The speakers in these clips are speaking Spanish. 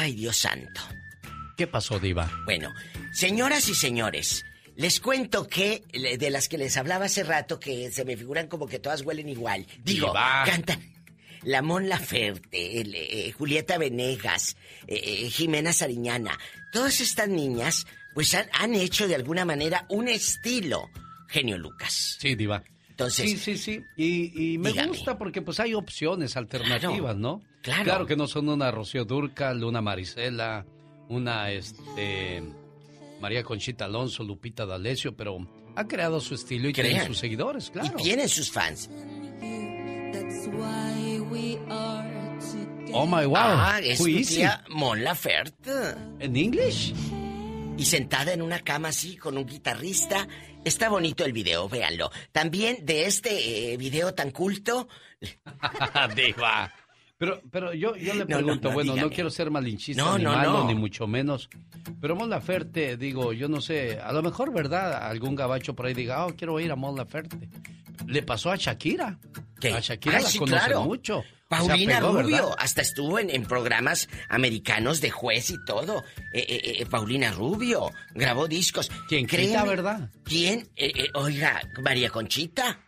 Ay, Dios santo. ¿Qué pasó, Diva? Bueno, señoras y señores, les cuento que de las que les hablaba hace rato que se me figuran como que todas huelen igual. Digo, cantan la Mon Laferte, eh, Julieta Venegas, eh, eh, Jimena Sariñana. Todas estas niñas, pues han, hecho de alguna manera un estilo, genio Lucas. Sí, Diva. Entonces, sí, sí, sí. Y, me gusta porque pues hay opciones alternativas, ¿no? Claro. Claro que no son una Rocío Durcal, una Marisela, una este María Conchita Alonso, Lupita D'Alessio, pero ha creado su estilo y tiene sus seguidores, claro. Y tienen sus fans. Oh my wow. Ah, es Mon Laferte. ¿En inglés? Y sentada en una cama así con un guitarrista. Está bonito el video, véanlo. También de este eh, video tan culto. Diva. Pero, pero yo, yo le pregunto, bueno, no quiero ser malinchista ni malo, ni mucho menos. Pero Mon Laferte, digo, yo no sé, a lo mejor, ¿verdad? Algún gabacho por ahí diga, oh, quiero ir a Mon Laferte. Le pasó a Shakira. ¿Qué? A Shakira la conoce mucho. Paulina Rubio, hasta estuvo en, programas americanos de juez y todo. Eh, eh, eh, Paulina Rubio grabó discos. ¿Quién quita, verdad? ¿Quién? oiga, María Conchita.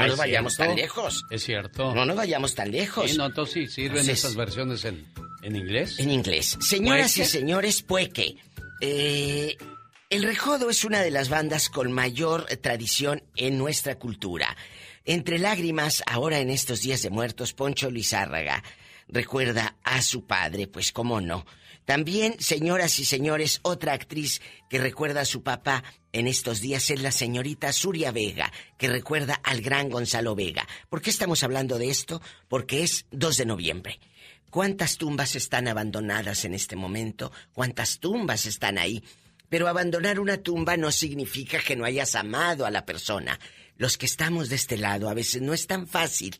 No nos vayamos tan lejos. Es cierto. No nos vayamos tan lejos. Sí, no, entonces sí, sirven esas versiones en, en, inglés. En inglés. Señoras y señores, Pueque. el Recodo es una de las bandas con mayor tradición en nuestra cultura. Entre lágrimas, ahora en estos días de muertos, Poncho Lizárraga recuerda a su padre, pues cómo no. También, señoras y señores, otra actriz que recuerda a su papá en estos días es la señorita Suria Vega, que recuerda al gran Gonzalo Vega. ¿Por qué estamos hablando de esto? Porque es 2 de noviembre. ¿Cuántas tumbas están abandonadas en este momento? ¿Cuántas tumbas están ahí? Pero abandonar una tumba no significa que no hayas amado a la persona los que estamos de este lado, a veces no es tan fácil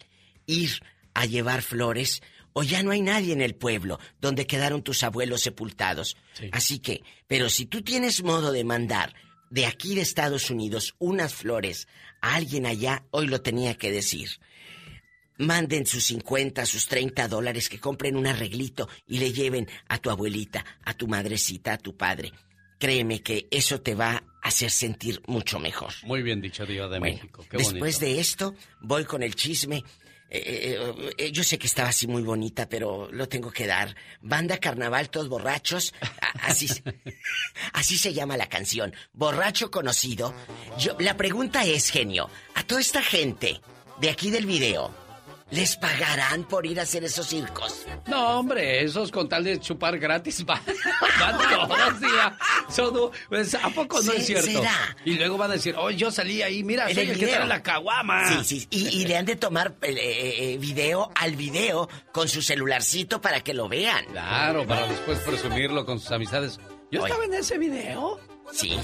ir a llevar flores o ya no hay nadie en el pueblo donde quedaron tus abuelos sepultados. Así que, pero si tú tienes modo de mandar de aquí de Estados Unidos unas flores a alguien allá, hoy lo tenía que decir. Manden sus 50, sus 30 dólares, que compren un arreglito y le lleven a tu abuelita, a tu madrecita, a tu padre. Créeme que eso te va hacer sentir mucho mejor. Muy bien dicho, Dios de México. después de esto, voy con el chisme. Eh, eh, eh, yo sé que estaba así muy bonita, pero lo tengo que dar. Banda Carnaval, todos borrachos. Así, así se llama la canción. Borracho conocido. Yo, la pregunta es, genio, a toda esta gente de aquí del video, ¿Les pagarán por ir a hacer esos circos? No, hombre, esos con tal de chupar gratis van, todos, pues, ¿A poco no es cierto? Y luego van a decir, oh, yo salí ahí, mira, soy el, que trae la caguama. Sí, sí, y, le han de tomar eh, eh, eh, video al video con su celularcito para que lo vean. Claro, para después presumirlo con sus amistades. ¿Yo estaba en ese video? Sí.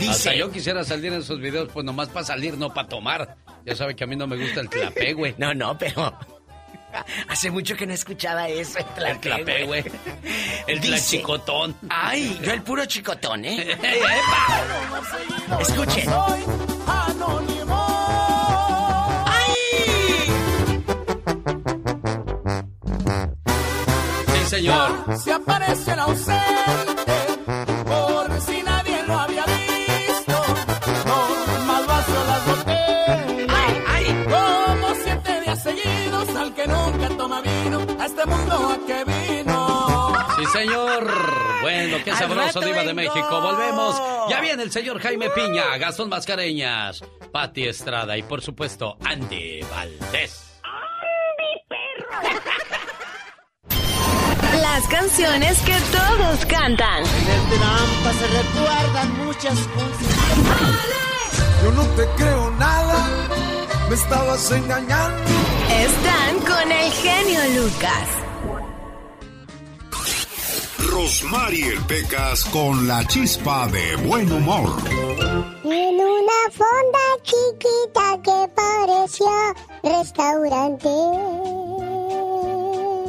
Dice. yo quisiera salir en esos videos, pues nomás para salir, no para tomar. Ya sabe que a mí no me gusta el clapé, güey. No, no, pero. Hace mucho que no escuchaba eso, el clapé, güey. El chicotón. Ay, yo el puro chicotón, ¿eh? Escuchen. ¡Ay! Sí, señor. Se aparece el ausente este mundo que vino. Sí, señor. Bueno, qué sabroso, Diva de México. Volvemos. Ya viene el señor Jaime Piña, Gastón Mascareñas, Pati Estrada y, por supuesto, Andy Valdés. ¡Andy, perro! Las canciones que todos cantan. En el trampa se recuerdan muchas cosas. Yo no te creo nada, me estabas engañando. Están con el genio Lucas. Rosmarie Pecas con la chispa de buen humor. En una fonda chiquita que parecía restaurante.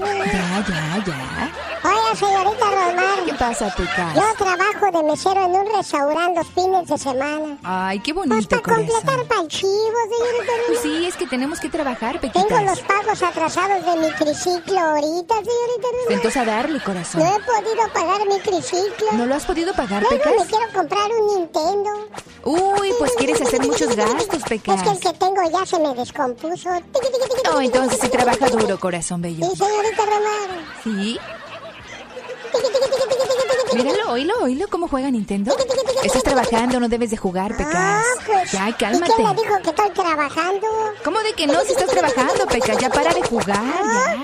Ya, ya, ya. Días, señorita Román. ¿Qué pasa, Pecas? Yo trabajo de mesero en un restaurante los fines de semana. Ay, qué bonito, Pues para completar para el chivo, señorita Román. Pues sí, es que tenemos que trabajar, Pequitas. Tengo los pagos atrasados de mi triciclo ahorita, señorita Román. Entonces a darle, corazón. No he podido pagar mi triciclo. ¿No lo has podido pagar, Luego Pecas? me quiero comprar un Nintendo. Uy, pues quieres hacer muchos gastos, Pecas. Es que el que tengo ya se me descompuso. No, tiqui, entonces sí trabaja duro, corazón bello. Sí, señorita Román. ¿Sí? Míralo, oílo, oílo cómo juega Nintendo. Estás trabajando, no debes de jugar, Pecas. Ah, pues. Ya, ¿Y cálmate. quién me dijo que estoy trabajando? ¿Cómo de que no? Si estás trabajando, Pecas, ya para de jugar, ya.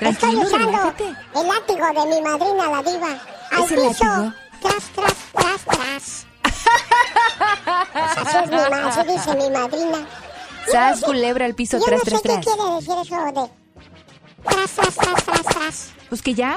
Estoy Tranquilo, usando relájate. el látigo de mi madrina, la diva. Al ¿Es el piso. látigo? Tras, tras, tras, tras. Así es mi ma- así dice mi madrina. Sas, culebra al piso, yo tras, no sé tras, qué tras. quiere decir eso de tras, tras, tras, tras, tras. Pues que ya,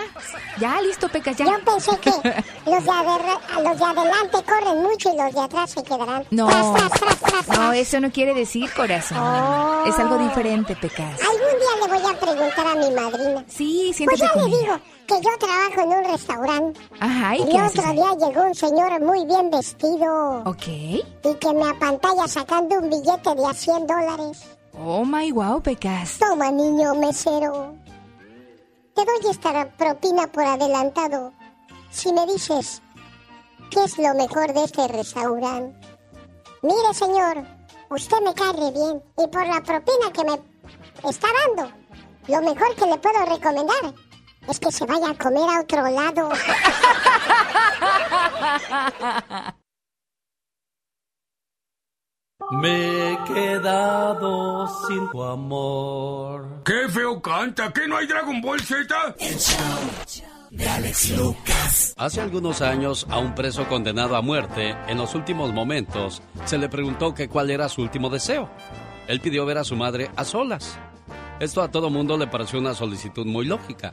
ya, listo, Pecas, ya. Yo pensé que los de, a los de adelante corren mucho y los de atrás se quedarán. No, Tras, tras, tras, tras, no, eso no quiere decir, corazón. Oh. Es algo diferente, Pecas. Algún día le voy a preguntar a mi madrina. Sí, Pues siéntate ya le conmigo. digo que yo trabajo en un restaurante. Ajá, ¿y El qué haces otro día llegó un señor muy bien vestido Ok. y que me apantalla sacando un billete de a 100 dólares. Oh my wow, Pecas. Toma, niño mesero. Te doy esta propina por adelantado. Si me dices qué es lo mejor de este restaurante. Mire, señor, usted me cae bien y por la propina que me está dando, lo mejor que le puedo recomendar es que se vaya a comer a otro lado. Me he quedado sin tu amor. ¡Qué feo canta! ¿Qué no hay Dragon Ball Z? Hace algunos años, a un preso condenado a muerte, en los últimos momentos, se le preguntó que cuál era su último deseo. Él pidió ver a su madre a solas. Esto a todo mundo le pareció una solicitud muy lógica,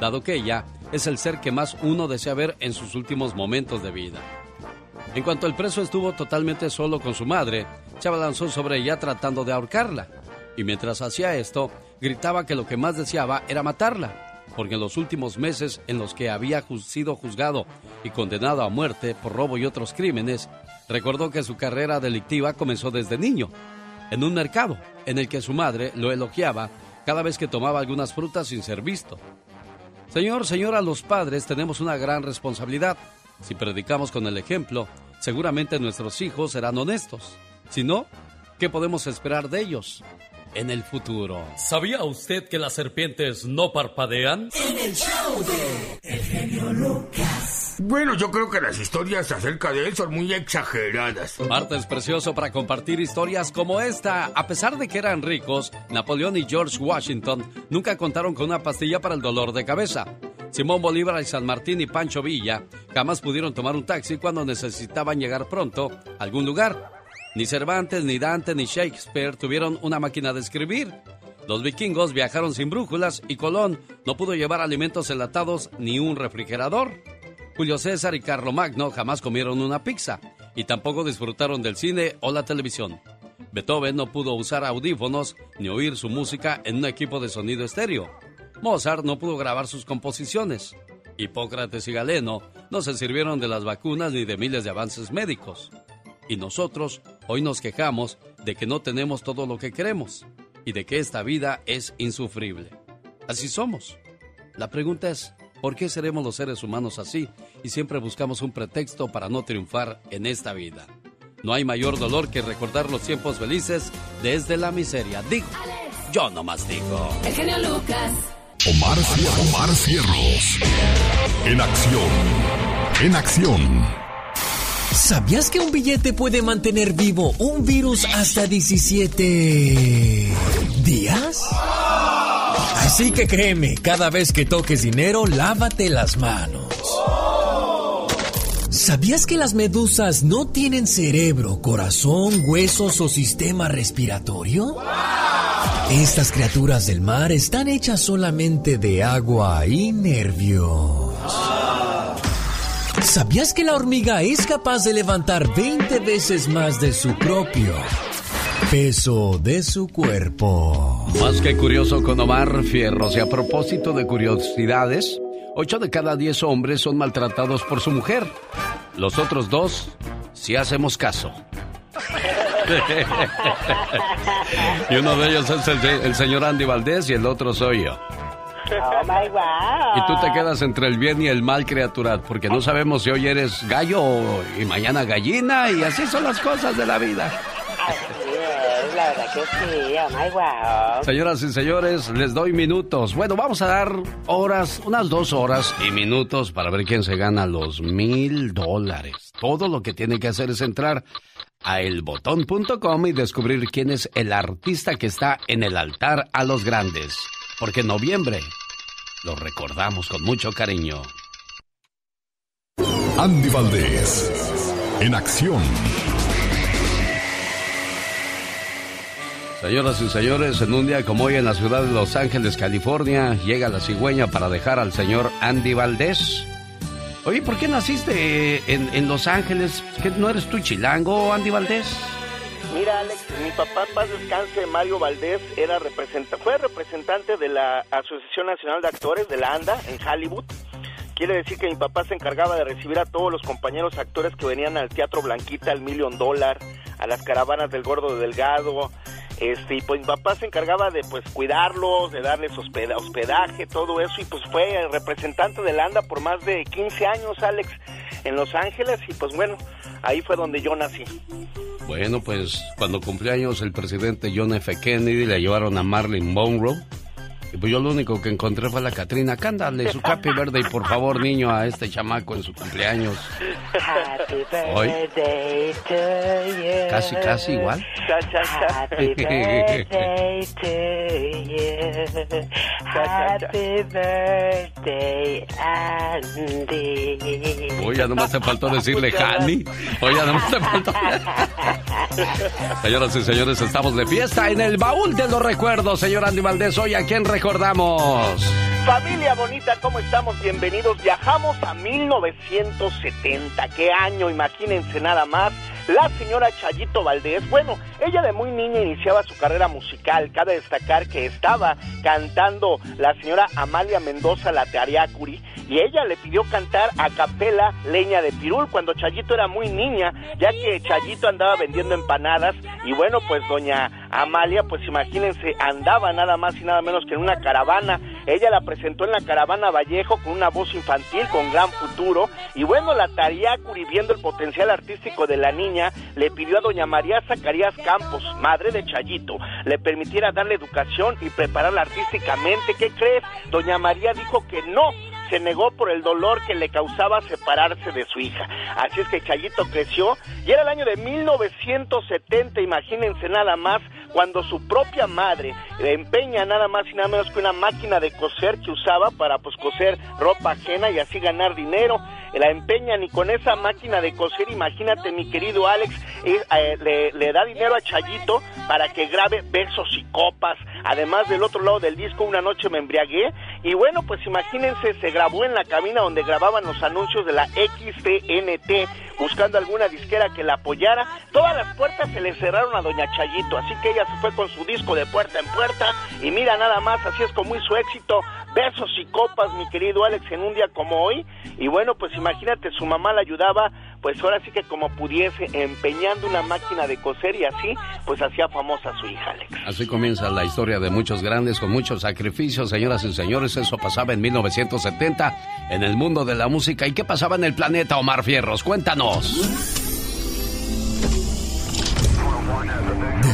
dado que ella es el ser que más uno desea ver en sus últimos momentos de vida. En cuanto el preso estuvo totalmente solo con su madre, se abalanzó sobre ella tratando de ahorcarla. Y mientras hacía esto, gritaba que lo que más deseaba era matarla, porque en los últimos meses en los que había sido juzgado y condenado a muerte por robo y otros crímenes, recordó que su carrera delictiva comenzó desde niño, en un mercado en el que su madre lo elogiaba cada vez que tomaba algunas frutas sin ser visto. Señor, señora, los padres tenemos una gran responsabilidad. Si predicamos con el ejemplo, seguramente nuestros hijos serán honestos. Si no, ¿qué podemos esperar de ellos en el futuro? ¿Sabía usted que las serpientes no parpadean? Bueno, yo creo que las historias acerca de él son muy exageradas. Martes precioso para compartir historias como esta. A pesar de que eran ricos, Napoleón y George Washington nunca contaron con una pastilla para el dolor de cabeza. Simón Bolívar y San Martín y Pancho Villa jamás pudieron tomar un taxi cuando necesitaban llegar pronto a algún lugar. Ni Cervantes, ni Dante, ni Shakespeare tuvieron una máquina de escribir. Los vikingos viajaron sin brújulas y Colón no pudo llevar alimentos enlatados ni un refrigerador. Julio César y Carlomagno jamás comieron una pizza y tampoco disfrutaron del cine o la televisión. Beethoven no pudo usar audífonos ni oír su música en un equipo de sonido estéreo. Mozart no pudo grabar sus composiciones. Hipócrates y Galeno no se sirvieron de las vacunas ni de miles de avances médicos. Y nosotros hoy nos quejamos de que no tenemos todo lo que queremos y de que esta vida es insufrible. Así somos. La pregunta es, ¿por qué seremos los seres humanos así y siempre buscamos un pretexto para no triunfar en esta vida? No hay mayor dolor que recordar los tiempos felices desde la miseria. Digo, yo nomás digo. El genio Lucas. Omar, Omar Cierros. En acción. En acción. ¿Sabías que un billete puede mantener vivo un virus hasta 17 días? Así que créeme, cada vez que toques dinero, lávate las manos. ¿Sabías que las medusas no tienen cerebro, corazón, huesos o sistema respiratorio? Estas criaturas del mar están hechas solamente de agua y nervios. ¿Sabías que la hormiga es capaz de levantar 20 veces más de su propio peso de su cuerpo? Más que curioso con Omar Fierros. Y a propósito de curiosidades, 8 de cada 10 hombres son maltratados por su mujer. Los otros dos, si hacemos caso. y uno de ellos es el, señor Andy Valdés y el otro soy yo. Oh my Y tú te quedas entre el bien y el mal, criatura, porque no sabemos si hoy eres gallo y mañana gallina, y así son las cosas de la vida. la verdad que sí, oh my Señoras y señores, les doy minutos. Bueno, vamos a dar horas, unas dos horas y minutos para ver quién se gana los mil dólares. Todo lo que tiene que hacer es entrar a elbotón.com y descubrir quién es el artista que está en el altar a los grandes. Porque en noviembre lo recordamos con mucho cariño. Andy Valdés, en acción. Señoras y señores, en un día como hoy en la ciudad de Los Ángeles, California, llega la cigüeña para dejar al señor Andy Valdés Oye, ¿por qué naciste en, Los Ángeles? ¿Que ¿No eres tú chilango, Andy Valdés? Mira, Alex, mi papá, paz descanse, Mario Valdés, era fue representante de la Asociación Nacional de Actores, de la ANDA, en Hollywood. Quiere decir que mi papá se encargaba de recibir a todos los compañeros actores que venían al Teatro Blanquita, al Million Dollar, a las caravanas del Gordo Delgado, este, y pues mi papá se encargaba de pues cuidarlos, de darles hospedaje, todo eso, y pues fue el representante de Landa por más de 15 años, Alex, en Los Ángeles, y pues bueno, ahí fue donde yo nací. Bueno, pues cuando cumplió años el presidente John F. Kennedy le llevaron a Marilyn Monroe pues yo lo único que encontré fue la Catrina. Cándale su capi verde y por favor, niño, a este chamaco en su cumpleaños. Happy birthday to you. Casi, casi igual. Happy birthday to you. Happy birthday, Andy. Oye, ya nomás te faltó decirle Hani. Oye, ya nomás te faltó. Señoras y señores, estamos de fiesta en el baúl de los recuerdos. Señor Andy Valdés, hoy a quién recordamos. Familia bonita, ¿cómo estamos? Bienvenidos. Viajamos a 1970. ¿Qué año? Imagínense nada más. La señora Chayito Valdés, bueno, ella de muy niña iniciaba su carrera musical. Cabe destacar que estaba cantando la señora Amalia Mendoza la Teariacuri y ella le pidió cantar a capela Leña de Pirul cuando Chayito era muy niña, ya que Chayito andaba vendiendo empanadas y bueno, pues doña Amalia, pues imagínense, andaba nada más y nada menos que en una caravana. Ella la presentó en la caravana Vallejo con una voz infantil con gran futuro y bueno, la Tariacuri viendo el potencial artístico de la niña, le pidió a doña María Zacarías Campos, madre de Chayito, le permitiera darle educación y prepararla artísticamente. ¿Qué crees? Doña María dijo que no, se negó por el dolor que le causaba separarse de su hija. Así es que Chayito creció y era el año de 1970, imagínense nada más, cuando su propia madre le empeña nada más y nada menos que una máquina de coser que usaba para pues coser ropa ajena y así ganar dinero. La empeñan y con esa máquina de coser, imagínate mi querido Alex, eh, le, da dinero a Chayito para que grabe besos y copas, además del otro lado del disco Una noche me embriagué, y bueno, pues imagínense, se grabó en la cabina donde grababan los anuncios de la XTNT, buscando alguna disquera que la apoyara, todas las puertas se le cerraron a Doña Chayito, así que ella fue con su disco de puerta en puerta, y mira nada más, así es como su éxito, besos y copas, mi querido Alex, en un día como hoy, y bueno, pues imagínate, su mamá la ayudaba, pues ahora sí que como pudiese, empeñando una máquina de coser y así, pues hacía famosa a su hija, Alex. Así comienza la historia de muchos grandes con muchos sacrificios, señoras y señores. Eso pasaba en 1970 en el mundo de la música. ¿Y qué pasaba en el planeta, Omar Fierros? Cuéntanos.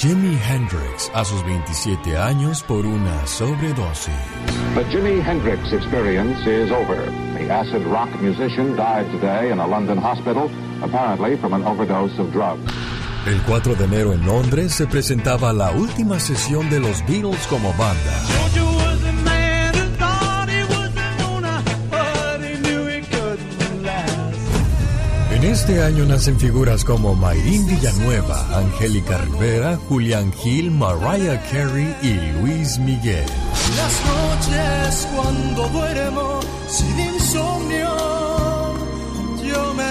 Jimi Hendrix, a sus 27 años por una sobredosis. The Jimi Hendrix experience is over. The acid rock musician died today in a London hospital, apparently from an overdose of drugs. El 4 de enero en Londres se presentaba la última sesión de los Beatles como banda. Este año nacen figuras como Mayrín Villanueva, Angélica Rivera, Julián Gil, Mariah Carey y Luis Miguel. Las noches cuando duermo sin insomnio, yo me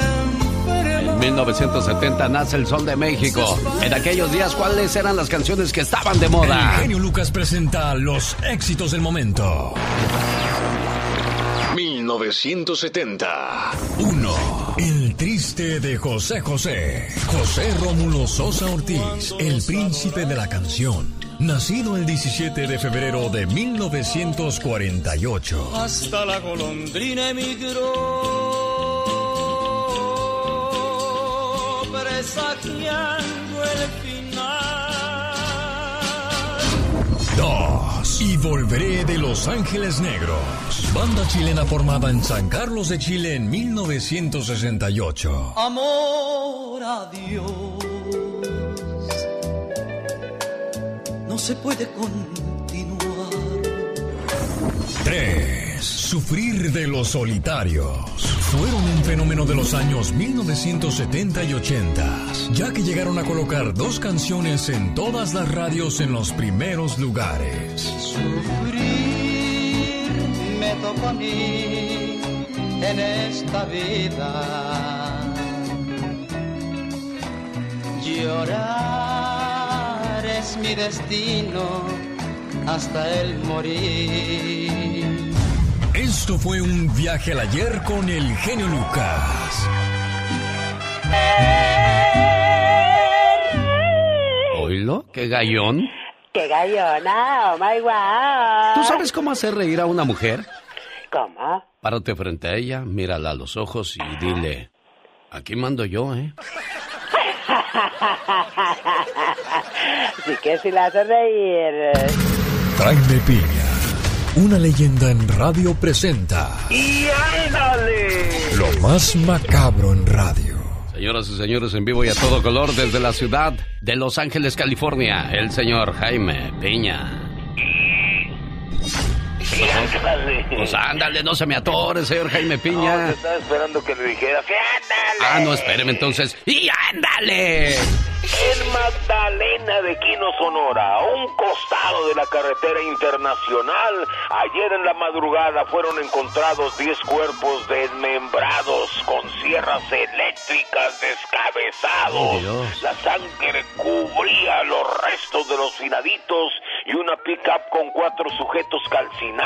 enfermo. En 1970 nace el Sol de México. En aquellos días, ¿cuáles eran las canciones que estaban de moda? El genio Lucas presenta los éxitos del momento. 1970. 1. El triste de José José. José Rómulo Sosa Ortiz, el príncipe de la canción. Nacido el 17 de febrero de 1948. Hasta la golondrina emigró, presagiando el final. 2. Y volveré de Los Ángeles Negros. Banda chilena formada en San Carlos de Chile en 1968. Amor a Dios. No se puede continuar. 3. Sufrir de los solitarios. Fueron un fenómeno de los años 1970 y 80, ya que llegaron a colocar dos canciones en todas las radios en los primeros lugares. Sufrir me tocó a mí en esta vida. Llorar es mi destino hasta el morir. Esto fue un viaje al ayer con el genio Lucas. ¿Oílo? ¿Qué gallón? ¡Qué gallona! ¡Oh, my wow! ¿Tú sabes cómo hacer reír a una mujer? ¿Cómo? Párate frente a ella, mírala a los ojos y dile, aquí mando yo, ¿eh? sí que si la hace reír. Jaime Piña, una leyenda en radio presenta ¡Y ándale! lo más macabro en radio. Señoras y señores, en vivo y a todo color desde la ciudad de Los Ángeles, California, el señor Jaime Piña. ¡Y ándale! Pues ándale, no se me atore, señor Jaime Piña. estaba esperando que le dijeras ¡Y ándale! Ah, no, espéreme entonces. ¡Y ándale! En Magdalena de Quino, Sonora, a un costado de la carretera internacional, ayer en la madrugada fueron encontrados 10 cuerpos desmembrados con sierras eléctricas descabezados. Oh. La sangre cubría los restos de los finaditos y una pick-up con cuatro sujetos calcinados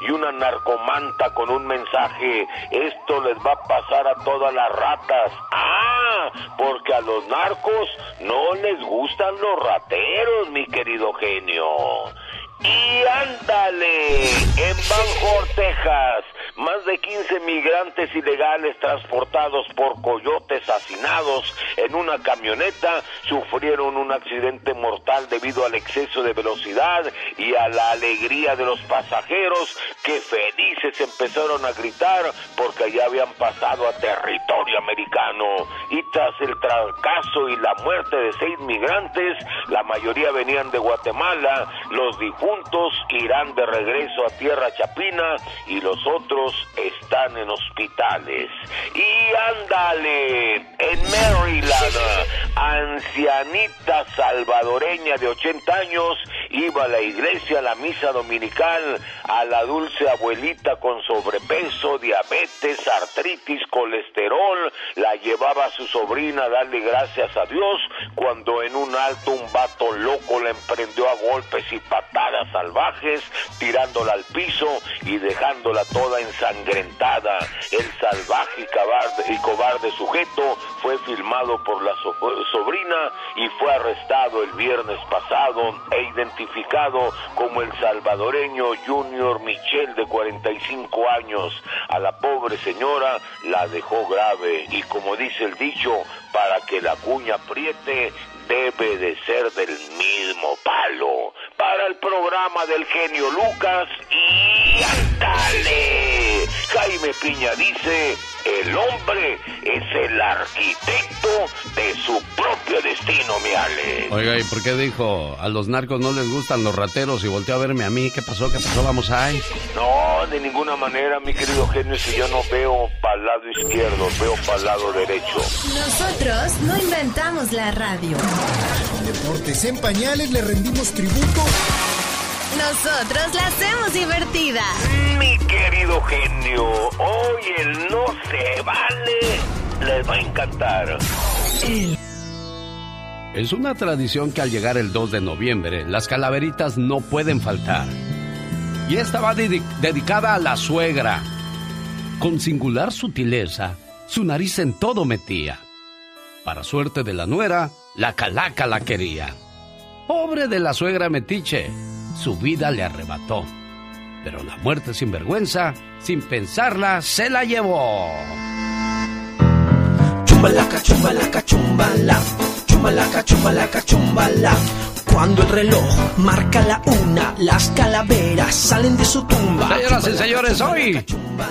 y una narcomanta con un mensaje. Esto les va a pasar a todas las ratas. Ah, porque a los narcos no les gustan los rateros, mi querido genio. Y ándale, en Bangor, Texas, más de 15 migrantes ilegales transportados por coyotes hacinados en una camioneta sufrieron un accidente mortal debido al exceso de velocidad y a la alegría de los pasajeros que felices empezaron a gritar porque ya habían pasado a territorio americano. Y tras el fracaso y la muerte de seis migrantes, la mayoría venían de Guatemala, los difuntos irán de regreso a tierra chapina y los otros están en hospitales. Y ándale, en Maryland, ancianita salvadoreña de 80 años iba a la iglesia a la misa dominical a la dulce abuelita con sobrepeso, diabetes, artritis, colesterol, la llevaba a su sobrina a darle gracias a Dios cuando en un alto un vato loco la emprendió a golpes y patadas salvajes, tirándola al piso y dejándola toda ensangrentada. El salvaje y cobarde, y cobarde sujeto fue filmado por la so- sobrina y fue arrestado el viernes pasado e identificado como el salvadoreño Junior Michel de 45 años. A la pobre señora la dejó grave y como dice el dicho, para que la cuña apriete debe de ser del mismo palo. Para el programa del genio Lucas y ándale. Jaime Piña dice, el hombre es el arquitecto de su propio destino, mi Ale. Oiga, ¿y por qué dijo a los narcos no les gustan los rateros y volteó a verme a mí? ¿Qué pasó? ¿Qué pasó? Vamos ahí. No, de ninguna manera, mi querido genio, si yo no veo para el lado izquierdo, veo para el lado derecho. Nosotros no inventamos la radio. Deportes en pañales le rendimos tributo. Nosotros la hacemos divertida. Mi querido genio, hoy el no se vale les va a encantar. Es una tradición que al llegar el 2 de noviembre, las calaveritas no pueden faltar. Y esta va dedicada a la suegra. Con singular sutileza, su nariz en todo metía. Para suerte de la nuera, la calaca la quería. Pobre de la suegra metiche, su vida le arrebató. Pero la muerte sin vergüenza, sin pensarla, se la llevó. Chumbalaca, chumbalaca, chumbala. Chumbalaca, chumbalaca, chumbala. Cuando el reloj marca la una, las calaveras salen de su tumba. Señoras y señores, hoy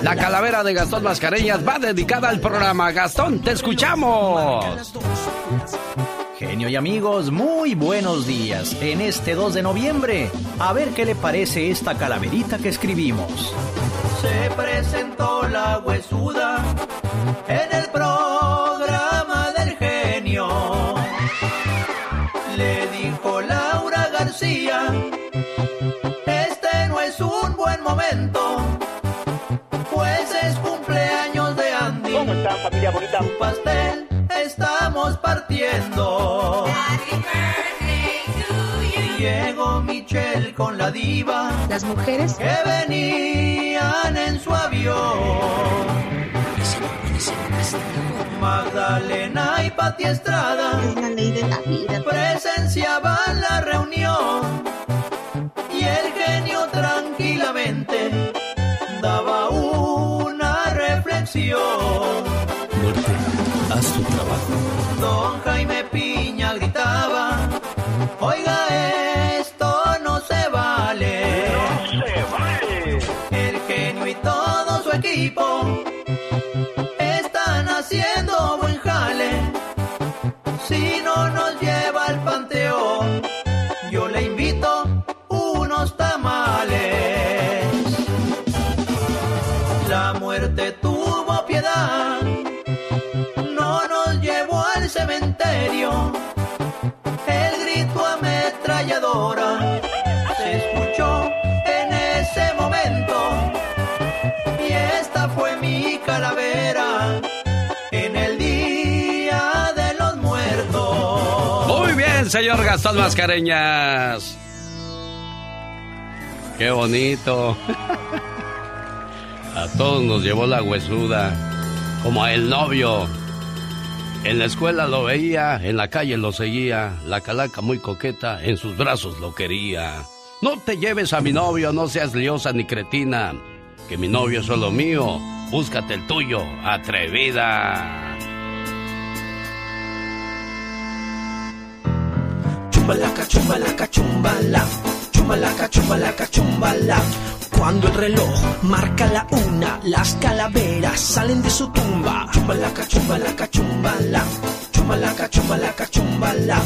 la calavera de Gastón Mascareñas va dedicada al programa. Gastón, te escuchamos. Genio y amigos, muy buenos días. En este 2 de noviembre, a ver qué le parece esta calaverita que escribimos. Se presentó la huesuda en el programa del genio. Le dijo Laura García, este no es un buen momento, pues es cumpleaños de Andy. ¿Cómo está familia bonita? Un pastel estamos partiendo. Llegó Michelle con la diva. Las mujeres que venían en su avión. Magdalena y Pati Estrada es la ley de la vida. presenciaban la reunión y el genio tranquilamente daba una reflexión. Don Jaime Piña gritaba, Señor Gastón Mascareñas. Qué bonito. A todos nos llevó la huesuda, como a el novio. En la escuela lo veía, en la calle lo seguía, la calaca muy coqueta, en sus brazos lo quería. No te lleves a mi novio, no seas liosa ni cretina, que mi novio es solo mío, búscate el tuyo, atrevida. Chumbalaca, chumbalaca, chumbala. Chumbalaca, chumbalaca, chumbala. Cuando el reloj marca la una, las calaveras salen de su tumba. Chumbalaca, chumbalaca, chumbala. Chumbalaca, chumbalaca, chumbala.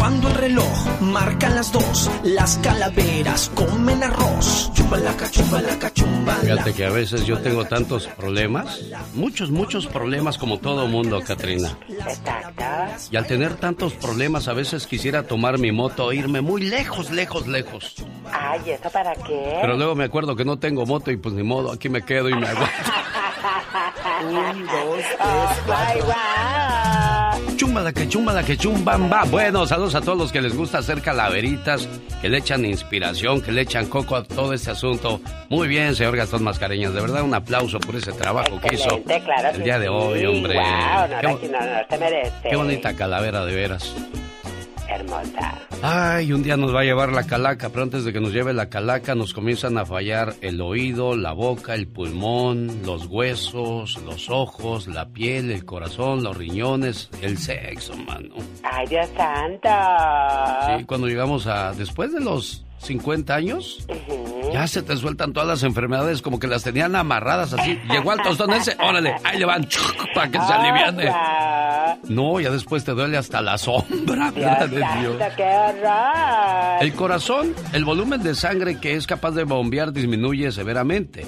Cuando el reloj marca las dos, las calaveras comen arroz. Chumbalaca, chumbalaca, chumbala. Fíjate que a veces yo tengo tantos problemas, muchos, muchos problemas como todo mundo, Katrina. Exacto. Y al tener tantos problemas, a veces quisiera tomar mi moto e irme muy lejos, lejos, lejos. Ay, ¿eso para qué? Pero luego me acuerdo que no tengo moto y pues ni modo, aquí me quedo y me aguanto. Un, dos, tres, cuatro. Chúmbala que chúmbala que chumbamba. Bueno, saludos a todos los que les gusta hacer calaveritas, que le echan inspiración, que le echan coco a todo este asunto. Muy bien, señor Gastón Mascareñas. De verdad, un aplauso por ese trabajo que hizo claro el día de hoy, hombre. Guau, no, qué, no, no, no, se merece. qué bonita calavera, de veras. Hermosa. Ay, un día nos va a llevar la calaca, pero antes de que nos lleve la calaca nos comienzan a fallar el oído, la boca, el pulmón, los huesos, los ojos, la piel, el corazón, los riñones, el sexo, mano. Ay, Dios santo. Sí, cuando llegamos a después de los 50 años, ya se te sueltan todas las enfermedades como que las tenían amarradas así. Llegó al tostón ese, órale, ahí le van para que se aliviane. No, ya después te duele hasta la sombra, ¿verdad de Dios? ¡Qué! El corazón, el volumen de sangre que es capaz de bombear disminuye severamente.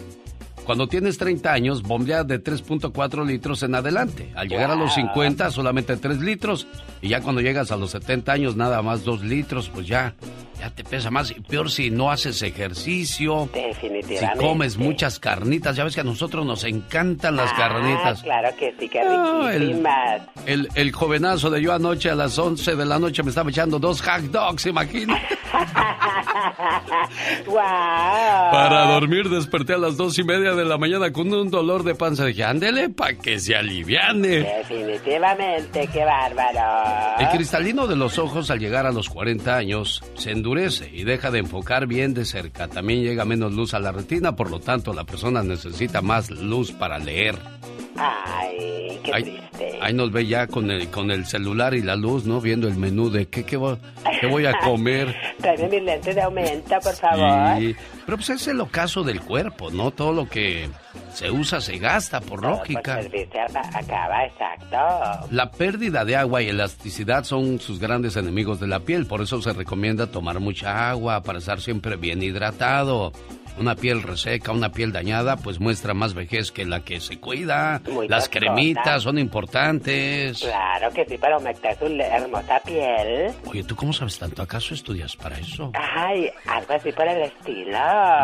Cuando tienes 30 años, bombea de 3.4 litros en adelante. Al llegar a los 50, solamente 3 litros. Y ya cuando llegas a los 70 años, nada más 2 litros, pues ya, ya te pesa más. Y peor si no haces ejercicio. Definitivamente. Si comes muchas carnitas. Ya ves que a nosotros nos encantan las ah, carnitas. Claro que sí, que riquísimas. el, el, jovenazo de yo anoche a las 11 de la noche me estaba echando dos hot dogs, imagínate. wow. Para dormir desperté a las dos y media de la mañana con un dolor de panza. Dije, ándele para que se aliviane. Definitivamente, qué bárbaro. El cristalino de los ojos al llegar a los 40 años se endurece y deja de enfocar bien de cerca. También llega menos luz a la retina, por lo tanto la persona necesita más luz para leer. Ay, qué triste. Ahí nos ve ya con el, con el celular y la luz, ¿no? Viendo el menú de qué, qué, voy, qué voy a comer. Tráeme mis lentes de aumenta, por favor. Sí. Pero pues es el ocaso del cuerpo, ¿no? Todo lo que se usa se gasta, por lógica. acaba, exacto. La pérdida de agua y elasticidad son sus grandes enemigos de la piel, por eso se recomienda tomar mucha agua para estar siempre bien hidratado. Una piel reseca, una piel dañada, pues muestra más vejez que la que se cuida. Las cremitas son importantes. Claro que sí, para aumentar su hermosa piel. Oye, ¿tú cómo sabes tanto? ¿Acaso estudias para eso? Ay, algo así por el estilo.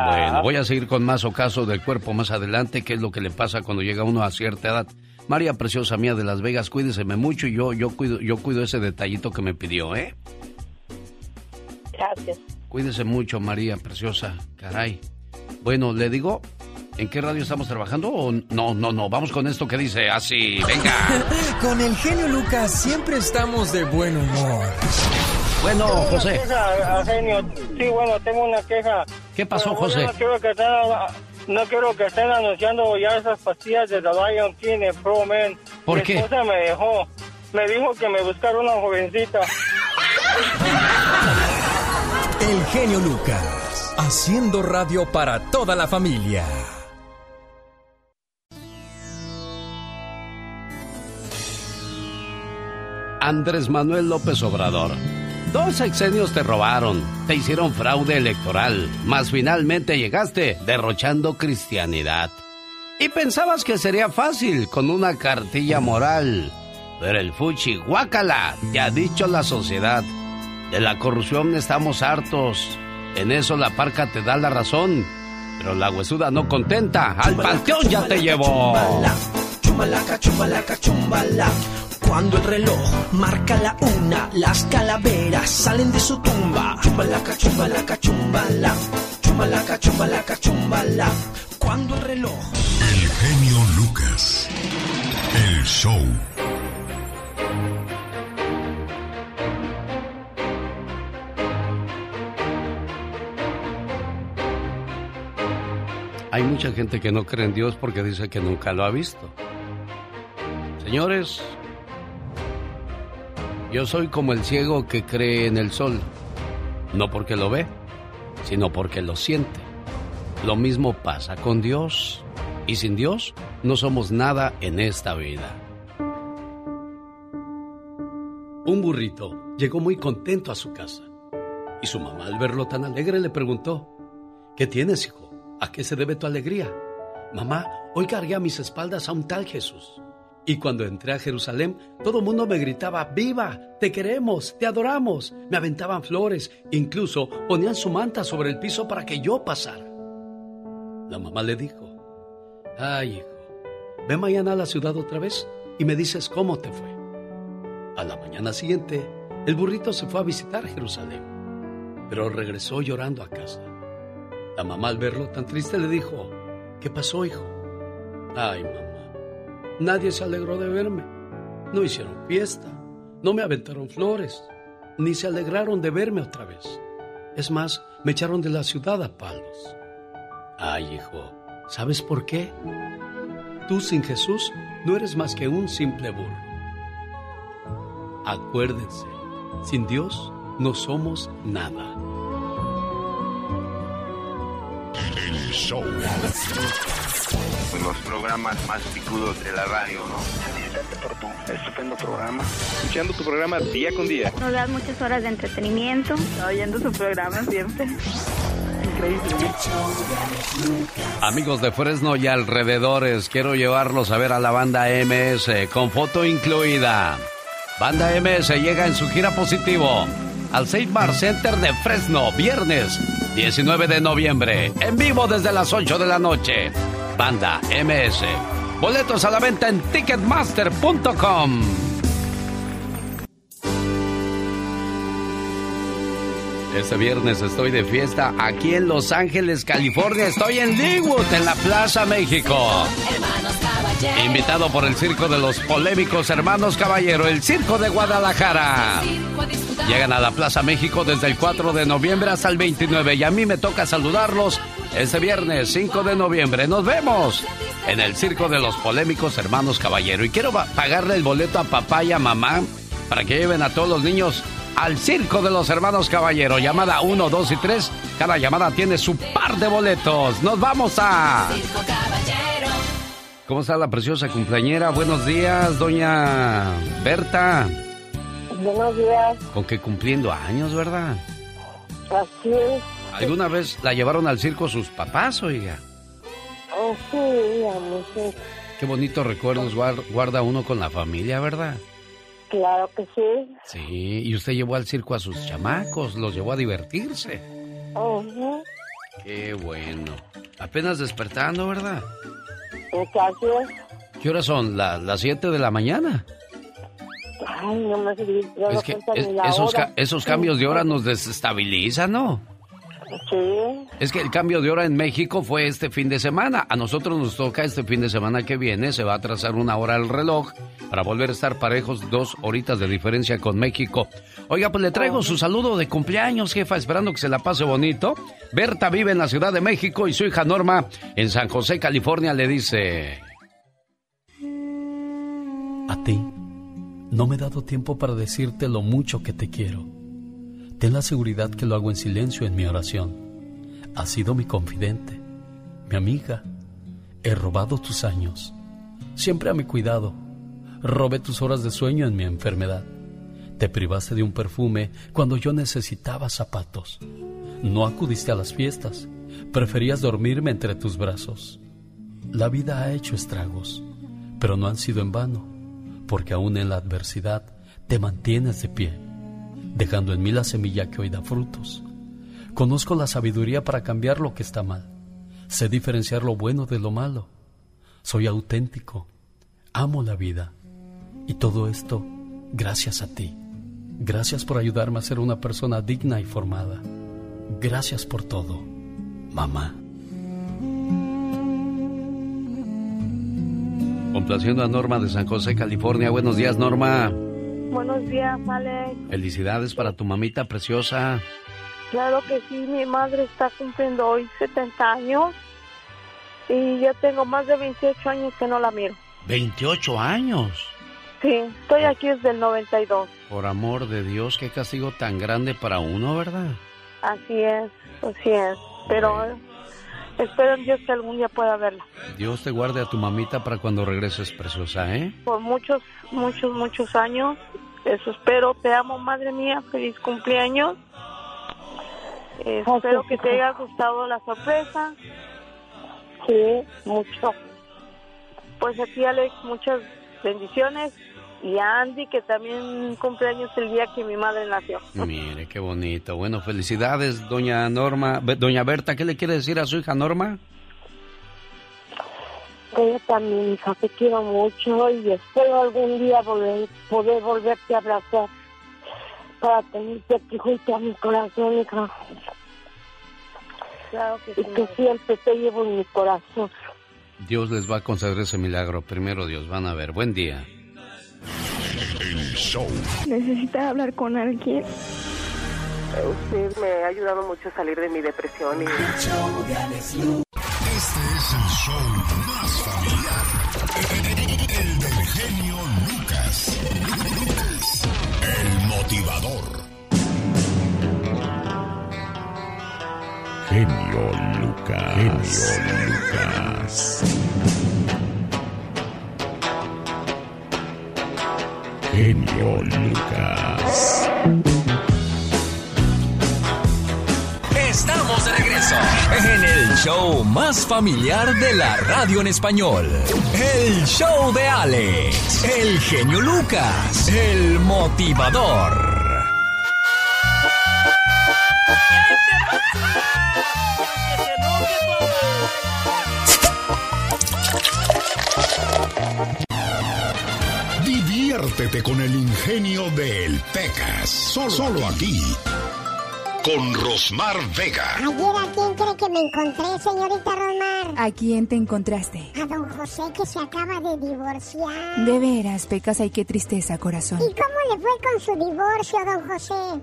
Bueno, voy a seguir con más ocaso del cuerpo más adelante, qué es lo que le pasa cuando llega uno a cierta edad. María Preciosa mía de Las Vegas, cuídeseme mucho y yo, yo, cuido, yo cuido ese detallito que me pidió, ¿eh? Gracias. Cuídese mucho, María Preciosa. Caray. Bueno, le digo, ¿en qué radio estamos trabajando? O no, no, no, vamos con esto que dice así, venga. con el genio Lucas siempre estamos de buen humor. Bueno, José. Queja, genio. Sí, bueno, tengo una queja. ¿Qué pasó, José? No quiero, que estén, no quiero que estén anunciando ya esas pastillas de The Lion King en Pro Man. ¿Por Mi qué? esposa me dejó. Me dijo que me buscara una jovencita. El genio Lucas haciendo radio para toda la familia. Andrés Manuel López Obrador. Dos sexenios te robaron, te hicieron fraude electoral, mas finalmente llegaste derrochando cristianidad. Y pensabas que sería fácil con una cartilla moral. Pero el fuchi guácala te ha dicho la sociedad. De la corrupción estamos hartos. En eso la parca te da la razón. Pero la huesuda no contenta. Al panteón ya te llevó. Chumbalaca, chumbalaca, chumbala. Cuando el reloj marca la una, las calaveras salen de su tumba. Chumbalaca, chumbalaca, chumbala. Chumbalaca, chumbalaca, chumbala. Cuando el reloj. El genio Lucas. El show. Hay mucha gente que no cree en Dios porque dice que nunca lo ha visto. Señores, yo soy como el ciego que cree en el sol, no porque lo ve, sino porque lo siente. Lo mismo pasa con Dios, y sin Dios no somos nada en esta vida. Un burrito llegó muy contento a su casa, y su mamá al verlo tan alegre le preguntó, ¿qué tienes, hijo? ¿A qué se debe tu alegría? Mamá, hoy cargué a mis espaldas a un tal Jesús. Y cuando entré a Jerusalén, todo el mundo me gritaba, ¡Viva! ¡Te queremos! ¡Te adoramos! Me aventaban flores, incluso ponían su manta sobre el piso para que yo pasara. La mamá le dijo, ¡Ay, hijo! Ve mañana a la ciudad otra vez y me dices cómo te fue. A la mañana siguiente, el burrito se fue a visitar Jerusalén, pero regresó llorando a casa. La mamá al verlo tan triste le dijo, ¿qué pasó, hijo? Ay, mamá, nadie se alegró de verme. No hicieron fiesta, no me aventaron flores, ni se alegraron de verme otra vez. Es más, me echaron de la ciudad a palos. Ay, hijo, ¿sabes por qué? Tú sin Jesús no eres más que un simple burro. Acuérdense, sin Dios no somos nada. Show. Los programas más picudos de la radio, ¿no? por tu estupendo programa. Escuchando tu programa día con día. Nos das muchas horas de entretenimiento. oyendo su programa siempre. increíble. Amigos de Fresno y alrededores, quiero llevarlos a ver a la banda MS con foto incluida. Banda MS llega en su gira positivo al Saint Bar Center de Fresno, viernes 19 de noviembre, en vivo desde las 8 de la noche. Banda MS. Boletos a la venta en ticketmaster.com. Este viernes estoy de fiesta aquí en Los Ángeles, California. Estoy en Linwood, en la Plaza México. Invitado por el Circo de los Polémicos Hermanos Caballero, el Circo de Guadalajara. Llegan a la Plaza México desde el 4 de noviembre hasta el 29 y a mí me toca saludarlos este viernes 5 de noviembre. Nos vemos en el Circo de los Polémicos Hermanos Caballero. Y quiero pagarle el boleto a papá y a mamá para que lleven a todos los niños al Circo de los Hermanos Caballero. Llamada 1, 2 y 3. Cada llamada tiene su par de boletos. Nos vamos a... ¿Cómo está la preciosa cumpleañera? Buenos días, doña Berta. Buenos días. Con que cumpliendo años, ¿verdad? Así es. ¿Alguna vez la llevaron al circo sus papás, oiga? Oh, sí, amor, sí. Qué bonitos recuerdos guarda uno con la familia, ¿verdad? Claro que sí. Sí, y usted llevó al circo a sus chamacos, los llevó a divertirse. Qué bueno. Apenas despertando, ¿verdad? Gracias. ¿Qué horas son? ¿Las 7 de la mañana? Ay, no me es que esos, esos cambios de hora nos desestabilizan, ¿no? Sí. Es que el cambio de hora en México fue este fin de semana. A nosotros nos toca este fin de semana que viene. Se va a trazar una hora el reloj para volver a estar parejos dos horitas de diferencia con México. Oiga, pues le traigo su saludo de cumpleaños, jefa, esperando que se la pase bonito. Berta vive en la Ciudad de México y su hija Norma en San José, California, le dice... A ti, no me he dado tiempo para decirte lo mucho que te quiero Ten la seguridad que lo hago en silencio en mi oración. Has sido mi confidente, mi amiga. He robado tus años, siempre a mi cuidado. Robé tus horas de sueño en mi enfermedad. Te privaste de un perfume cuando yo necesitaba zapatos. No acudiste a las fiestas, preferías dormirme entre tus brazos. La vida ha hecho estragos, pero no han sido en vano, porque aún en la adversidad te mantienes de pie dejando en mí la semilla que hoy da frutos. Conozco la sabiduría para cambiar lo que está mal. Sé diferenciar lo bueno de lo malo. Soy auténtico. Amo la vida. Y todo esto gracias a ti. Gracias por ayudarme a ser una persona digna y formada. Gracias por todo, mamá. Complaciendo a Norma de San José, California. Buenos días, Norma. Buenos días, Alex. Felicidades para tu mamita preciosa. Claro que sí, mi madre está cumpliendo hoy 70 años y yo tengo más de 28 años que no la miro. ¿28 años? Sí, estoy aquí desde el 92. Por amor de Dios, qué castigo tan grande para uno, ¿verdad? Así es, así es. Pero Espero en Dios que algún día pueda verla. Dios te guarde a tu mamita para cuando regreses, preciosa, ¿eh? Por muchos, muchos, muchos años. Eso espero. Te amo, madre mía. Feliz cumpleaños. espero que te haya gustado la sorpresa. Sí, mucho. Pues aquí, Alex, muchas bendiciones y a Andy, que también cumpleaños el día que mi madre nació. Mire, qué bonito. Bueno, felicidades, doña Norma. Doña Berta, ¿qué le quiere decir a su hija Norma? Ella también, hija, te quiero mucho y espero algún día poder, poder volverte a abrazar para tenerte aquí junto a mi corazón, hija. Claro que y que siempre te llevo en mi corazón. Dios les va a conceder ese milagro. Primero Dios, van a ver. Buen día. ¿Necesita hablar con alguien? Usted me ha ayudado mucho a salir de mi depresión. Y... Este es el show más familiar. El del genio Lucas. El motivador. Genio Lucas. Genio Lucas. Genio Lucas. Estamos de regreso en el show más familiar de la radio en español. El show de Alex, el genio Lucas, el motivador. Diviértete con el ingenio del Pecas. Solo, aquí. Con Rosmar Vega. Ayer a quién cree que me encontré, señorita Rosmar. ¿A quién te encontraste? A don José que se acaba de divorciar. De veras, Pecas, ay qué tristeza, corazón. ¿Y cómo le fue con su divorcio, don José?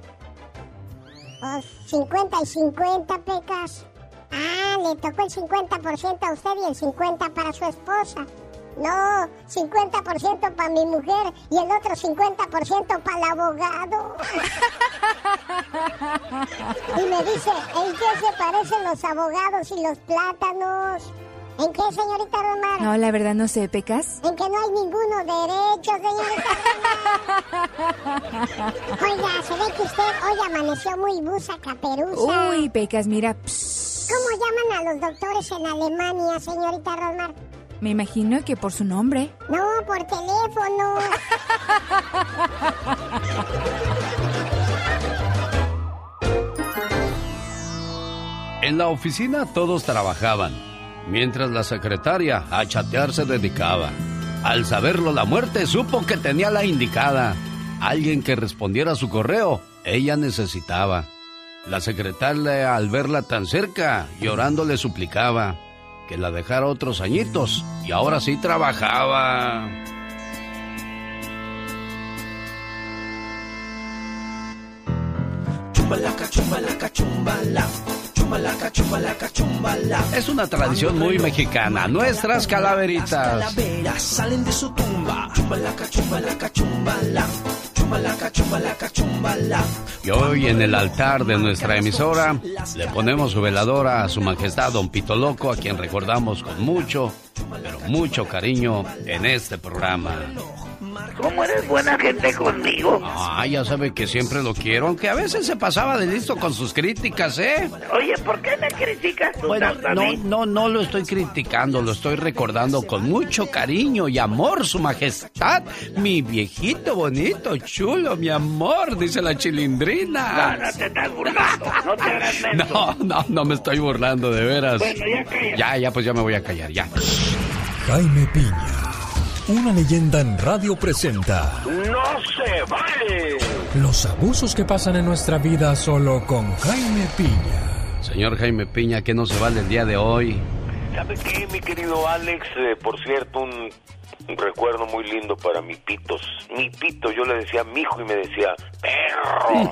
Pues 50 y 50, Pecas. Ah, le tocó el 50% a usted y el 50% para su esposa. No, 50% para mi mujer y el otro 50% para el abogado. y me dice, ¿en qué se parecen los abogados y los plátanos? ¿En qué, señorita Romar? No, la verdad no sé, ¿pecas? En que no hay ninguno derecho, señorita Romar. Oiga, se ve que usted hoy amaneció muy busa caperuza. Uy, Pecas, mira. ¿Cómo llaman a los doctores en Alemania, señorita Rosmar? Me imagino que por su nombre. No, por teléfono. En la oficina todos trabajaban, mientras la secretaria a chatear se dedicaba. Al saberlo la muerte supo que tenía la indicada. Alguien que respondiera a su correo, ella necesitaba. La secretaria al verla tan cerca, llorando le suplicaba que la dejara otros añitos y ahora sí trabajaba. Chumbalaca, chumbalaca, chumbala. Chumbalaca, chumbalaca, chumbala. Es una tradición muy mexicana. Nuestras calaveritas. Las calaveras salen de su tumba. Chumbalaca, chumbalaca, chumbala. Y hoy en el altar de nuestra emisora le ponemos su veladora a su majestad Don Pito Loco, a quien recordamos con mucho, pero mucho cariño en este programa. ¿Cómo eres buena gente conmigo? Ah, ya sabe que siempre lo quiero, aunque a veces se pasaba de listo con sus críticas, ¿eh? Oye, ¿por qué me criticas tú bueno, no, no, no lo estoy criticando, lo estoy recordando con mucho cariño y amor, su majestad. Mi viejito bonito, chulo, mi amor, dice la chilindrina. No, no te estás burlando, no te hagas No, no, no me estoy burlando, de veras. Bueno, ya Ya, ya, pues ya me voy a callar, ya. Jaime Piña una leyenda en radio presenta. ¡No se vale! Los abusos que pasan en nuestra vida solo con Jaime Piña. Señor Jaime Piña, ¿qué no se vale el día de hoy? ¿Sabe qué, mi querido Alex? Eh, por cierto, un, recuerdo muy lindo para mi pitos. Mi pito, yo le decía a mi hijo y me decía, perro.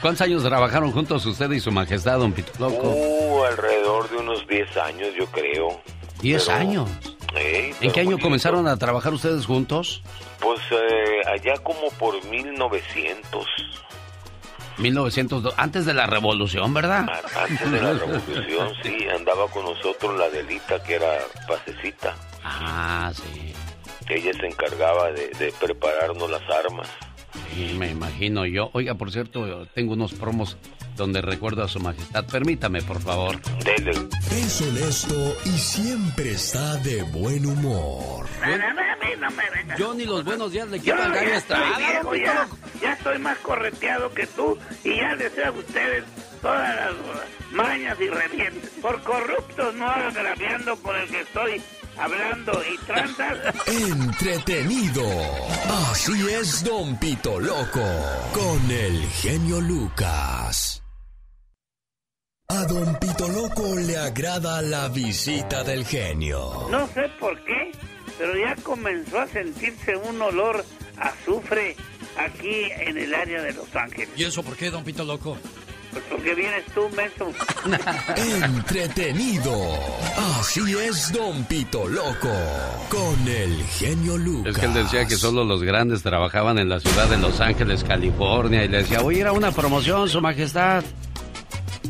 ¿Cuántos años trabajaron juntos usted y su majestad, don Pito Loco? Uh, alrededor de unos 10 años, yo creo. ¿10 años? ¿En qué año comenzaron a trabajar ustedes juntos? Pues eh, allá como por 1900. 1902, antes de la revolución, ¿verdad? Antes de la revolución, sí, andaba con nosotros la Delita, que era pasecita. Ah, sí. Ella se encargaba de, de prepararnos las armas. Sí, me imagino yo. Oiga, por cierto, tengo unos promos donde recuerdo a su majestad. Permítame, por favor. Dele. Es honesto y siempre está de buen humor. Yo ni los buenos días le quiero Estrada. Ya, ya estoy más correteado que tú y ya deseo a ustedes todas las mañas y revientes. Por corruptos no agraviando por el que estoy hablando y tranzas. Entretenido. Así es, Don Pito Loco. Con el genio Lucas. A Don Pito Loco le agrada la visita del genio. No sé por qué, pero ya comenzó a sentirse un olor a azufre aquí en el área de Los Ángeles. ¿Y eso por qué, Don Pito Loco? Pues porque vienes tú, menso. Entretenido. Así es, Don Pito Loco. Con el genio Lucas. Es que él decía que solo los grandes trabajaban en la ciudad de Los Ángeles, California. Y le decía, voy a ir a una promoción, Su Majestad.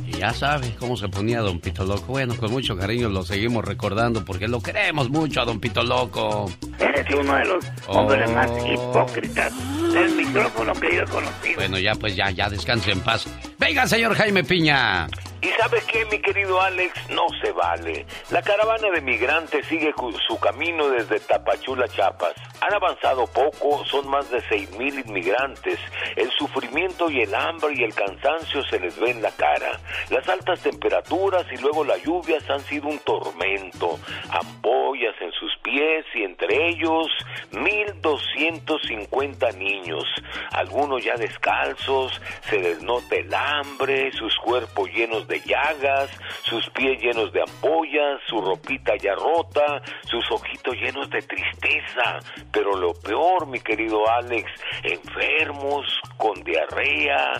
Y ya sabe cómo se ponía Don Pito Loco. Bueno, con mucho cariño lo seguimos recordando porque lo queremos mucho a Don Pito Loco. Eres uno de los hombres más oh. hipócritas del micrófono que yo he conocido. Bueno, ya pues ya, ya descanse en paz. Venga, señor Jaime Piña. Y sabes qué, mi querido Alex, no se vale. La caravana de migrantes sigue su camino desde Tapachula, Chiapas. Han avanzado poco, son más de seis mil inmigrantes. El sufrimiento y el hambre y el cansancio se les ve en la cara. Las altas temperaturas y luego las lluvias han sido un tormento. Ampollas en sus pies y entre ellos 1.250 niños. Algunos ya descalzos, se les nota el hambre, sus cuerpos llenos de llagas, sus pies llenos de ampollas, su ropita ya rota, sus ojitos llenos de tristeza pero lo peor, mi querido Alex, enfermos, con diarrea,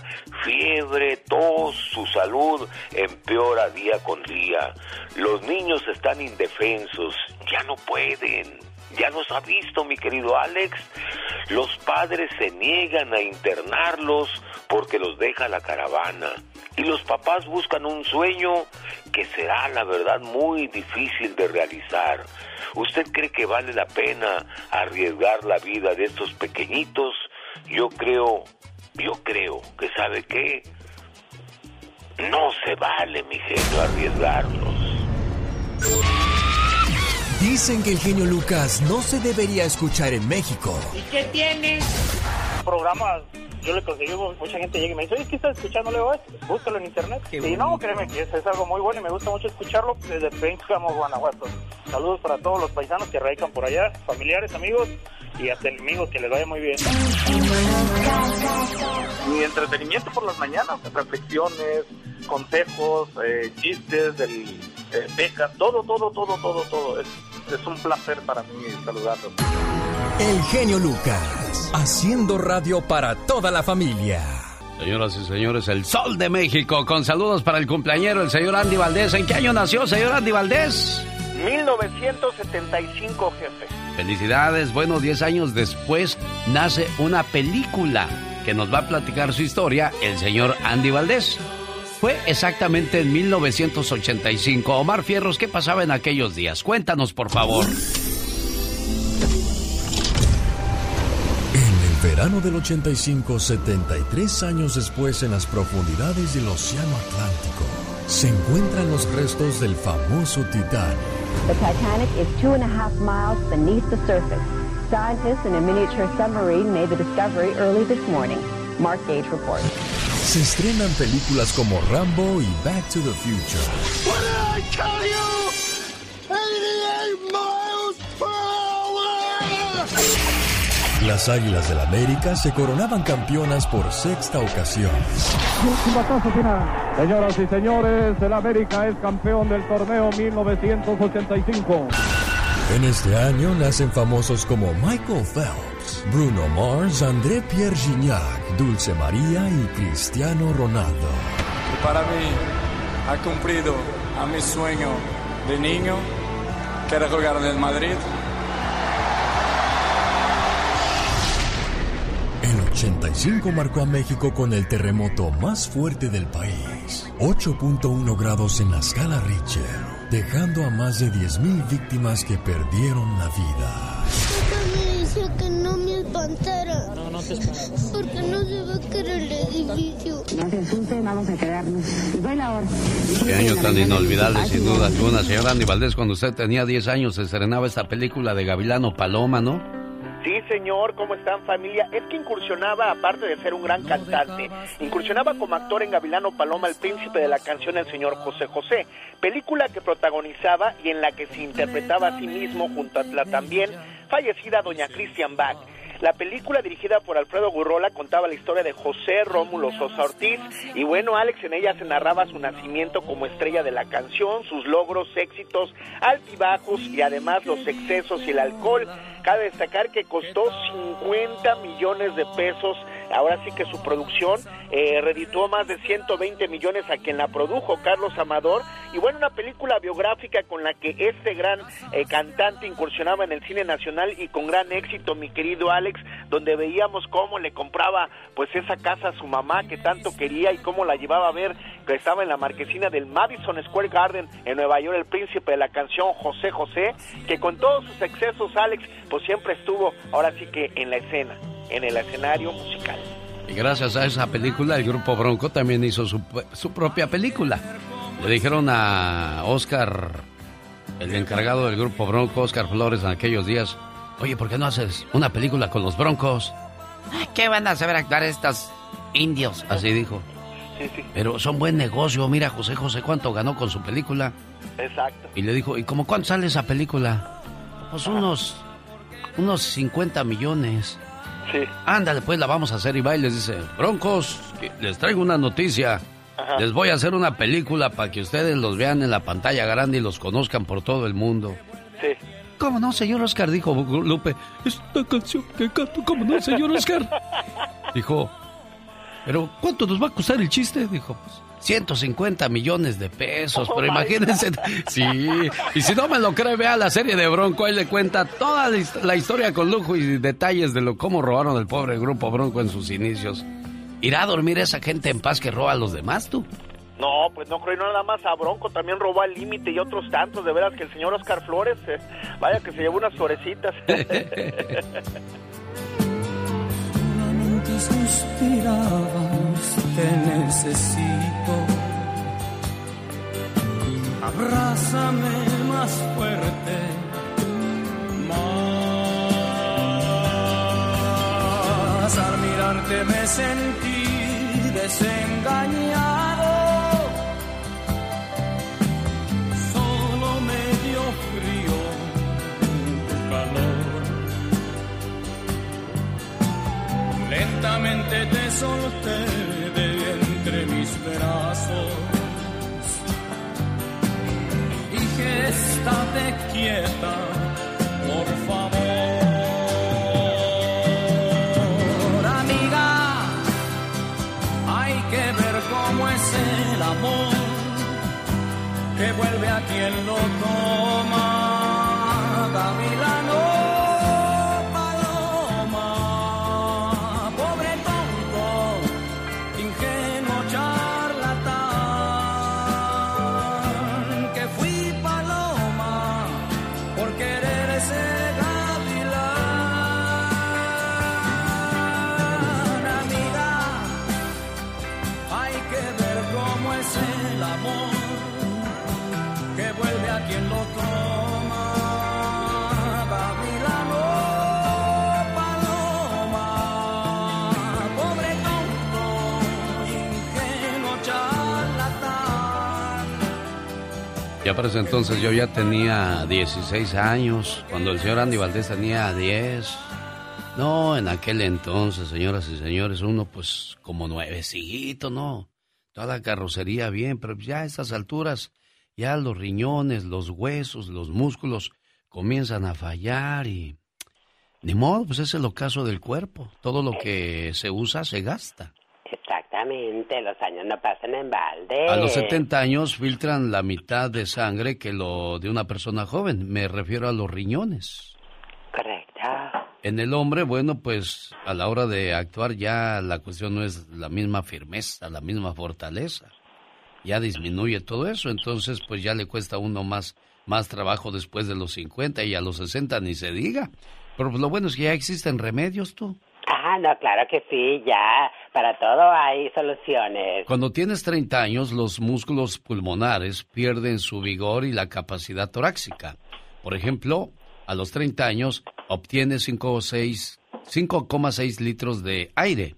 fiebre, tos, su salud empeora día con día. Los niños están indefensos, ya no pueden. Ya nos ha visto, mi querido Alex. Los padres se niegan a internarlos porque los deja la caravana. Y los papás buscan un sueño que será, la verdad, muy difícil de realizar. ¿Usted cree que vale la pena arriesgar la vida de estos pequeñitos? Yo creo, yo creo que sabe qué, no se vale, mi genio, arriesgarlos. Dicen que el genio Lucas no se debería escuchar en México. ¿Y qué tiene? Programas yo le conseguí, mucha gente llega y me dice, oye, ¿qué estás escuchando? Le digo, búscalo en internet. y no, créeme que es, algo muy bueno y me gusta mucho escucharlo desde Pénjamo, Guanajuato. Saludos para todos los paisanos que radican por allá, familiares, amigos y hasta enemigos, que les vaya muy bien. Mi entretenimiento por las mañanas, reflexiones, consejos, eh, chistes, del, eh, becas, todo, todo, todo, todo, todo. Es, es un placer para mí saludarlos. El genio Lucas, haciendo radio para toda la familia. Señoras y señores, el Sol de México, con saludos para el cumpleañero, el señor Andy Valdés. ¿En qué año nació, señor Andy Valdés? 1975, jefe. Felicidades, bueno, 10 años después nace una película que nos va a platicar su historia, el señor Andy Valdés. Fue exactamente en 1985. Omar Fierros, ¿qué pasaba en aquellos días? Cuéntanos, por favor. Verano del 85, 73 años después, en las profundidades del Océano Atlántico, se encuentran los restos del famoso Titanic. The Titanic is two and a half miles beneath the surface. Scientists in a miniature submarine made the discovery early this morning. Mark Gage reports. Se estrenan películas como Rambo y Back to the Future. What did I tell you? 88 miles per hour! Las Águilas del América se coronaban campeonas por sexta ocasión. Señoras y señores, el América es campeón del torneo 1985. En este año nacen famosos como Michael Phelps, Bruno Mars, André Pierre Gignac, Dulce María y Cristiano Ronaldo. Y para mí ha cumplido a mi sueño de niño, que era jugar en el Madrid 85 marcó a México con el terremoto más fuerte del país, 8.1 grados en la escala Richter, dejando a más de 10.000 víctimas que perdieron la vida. Espantara. No, no te Porque no se va a caer el edificio. No se asuste, vamos a quedarnos. La hora. Qué año tan inolvidable, sin duda alguna. Señor Andy Valdés, cuando usted tenía 10 años, se estrenaba esta película de Gavilano Paloma, ¿no? Sí, señor, ¿cómo están familia? Es que incursionaba, aparte de ser un gran cantante, incursionaba como actor en Gavilano Paloma, el príncipe de la canción El señor José José, película que protagonizaba y en la que se interpretaba a sí mismo junto a la también fallecida doña Christian Bach. La película dirigida por Alfredo Gurrola contaba la historia de José Rómulo Sosa Ortiz y bueno, Alex en ella se narraba su nacimiento como estrella de la canción, sus logros, éxitos, altibajos y además los excesos y el alcohol. Cabe destacar que costó 50 millones de pesos ahora sí que su producción eh, redituó más de 120 millones a quien la produjo, Carlos Amador, y bueno, una película biográfica con la que este gran eh, cantante incursionaba en el cine nacional y con gran éxito, mi querido Alex, donde veíamos cómo le compraba pues esa casa a su mamá que tanto quería y cómo la llevaba a ver, que estaba en la marquesina del Madison Square Garden en Nueva York, el príncipe de la canción José José, que con todos sus excesos, Alex, pues siempre estuvo ahora sí que en la escena en el escenario musical. Y gracias a esa película, el grupo Bronco también hizo su, su propia película. Le dijeron a Oscar, el encargado del grupo Bronco, Oscar Flores, en aquellos días, oye, ¿por qué no haces una película con los Broncos? ¿Qué van a saber actuar estos indios? Así dijo. Pero son buen negocio. Mira, José José, ¿cuánto ganó con su película? Exacto. Y le dijo, ¿y cómo cuánto sale esa película? Pues unos, unos 50 millones. Sí. Ándale, pues la vamos a hacer. Y va y les dice, Broncos, les traigo una noticia. Les voy a hacer una película para que ustedes los vean en la pantalla grande y los conozcan por todo el mundo. Sí. ¿Cómo no, señor Oscar? Dijo Lupe. Es una canción que canto. ¿Cómo no, señor Oscar? Dijo, ¿pero cuánto nos va a costar el chiste? Dijo, pues 150 millones de pesos, pero imagínense, sí, y si no me lo cree, vea la serie de Bronco, ahí le cuenta toda la historia con lujo y detalles de lo cómo robaron el pobre grupo Bronco en sus inicios. ¿Irá a dormir esa gente en paz que roba a los demás, tú? No, pues no creo, nada más a Bronco, también robó al límite y otros tantos, de veras que el señor Oscar Flores, eh, vaya que se llevó unas florecitas. te necesito. Abrázame más fuerte, más. Al mirarte me sentí desengañado. Lentamente te solté de entre mis brazos. Dije, estate quieta, por favor. Amiga, hay que ver cómo es el amor que vuelve a quien lo toma. Gavilano. Ya para ese entonces yo ya tenía 16 años, cuando el señor Andy Valdés tenía 10. No, en aquel entonces, señoras y señores, uno pues como nuevecito, ¿no? Toda la carrocería bien, pero ya a estas alturas, ya los riñones, los huesos, los músculos comienzan a fallar y... Ni modo, pues es el ocaso del cuerpo. Todo lo que se usa se gasta. Exactamente, los años no pasan en balde. A los 70 años filtran la mitad de sangre que lo de una persona joven. Me refiero a los riñones. Correcto. En el hombre, bueno, pues a la hora de actuar ya la cuestión no es la misma firmeza, la misma fortaleza. Ya disminuye todo eso, entonces pues ya le cuesta a uno más, más trabajo después de los 50 y a los 60 ni se diga. Pero pues, lo bueno es que ya existen remedios, tú. Ah, no, claro que sí, ya. Para todo hay soluciones. Cuando tienes 30 años, los músculos pulmonares pierden su vigor y la capacidad torácica. Por ejemplo, a los 30 años obtienes 5,6 litros de aire.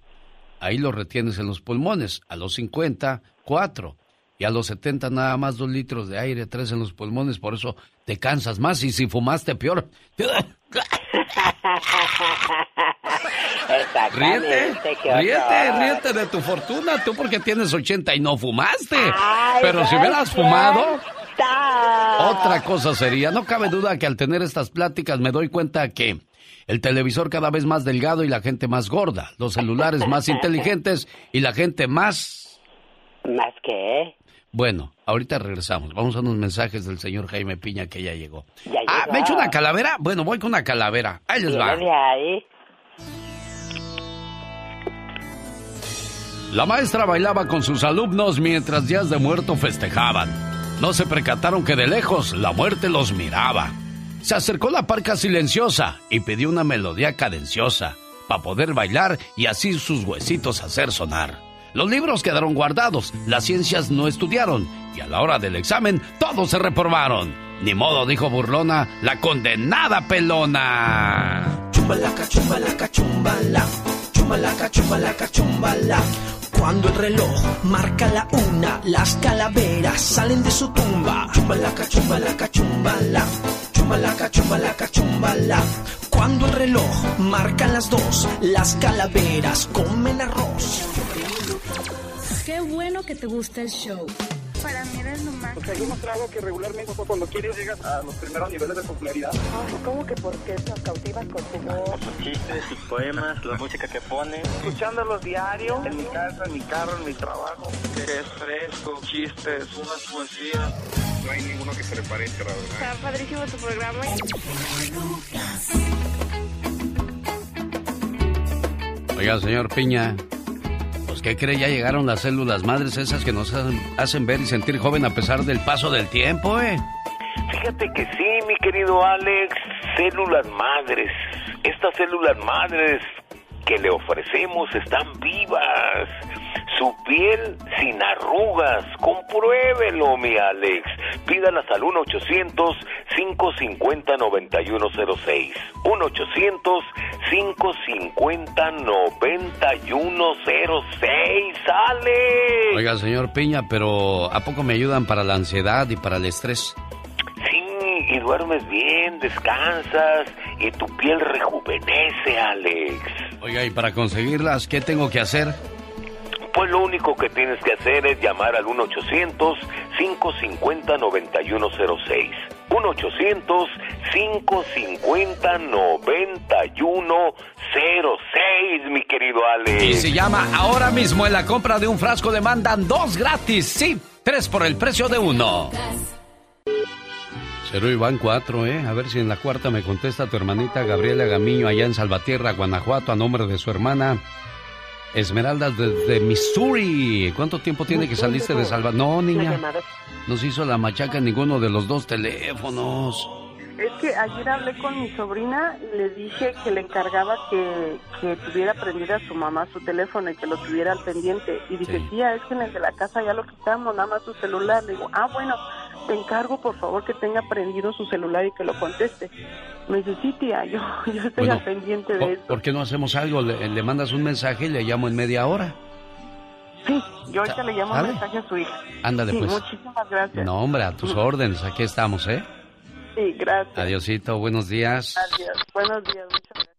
Ahí lo retienes en los pulmones. A los 50, 4. Y a los 70 nada más 2 litros de aire, 3 en los pulmones. Por eso te cansas más y si fumaste peor. Ríete, ríete, ríete de tu fortuna, tú porque tienes 80 y no fumaste. Ay, Pero si hubieras fumado, otra cosa sería. No cabe duda que al tener estas pláticas me doy cuenta que el televisor cada vez más delgado y la gente más gorda, los celulares más inteligentes y la gente más... ¿Más qué? Bueno, ahorita regresamos. Vamos a unos mensajes del señor Jaime Piña que ya llegó. Ya Ah, llegó. ¿me he hecho una calavera? Bueno, voy con una calavera. Ahí les va. Ahí. La maestra bailaba con sus alumnos mientras días de muerto festejaban. No se percataron que de lejos la muerte los miraba. Se acercó la parca silenciosa y pidió una melodía cadenciosa para poder bailar y así sus huesitos hacer sonar. Los libros quedaron guardados, las ciencias no estudiaron y a la hora del examen todos se reprobaron. Ni modo, dijo Burlona, la condenada pelona. Chumbalaca, chumbalaca, chumbala. Chumbalaca, chumbalaca, chumbala. Cuando el reloj marca la una, las calaveras salen de su tumba. Chumbalaca, chumbalaca, chumbala. Chumbalaca, chumbalaca, chumbala. Cuando el reloj marca las dos, las calaveras comen arroz. Qué bueno que te gusta el show para mí eres lo más. O sea, yo mostrado que regularmente cuando quieres llegas a los primeros niveles de popularidad. Ay, ¿cómo que por qué nos cautivas con tu voz? Por sus chistes, sus poemas, la música que pone. Escuchándolos diario, en mi casa, en mi carro, en mi trabajo. Que es fresco, chistes, unas poesías. No hay ninguno que se le parezca, la verdad. Está padrísimo tu programa. Oiga, señor Piña, ¿Qué cree? Ya llegaron las células madres esas que nos hacen ver y sentir joven a pesar del paso del tiempo, ¿eh? Fíjate que sí, mi querido Alex, células madres. Estas células madres que le ofrecemos están vivas. Su piel sin arrugas. Compruébelo, mi Alex. Pídalas al 1-800-550-9106. 1-800-550-9106. ¡Alex! Oiga, señor Piña, pero ¿a poco me ayudan para la ansiedad y para el estrés? Sí, y duermes bien, descansas y tu piel rejuvenece, Alex. Oiga, ¿y para conseguirlas qué tengo que hacer? Pues lo único que tienes que hacer es llamar al 1-800-550-9106. 1-800-550-9106, mi querido Alex. Y se llama ahora mismo en la compra de un frasco de mandan dos gratis. Sí, tres por el precio de uno. Cero y van cuatro, ¿eh? A ver si en la cuarta me contesta tu hermanita Gabriela Gamiño allá en Salvatierra, Guanajuato, a nombre de su hermana Esmeralda desde Missouri. ¿Cuánto tiempo tiene que saliste de Salva? No, niña. Nos hizo la machaca en ninguno de los dos teléfonos. Es que ayer hablé con mi sobrina y le dije que le encargaba que, que tuviera prendida a su mamá su teléfono y que lo tuviera al pendiente. Y dije, tía, es que en el de la casa ya lo quitamos, nada más su celular. Le digo, ah, bueno, te encargo por favor que tenga prendido su celular y que lo conteste. Me dice, sí, tía, yo, yo estoy al pendiente de eso. ¿Por qué no hacemos algo? Le, mandas un mensaje y le llamo en media hora. Sí, yo ahorita le llamo un mensaje a su hija. Ándale, pues. Muchísimas gracias. No, hombre, a tus órdenes, aquí estamos, ¿eh? Sí, gracias. Adiosito, buenos días. Adiós, buenos días, muchas gracias.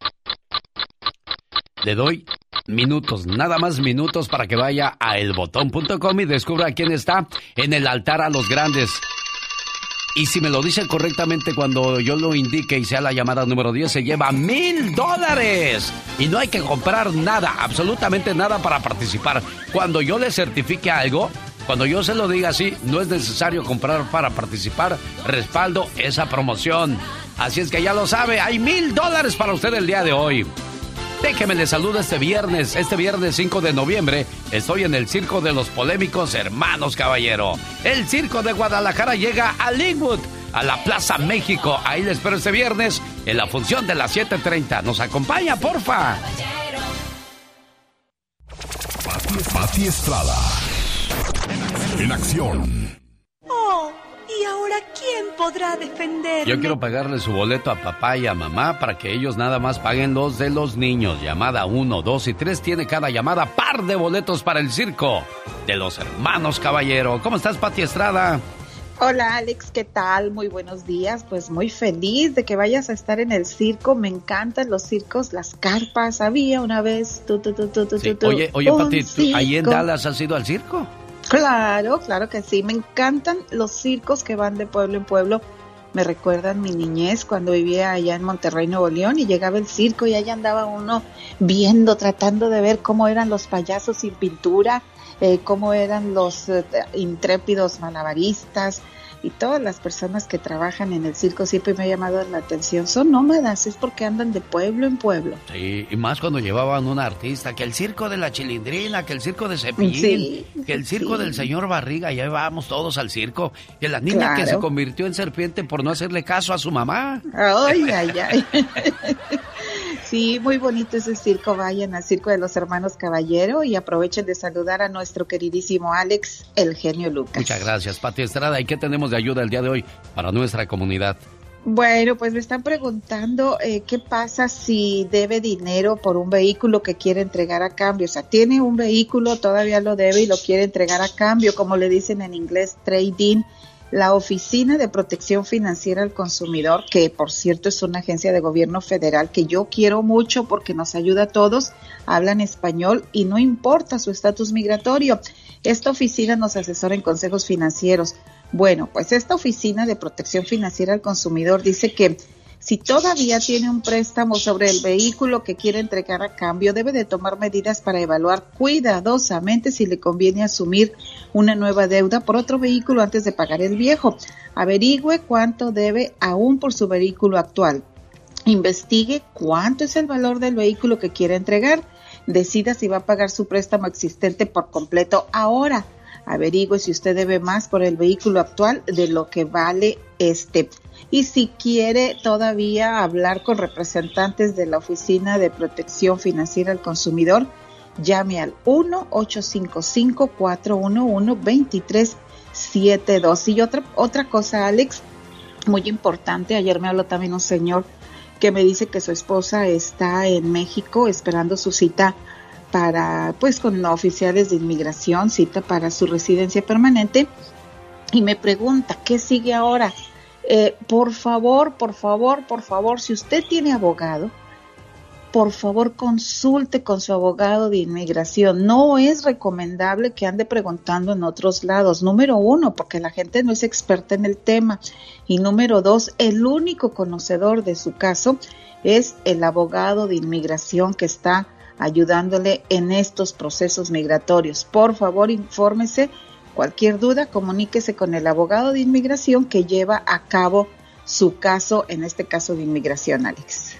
Le doy minutos, nada más minutos para que vaya a elbotón.com y descubra quién está en el altar a los grandes. Y si me lo dice correctamente cuando yo lo indique y sea la llamada número 10, se lleva mil dólares. Y no hay que comprar nada, absolutamente nada para participar. Cuando yo le certifique algo, cuando yo se lo diga así, no es necesario comprar para participar. Respaldo esa promoción. Así es que ya lo sabe, hay mil dólares para usted el día de hoy. Déjeme le saludo este viernes, este viernes 5 de noviembre. Estoy en el Circo de los Polémicos Hermanos Caballero. El Circo de Guadalajara llega a Linwood, a la Plaza México. Ahí le espero este viernes en la función de las 7.30. ¿Nos acompaña, porfa? Pati Estrada. En acción. Podrá defenderme? Yo quiero pagarle su boleto a papá y a mamá para que ellos nada más paguen los de los niños. Llamada 1, 2 y 3 tiene cada llamada par de boletos para el circo de los hermanos Caballero. ¿Cómo estás, Pati Estrada? Hola Alex, ¿qué tal? Muy buenos días. Pues muy feliz de que vayas a estar en el circo. Me encantan los circos, las carpas. Había una vez. oye, oye, Pati, ¿ahí en Dallas has ido al circo? Claro, claro que sí. Me encantan los circos que van de pueblo en pueblo. Me recuerdan mi niñez cuando vivía allá en Monterrey, Nuevo León, y llegaba el circo y allá andaba uno viendo, tratando de ver cómo eran los payasos sin pintura, eh, cómo eran los eh, intrépidos malabaristas, y todas las personas que trabajan en el circo siempre me ha llamado la atención. Son nómadas, es porque andan de pueblo en pueblo. Sí, y más cuando llevaban un artista, que el circo de la chilindrina, que el circo de Cepillín, que el circo del señor Barriga, ya vamos todos al circo, que la niña que se convirtió en serpiente por no hacerle caso a su mamá. Ay, ay, ay. Sí, muy bonito ese circo. Vayan al circo de los hermanos Caballero y aprovechen de saludar a nuestro queridísimo Alex, el genio Lucas. Muchas gracias, Pati Estrada. ¿Y qué tenemos de ayuda el día de hoy para nuestra comunidad? Bueno, pues me están preguntando eh, qué pasa si debe dinero por un vehículo que quiere entregar a cambio. O sea, tiene un vehículo, todavía lo debe y lo quiere entregar a cambio, como le dicen en inglés, trading. La Oficina de Protección Financiera al Consumidor, que por cierto es una agencia de gobierno federal que yo quiero mucho porque nos ayuda a todos, hablan español y no importa su estatus migratorio. Esta oficina nos asesora en consejos financieros bueno, pues esta Oficina de Protección Financiera al Consumidor dice que si todavía tiene un préstamo sobre el vehículo que quiere entregar a cambio, debe de tomar medidas para evaluar cuidadosamente si le conviene asumir una nueva deuda por otro vehículo antes de pagar el viejo. Averigüe cuánto debe aún por su vehículo actual. Investigue cuánto es el valor del vehículo que quiere entregar. Decida si va a pagar su préstamo existente por completo ahora averigüe si usted debe más por el vehículo actual de lo que vale este. Y si quiere todavía hablar con representantes de la Oficina de Protección Financiera al Consumidor, llame al 1-855-411-2372. Y otra, otra cosa, Alex, muy importante, ayer me habló también un señor que me dice que su esposa está en México esperando su cita para, pues con oficiales de inmigración, cita para su residencia permanente, y me pregunta, ¿qué sigue ahora? Eh, por favor, por favor, por favor, si usted tiene abogado, por favor consulte con su abogado de inmigración. No es recomendable que ande preguntando en otros lados. Número uno, porque la gente no es experta en el tema. Y número dos, el único conocedor de su caso es el abogado de inmigración que está ayudándole en estos procesos migratorios. Por favor, infórmese. Cualquier duda, comuníquese con el abogado de inmigración que lleva a cabo su caso, en este caso de inmigración, Alex.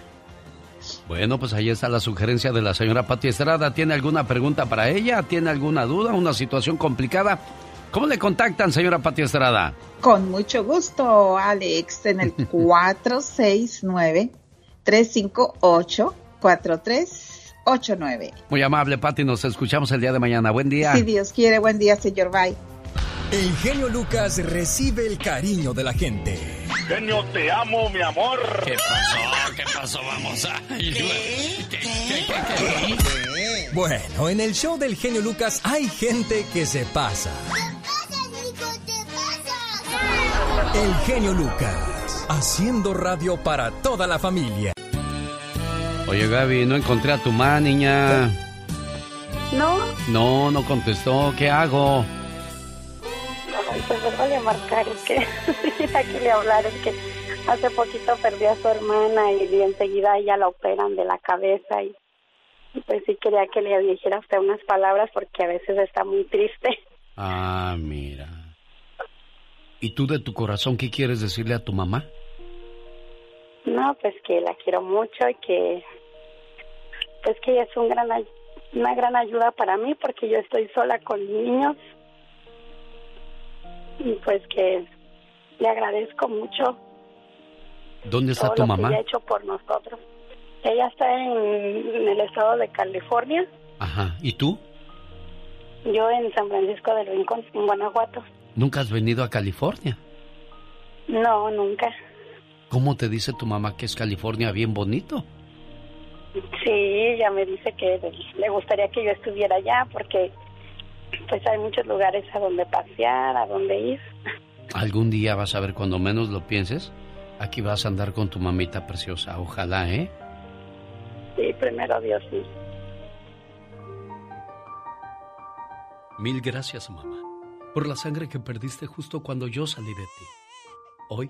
Bueno, pues ahí está la sugerencia de la señora Pati Estrada. ¿Tiene alguna pregunta para ella? ¿Tiene alguna duda? ¿Una situación complicada? ¿Cómo le contactan, señora Pati Estrada? Con mucho gusto, Alex, en el 469 358 43 89. Muy amable, Pati. Nos escuchamos el día de mañana. Buen día. Si Dios quiere, buen día, señor. Bye. El genio Lucas recibe el cariño de la gente. Genio, te amo, mi amor. ¿Qué pasó? ¿Qué pasó? Vamos a. Bueno, en el show del genio Lucas hay gente que se pasa. El genio Lucas, haciendo radio para toda la familia. Oye, Gaby, no encontré a tu mamá, niña. ¿No? No, no contestó. ¿Qué hago? Ay, pues a marcar, es que aquí le hablar, es que hace poquito perdió a su hermana y, enseguida ella la operan de la cabeza y, pues sí quería que le dijera usted unas palabras porque a veces está muy triste. Ah, mira. ¿Y tú de tu corazón qué quieres decirle a tu mamá? No, pues que la quiero mucho y que pues que ella es un gran, una gran ayuda para mí porque yo estoy sola con niños y pues que le agradezco mucho. ¿Dónde está tu mamá? Que ha hecho por nosotros. Ella está en, el estado de California. Ajá. ¿Y tú? Yo en San Francisco del Rincón, en Guanajuato. ¿Nunca has venido a California? No, nunca. ¿Cómo te dice tu mamá que es California bien bonito? Sí, ella me dice que le gustaría que yo estuviera allá porque pues hay muchos lugares a donde pasear, a donde ir. Algún día vas a ver cuando menos lo pienses, aquí vas a andar con tu mamita preciosa, ojalá, ¿eh? Sí, primero Dios sí. Mil gracias, mamá, por la sangre que perdiste justo cuando yo salí de ti. Hoy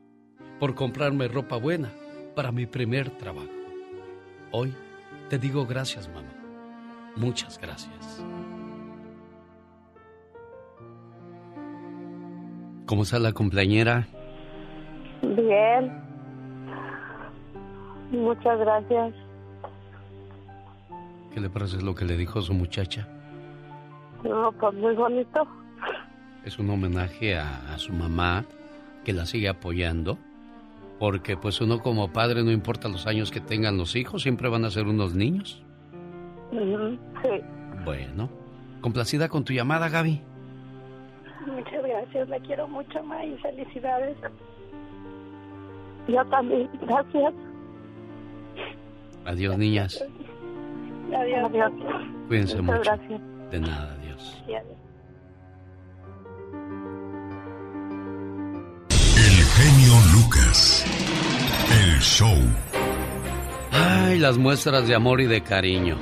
por comprarme ropa buena para mi primer trabajo. Hoy Te digo gracias, mamá. Muchas gracias. ¿Cómo está la compañera? Bien. Muchas gracias. ¿Qué le parece lo que le dijo su muchacha? No, pues muy bonito. Es un homenaje a, su mamá que la sigue apoyando. Porque pues uno como padre, no importa los años que tengan los hijos, siempre van a ser unos niños. Sí. Bueno, complacida con tu llamada, Gaby. Muchas gracias, la quiero mucho, más y felicidades. Yo también, gracias. Adiós, niñas. Adiós. adiós. Cuídense mucho. Gracias. De nada, adiós. El El show. Ay, las muestras de amor y de cariño.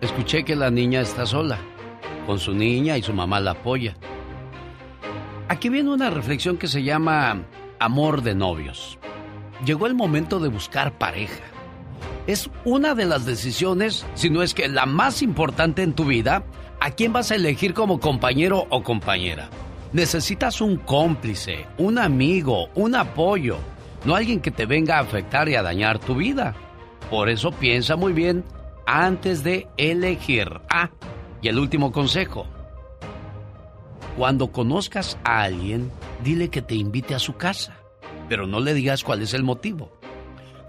Escuché que la niña está sola, con su niña y su mamá la apoya. Aquí viene una reflexión que se llama amor de novios. Llegó el momento de buscar pareja. Es una de las decisiones, si no es que la más importante en tu vida, a quién vas a elegir como compañero o compañera. Necesitas un cómplice, un amigo, un apoyo, no alguien que te venga a afectar y a dañar tu vida. Por eso piensa muy bien antes de elegir. Ah, y el último consejo. Cuando conozcas a alguien, dile que te invite a su casa, pero no le digas cuál es el motivo.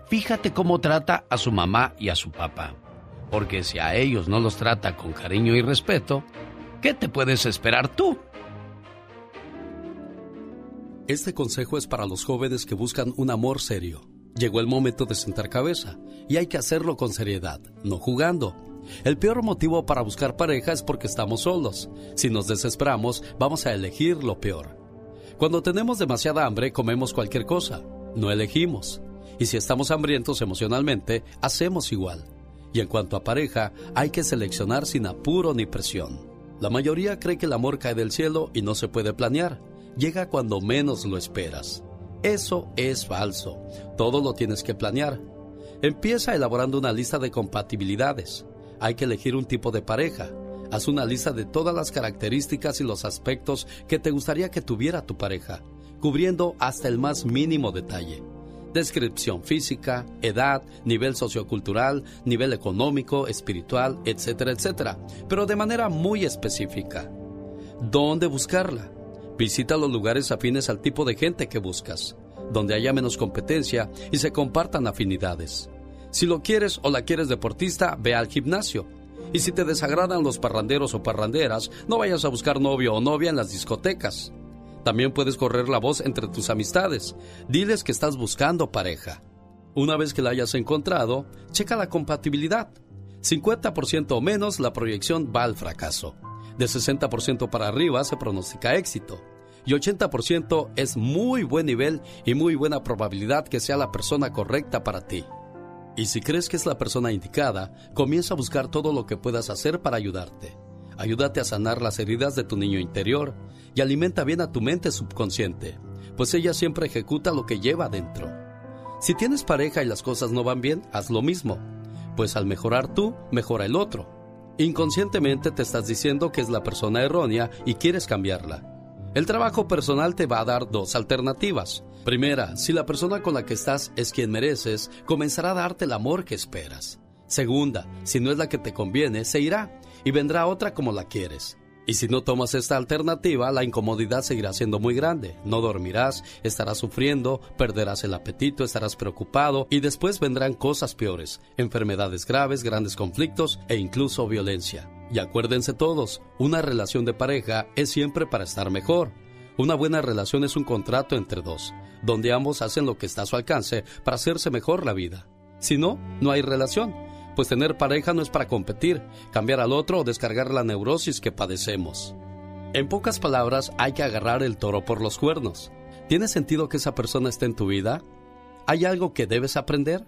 Fíjate cómo trata a su mamá y a su papá, porque si a ellos no los trata con cariño y respeto, ¿qué te puedes esperar tú? Este consejo es para los jóvenes que buscan un amor serio. Llegó el momento de sentar cabeza y hay que hacerlo con seriedad, no jugando. El peor motivo para buscar pareja es porque estamos solos. Si nos desesperamos, vamos a elegir lo peor. Cuando tenemos demasiada hambre, comemos cualquier cosa. No elegimos. Y si estamos hambrientos emocionalmente, hacemos igual. Y en cuanto a pareja, hay que seleccionar sin apuro ni presión. La mayoría cree que el amor cae del cielo y no se puede planear. Llega cuando menos lo esperas. Eso es falso. Todo lo tienes que planear. Empieza elaborando una lista de compatibilidades. Hay que elegir un tipo de pareja. Haz una lista de todas las características y los aspectos que te gustaría que tuviera tu pareja, cubriendo hasta el más mínimo detalle. Descripción física, edad, nivel sociocultural, nivel económico, espiritual, etcétera, etcétera, pero de manera muy específica. ¿Dónde buscarla? Visita los lugares afines al tipo de gente que buscas, donde haya menos competencia y se compartan afinidades. Si lo quieres o la quieres deportista, ve al gimnasio. Y si te desagradan los parranderos o parranderas, no vayas a buscar novio o novia en las discotecas. También puedes correr la voz entre tus amistades. Diles que estás buscando pareja. Una vez que la hayas encontrado, checa la compatibilidad. 50% o menos la proyección va al fracaso. De 60% para arriba se pronostica éxito y 80% es muy buen nivel y muy buena probabilidad que sea la persona correcta para ti. Y si crees que es la persona indicada, comienza a buscar todo lo que puedas hacer para ayudarte. Ayúdate a sanar las heridas de tu niño interior y alimenta bien a tu mente subconsciente, pues ella siempre ejecuta lo que lleva adentro. Si tienes pareja y las cosas no van bien, haz lo mismo, pues al mejorar tú, mejora el otro. Inconscientemente te estás diciendo que es la persona errónea y quieres cambiarla. El trabajo personal te va a dar dos alternativas. Primera, si la persona con la que estás es quien mereces, comenzará a darte el amor que esperas. Segunda, si no es la que te conviene, se irá y vendrá otra como la quieres. Y si no tomas esta alternativa, la incomodidad seguirá siendo muy grande. No dormirás, estarás sufriendo, perderás el apetito, estarás preocupado y después vendrán cosas peores, enfermedades graves, grandes conflictos e incluso violencia. Y acuérdense todos, una relación de pareja es siempre para estar mejor. Una buena relación es un contrato entre dos, donde ambos hacen lo que está a su alcance para hacerse mejor la vida. Si no, no hay relación, pues tener pareja no es para competir, cambiar al otro o descargar la neurosis que padecemos. En pocas palabras, hay que agarrar el toro por los cuernos. ¿Tiene sentido que esa persona esté en tu vida? ¿Hay algo que debes aprender?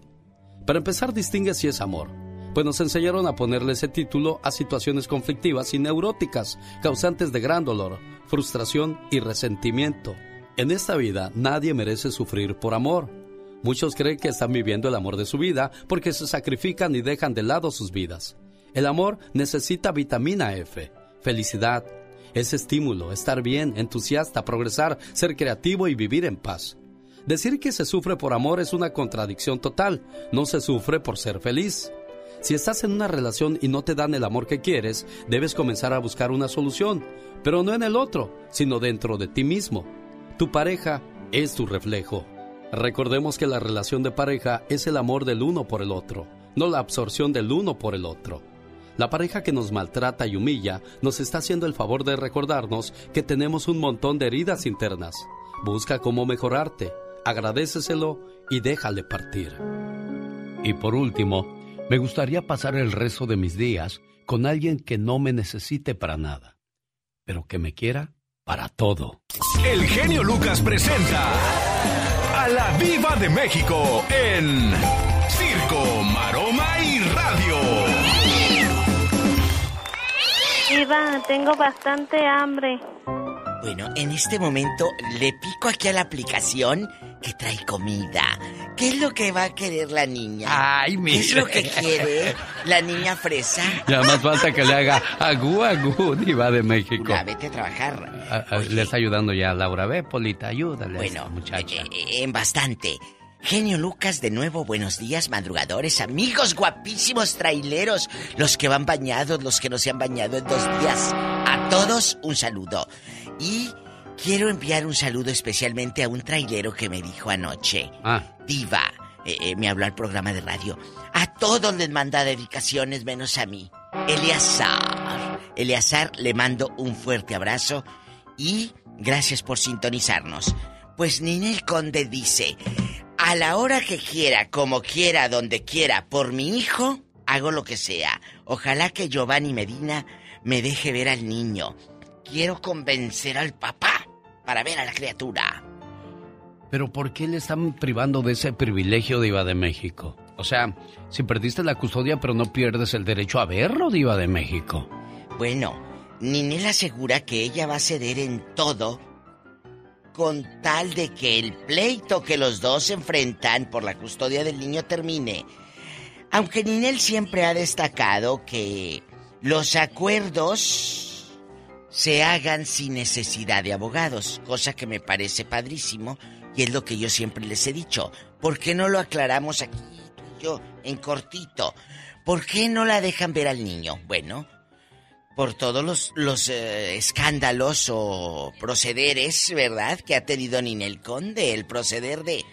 Para empezar, distingue si es amor pues nos enseñaron a ponerle ese título a situaciones conflictivas y neuróticas, causantes de gran dolor, frustración y resentimiento. En esta vida nadie merece sufrir por amor. Muchos creen que están viviendo el amor de su vida porque se sacrifican y dejan de lado sus vidas. El amor necesita vitamina F, felicidad, es estímulo, estar bien, entusiasta, progresar, ser creativo y vivir en paz. Decir que se sufre por amor es una contradicción total, no se sufre por ser feliz. Si estás en una relación y no te dan el amor que quieres, debes comenzar a buscar una solución, pero no en el otro, sino dentro de ti mismo. Tu pareja es tu reflejo. Recordemos que la relación de pareja es el amor del uno por el otro, no la absorción del uno por el otro. La pareja que nos maltrata y humilla nos está haciendo el favor de recordarnos que tenemos un montón de heridas internas. Busca cómo mejorarte, agradeceselo y déjale partir. Y por último, me gustaría pasar el resto de mis días con alguien que no me necesite para nada, pero que me quiera para todo. El genio Lucas presenta a la Viva de México en Circo, Maroma y Radio. Viva, tengo bastante hambre. Bueno, en este momento le pico aquí a la aplicación que trae comida. ¿Qué es lo que va a querer la niña? Ay, mira. ¿Qué es lo que quiere la niña fresa? Ya más falta que le haga agú, agú, diva de México. Ya, vete a trabajar. le está ayudando ya Laura. Ve, Polita, ayúdale bueno, a esta muchacha. Eh, eh, en bastante. Genio Lucas, de nuevo, buenos días, madrugadores, amigos guapísimos traileros, los que van bañados, los que no se han bañado en dos días. A todos, un saludo. Y quiero enviar un saludo especialmente a un trailero que me dijo anoche. Ah. Diva, eh, eh, me habló al programa de radio. A todos les manda dedicaciones menos a mí. Eleazar. Eleazar, le mando un fuerte abrazo y gracias por sintonizarnos. Pues Ninel Conde dice, a la hora que quiera, como quiera, donde quiera, por mi hijo, hago lo que sea. Ojalá que Giovanni Medina me deje ver al niño. Quiero convencer al papá para ver a la criatura. Pero ¿por qué le están privando de ese privilegio, Diva de México? O sea, si perdiste la custodia pero no pierdes el derecho a verlo, Diva de México. Bueno, Ninel asegura que ella va a ceder en todo con tal de que el pleito que los dos enfrentan por la custodia del niño termine. Aunque Ninel siempre ha destacado que los acuerdos se hagan sin necesidad de abogados, cosa que me parece padrísimo y es lo que yo siempre les he dicho. ¿Por qué no lo aclaramos aquí, yo, en cortito? ¿Por qué no la dejan ver al niño? Bueno, por todos los, los eh, escándalos o procederes, ¿verdad? Que ha tenido Ninel Conde, el proceder de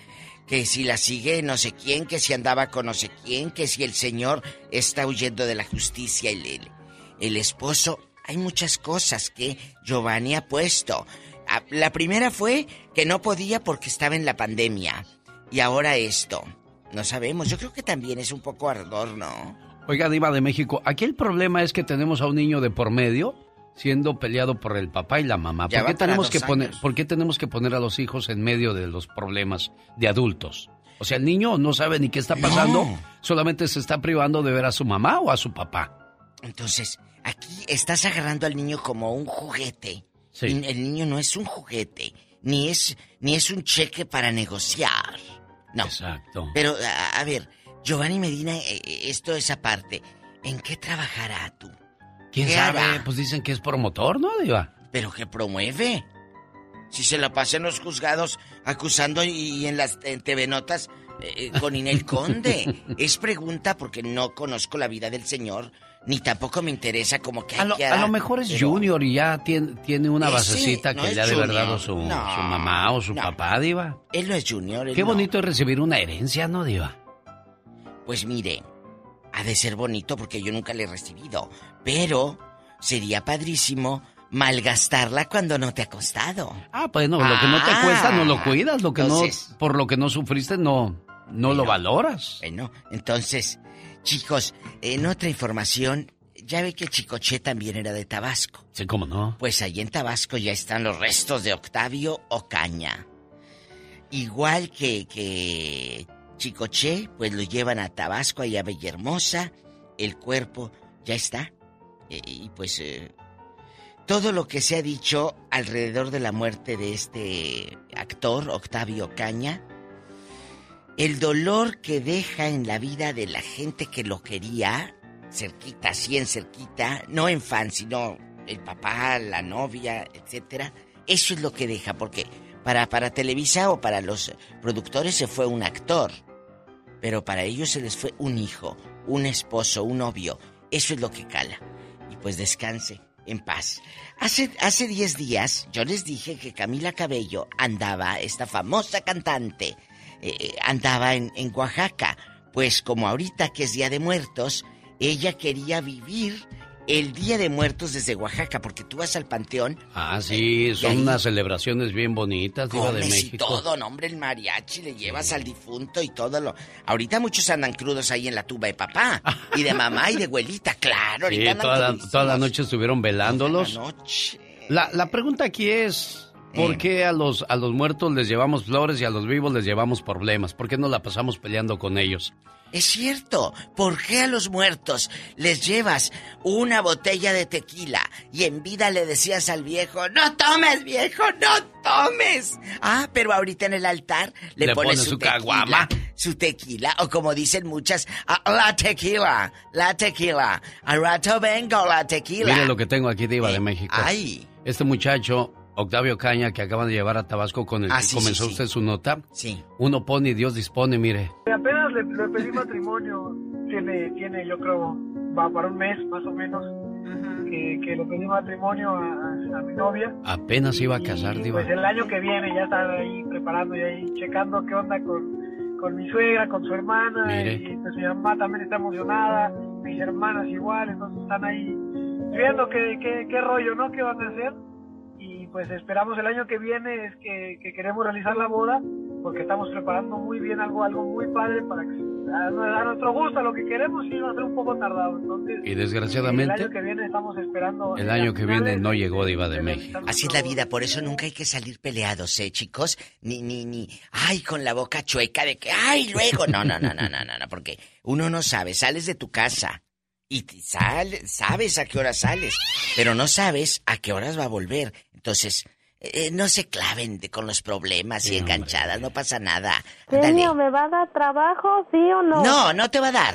que si la sigue no sé quién, que si andaba con no sé quién, que si el señor está huyendo de la justicia, el, el, el esposo. Hay muchas cosas que Giovanni ha puesto. Ah, La primera fue que no podía porque estaba en la pandemia. Y ahora esto. No sabemos. Yo creo que también es un poco ardor, ¿no? Oiga, Diva de México, aquí el problema es que tenemos a un niño de por medio siendo peleado por el papá y la mamá. ¿Por qué, tenemos que poner. ¿Por qué tenemos que poner a los hijos en medio de los problemas de adultos? O sea, el niño no sabe ni qué está pasando, solamente se está privando de ver a su mamá o a su papá. Entonces, aquí estás agarrando al niño como un juguete. Sí. El niño no es un juguete, ni es, ni es un cheque para negociar. No. Exacto. Pero, a, a ver, Giovanni Medina, eh, eh, esto es aparte. ¿En qué trabajará tú? ¿Quién ¿Qué sabe? hará? Pues dicen que es promotor, ¿no, Diva? ¿Pero qué promueve? Si se la pasa en los juzgados acusando y, en las en TV Notas eh, con Inel Conde. es pregunta porque no conozco la vida del señor, ni tampoco me interesa como que... A lo, que a lo mejor es pero- Junior y ya tiene, tiene una basecita no que le ha de su, No, su mamá o su papá, Diva. Él no es Junior. él Qué no. bonito es recibir una herencia, ¿no, Diva? Pues mire, ha de ser bonito porque yo nunca le he recibido. Pero sería padrísimo malgastarla cuando no te ha costado. Ah, pues no, lo que no te Ah. cuesta no lo cuidas, lo que Entonces- no, por lo que no sufriste no, no lo valoras. Bueno, entonces, chicos, en otra información, ya ve que Chicoche también era de Tabasco. Sí, cómo no. Pues allí en Tabasco ya están los restos de Octavio Ocaña. Igual que, que Chicoche, pues lo llevan a Tabasco, allá a Villahermosa. El cuerpo ya está. Eh, y pues eh, todo lo que se ha dicho alrededor de la muerte de este actor, Octavio Ocaña, el dolor que deja en la vida de la gente que lo quería, cerquita, así en cerquita, no en fan, sino el papá, la novia, etcétera, eso es lo que deja, porque para, para Televisa o para los productores se fue un actor, pero para ellos se les fue un hijo, un esposo, un novio. Eso es lo que cala. Y pues descanse en paz. Hace, hace 10 días yo les dije que Camila Cabello andaba, esta famosa cantante, eh, andaba en, en Oaxaca. Pues como ahorita que es Día de Muertos, ella quería vivir el Día de Muertos desde Oaxaca, porque tú vas al panteón. Ah, sí, son unas celebraciones bien bonitas, Diva de México. Y todo, nombre, el mariachi, le llevas al difunto y todo lo. Ahorita muchos andan crudos ahí en la tuba de papá, y de mamá y de abuelita, claro. Sí, toda, la, toda la noche estuvieron velándolos. la, noche. La, la pregunta aquí es. ¿Por eh. qué a los, a los muertos les llevamos flores y a los vivos les llevamos problemas? ¿Por qué no la pasamos peleando con ellos? Es cierto, ¿por qué a los muertos les llevas una botella de tequila y en vida le decías al viejo, no tomes viejo, no tomes? Ah, pero ahorita en el altar le, pones su, caguama, su tequila, o como dicen muchas, ah, la tequila, la tequila, al rato vengo la tequila. Mire lo que tengo aquí, Diva de eh, México. Ay. Este muchacho Octavio Caña, que acaban de llevar a Tabasco con el ah, que comenzó usted su nota. Sí. Uno pone y Dios dispone, mire. Apenas le, pedí matrimonio. Tiene, tiene, yo creo, va para un mes más o menos. que, que, le pedí matrimonio a, mi novia. Apenas iba a casar, y, Pues el año que viene ya está ahí preparando y ahí checando qué onda con, con mi suegra, con su hermana. Y pues mi mamá también está emocionada, mis hermanas igual, entonces están ahí viendo qué, qué, qué rollo, ¿no? ¿Qué van a hacer? Pues esperamos el año que viene es que, queremos realizar la boda porque estamos preparando muy bien algo algo muy padre para que a, nuestro gusto lo que queremos y va a ser un poco tardado. Entonces y desgraciadamente el año que viene estamos esperando el año que viene no llegó Diva de México. así es la vida por eso nunca hay que salir peleados eh chicos ni ni ni ay con la boca chueca de que ay luego. No no no no no no, no porque uno no sabe sales de tu casa y sales, sabes a qué hora sales, pero no sabes a qué horas va a volver. Entonces, eh, no se claven con los problemas y enganchadas, no pasa nada. Genio, ¿me va a dar trabajo, sí o no? No, no te va a dar.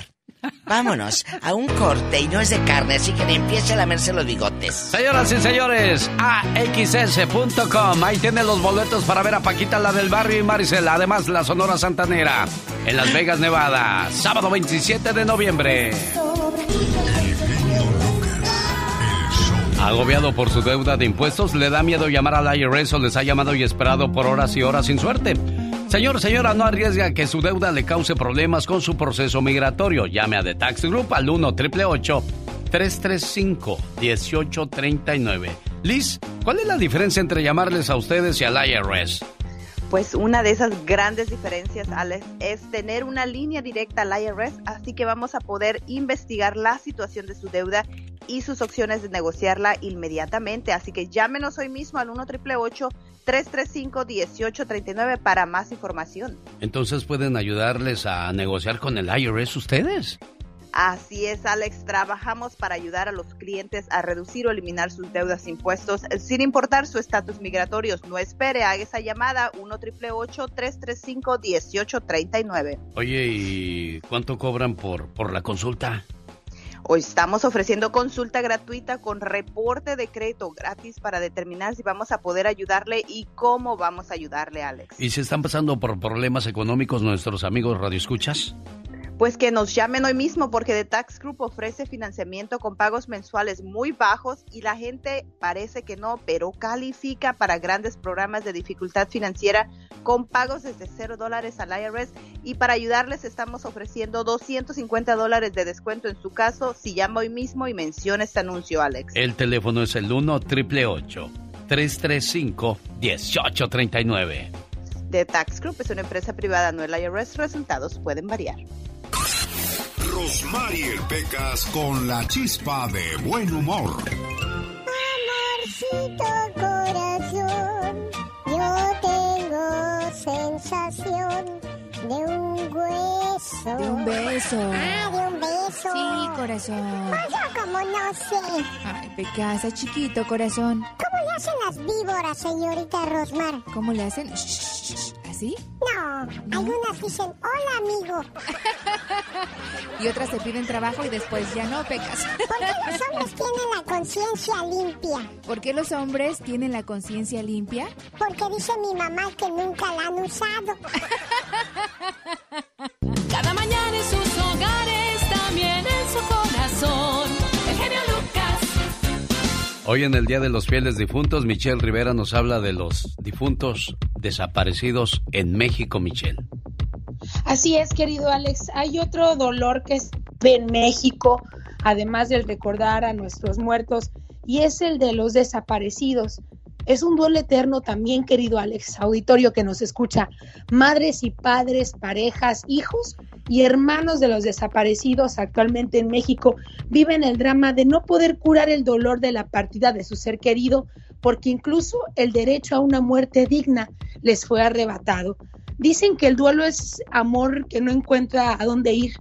Vámonos a un corte y no es de carne, así que empiece a lamerse los bigotes. Señoras y señores, axs.com. Ahí tienen los boletos para ver a Paquita, la del barrio y Maricela. Además, la Sonora Santanera en Las Vegas, Nevada. Sábado 27 de noviembre. Agobiado por su deuda de impuestos, le da miedo llamar al IRS o les ha llamado y esperado por horas y horas sin suerte. Señor, señora, no arriesga que su deuda le cause problemas con su proceso migratorio. Llame a The Tax Group al 1 335 1839 Liz, ¿cuál es la diferencia entre llamarles a ustedes y al IRS? Pues una de esas grandes diferencias, Alex, es tener una línea directa al IRS, así que vamos a poder investigar la situación de su deuda y sus opciones de negociarla inmediatamente. Así que llámenos hoy mismo al 1 335 1839 para más información. Entonces pueden ayudarles a negociar con el IRS ustedes. Así es, Alex. Trabajamos para ayudar a los clientes a reducir o eliminar sus deudas e impuestos sin importar su estatus migratorio. No espere, haga esa llamada 1 335 1839 Oye, ¿y cuánto cobran por, por la consulta? Hoy estamos ofreciendo consulta gratuita con reporte de crédito gratis para determinar si vamos a poder ayudarle y cómo vamos a ayudarle, Alex. ¿Y si están pasando por problemas económicos nuestros amigos radioescuchas? Pues que nos llamen hoy mismo porque The Tax Group ofrece financiamiento con pagos mensuales muy bajos y la gente parece que no, pero califica para grandes programas de dificultad financiera con pagos desde cero dólares al IRS y para ayudarles estamos ofreciendo 250 dólares de descuento en su caso si llama hoy mismo y menciona este anuncio, Alex. El teléfono es el 1 888 335 1839 The Tax Group es una empresa privada, no el IRS. Resultados pueden variar. Rosmarie Pecas con la chispa de buen humor. Amorcito corazón, yo tengo sensación de un hueso. De un beso. Ah, de un beso. Sí, corazón. Yo como no sé. Ay, Pecasa, chiquito, corazón. ¿Cómo le hacen las víboras, señorita Rosmar? ¿Cómo le hacen? ¿Así? No. Algunas dicen, hola amigo. y otras te piden trabajo y después ya no pecas. ¿Por qué los hombres tienen la conciencia limpia? ¿Por qué los hombres tienen la conciencia limpia? Porque dice mi mamá que nunca la han usado. Cada mañana Hoy en el Día de los Fieles Difuntos, Michelle Rivera nos habla de los difuntos desaparecidos en México, Michelle. Así es, querido Alex. Hay otro dolor que es en México, además del recordar a nuestros muertos, y es el de los desaparecidos. Es un duelo eterno también, querido Alex, auditorio que nos escucha. Madres y padres, parejas, hijos y hermanos de los desaparecidos actualmente en México viven el drama de no poder curar el dolor de la partida de su ser querido, porque incluso el derecho a una muerte digna les fue arrebatado. Dicen que el duelo es amor que no encuentra a dónde ir.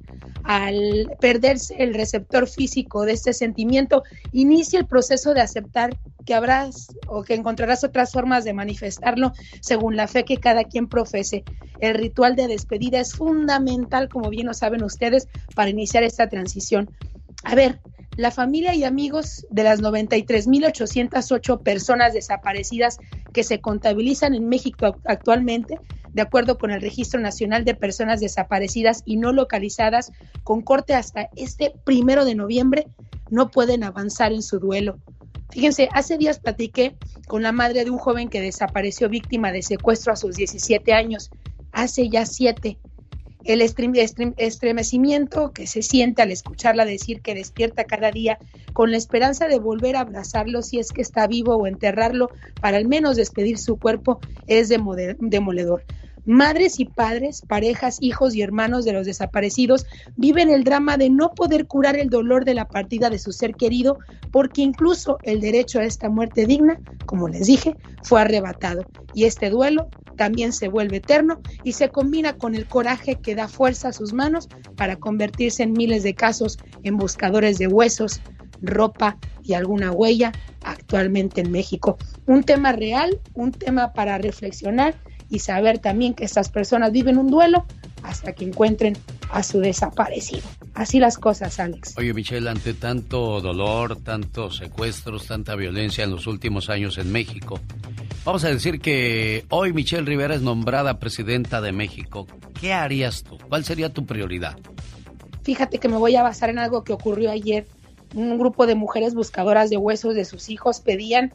Al perderse el receptor físico de este sentimiento, inicia el proceso de aceptar que habrás o que encontrarás otras formas de manifestarlo según la fe que cada quien profese. El ritual de despedida es fundamental, como bien lo saben ustedes, para iniciar esta transición. A ver, la familia y amigos de las 93.808 personas desaparecidas que se contabilizan en México actualmente, de acuerdo con el Registro Nacional de Personas Desaparecidas y No Localizadas, con corte hasta este primero de noviembre, no pueden avanzar en su duelo. Fíjense, hace días platiqué con la madre de un joven que desapareció víctima de secuestro a sus 17 años, hace ya siete el estremecimiento que se siente al escucharla decir que despierta cada día con la esperanza de volver a abrazarlo si es que está vivo o enterrarlo para al menos despedir su cuerpo es demoledor. Madres y padres, parejas, hijos y hermanos de los desaparecidos viven el drama de no poder curar el dolor de la partida de su ser querido porque incluso el derecho a esta muerte digna, como les dije, fue arrebatado. Y este duelo también se vuelve eterno y se combina con el coraje que da fuerza a sus manos para convertirse en miles de casos en buscadores de huesos, ropa y alguna huella actualmente en México. Un tema real, un tema para reflexionar y saber también que estas personas viven un duelo hasta que encuentren a su desaparecido. Así las cosas, Alex. Oye, Michelle, ante tanto dolor, tantos secuestros, tanta violencia en los últimos años en México, vamos a decir que hoy Michelle Rivera es nombrada presidenta de México. ¿Qué harías tú? ¿Cuál sería tu prioridad? Fíjate que me voy a basar en algo que ocurrió ayer. Un grupo de mujeres buscadoras de huesos de sus hijos pedían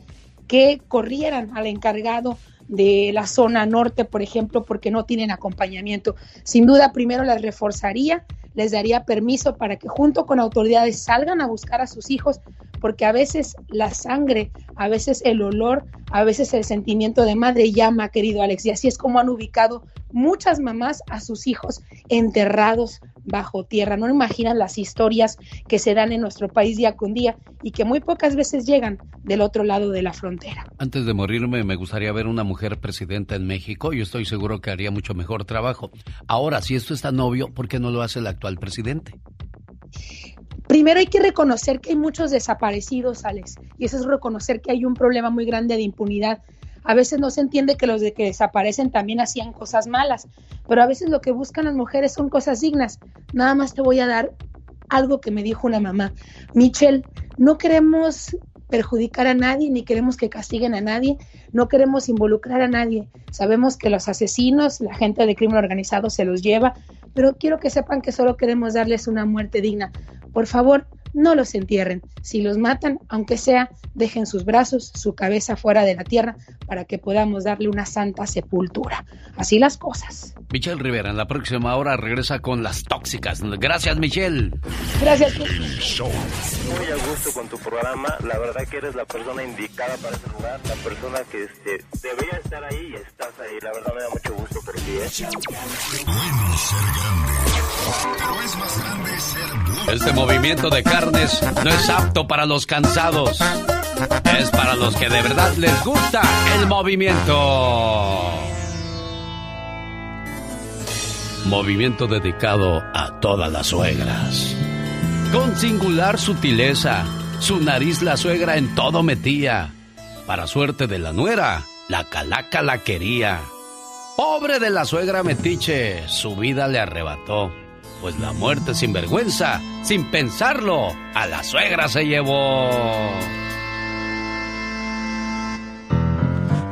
que corrieran al encargado de la zona norte, por ejemplo, porque no tienen acompañamiento. Sin duda, primero las reforzaría, les daría permiso para que junto con autoridades salgan a buscar a sus hijos, porque a veces la sangre, a veces el olor, a veces el sentimiento de madre llama, querido Alex, y así es como han ubicado muchas mamás a sus hijos enterrados bajo tierra. No imaginan las historias que se dan en nuestro país día con día y que muy pocas veces llegan del otro lado de la frontera. Antes de morirme, me gustaría ver una mujer presidenta en México y estoy seguro que haría mucho mejor trabajo. Ahora, si esto está novio, ¿por qué no lo hace el actual presidente? Primero hay que reconocer que hay muchos desaparecidos, Alex, y eso es reconocer que hay un problema muy grande de impunidad. A veces no se entiende que los que desaparecen también hacían cosas malas, pero a veces lo que buscan las mujeres son cosas dignas. Nada más te voy a dar algo que me dijo una mamá. Michelle, no queremos perjudicar a nadie ni queremos que castiguen a nadie, no queremos involucrar a nadie. Sabemos que los asesinos, la gente de crimen organizado se los lleva, pero quiero que sepan que solo queremos darles una muerte digna. Por favor, no los entierren. Si los matan, aunque sea, dejen sus brazos, su cabeza fuera de la tierra para que podamos darle una santa sepultura. Así las cosas. Michelle Rivera, en la próxima hora regresa con las tóxicas. Gracias, Michelle. Gracias. Muy a gusto con tu programa. La verdad que eres la persona indicada para ese lugar. La persona que este, debería estar ahí y estás ahí. La verdad me da mucho gusto por ti. ¿eh? Bueno ser grande, pero es más grande ser bueno. Este movimiento de no es apto para los cansados. Es para los que de verdad les gusta el movimiento. Movimiento dedicado a todas las suegras. Con singular sutileza, su nariz la suegra en todo metía. Para suerte de la nuera, la calaca la quería. Pobre de la suegra metiche, su vida le arrebató. Pues la muerte sin vergüenza, sin pensarlo, a la suegra se llevó.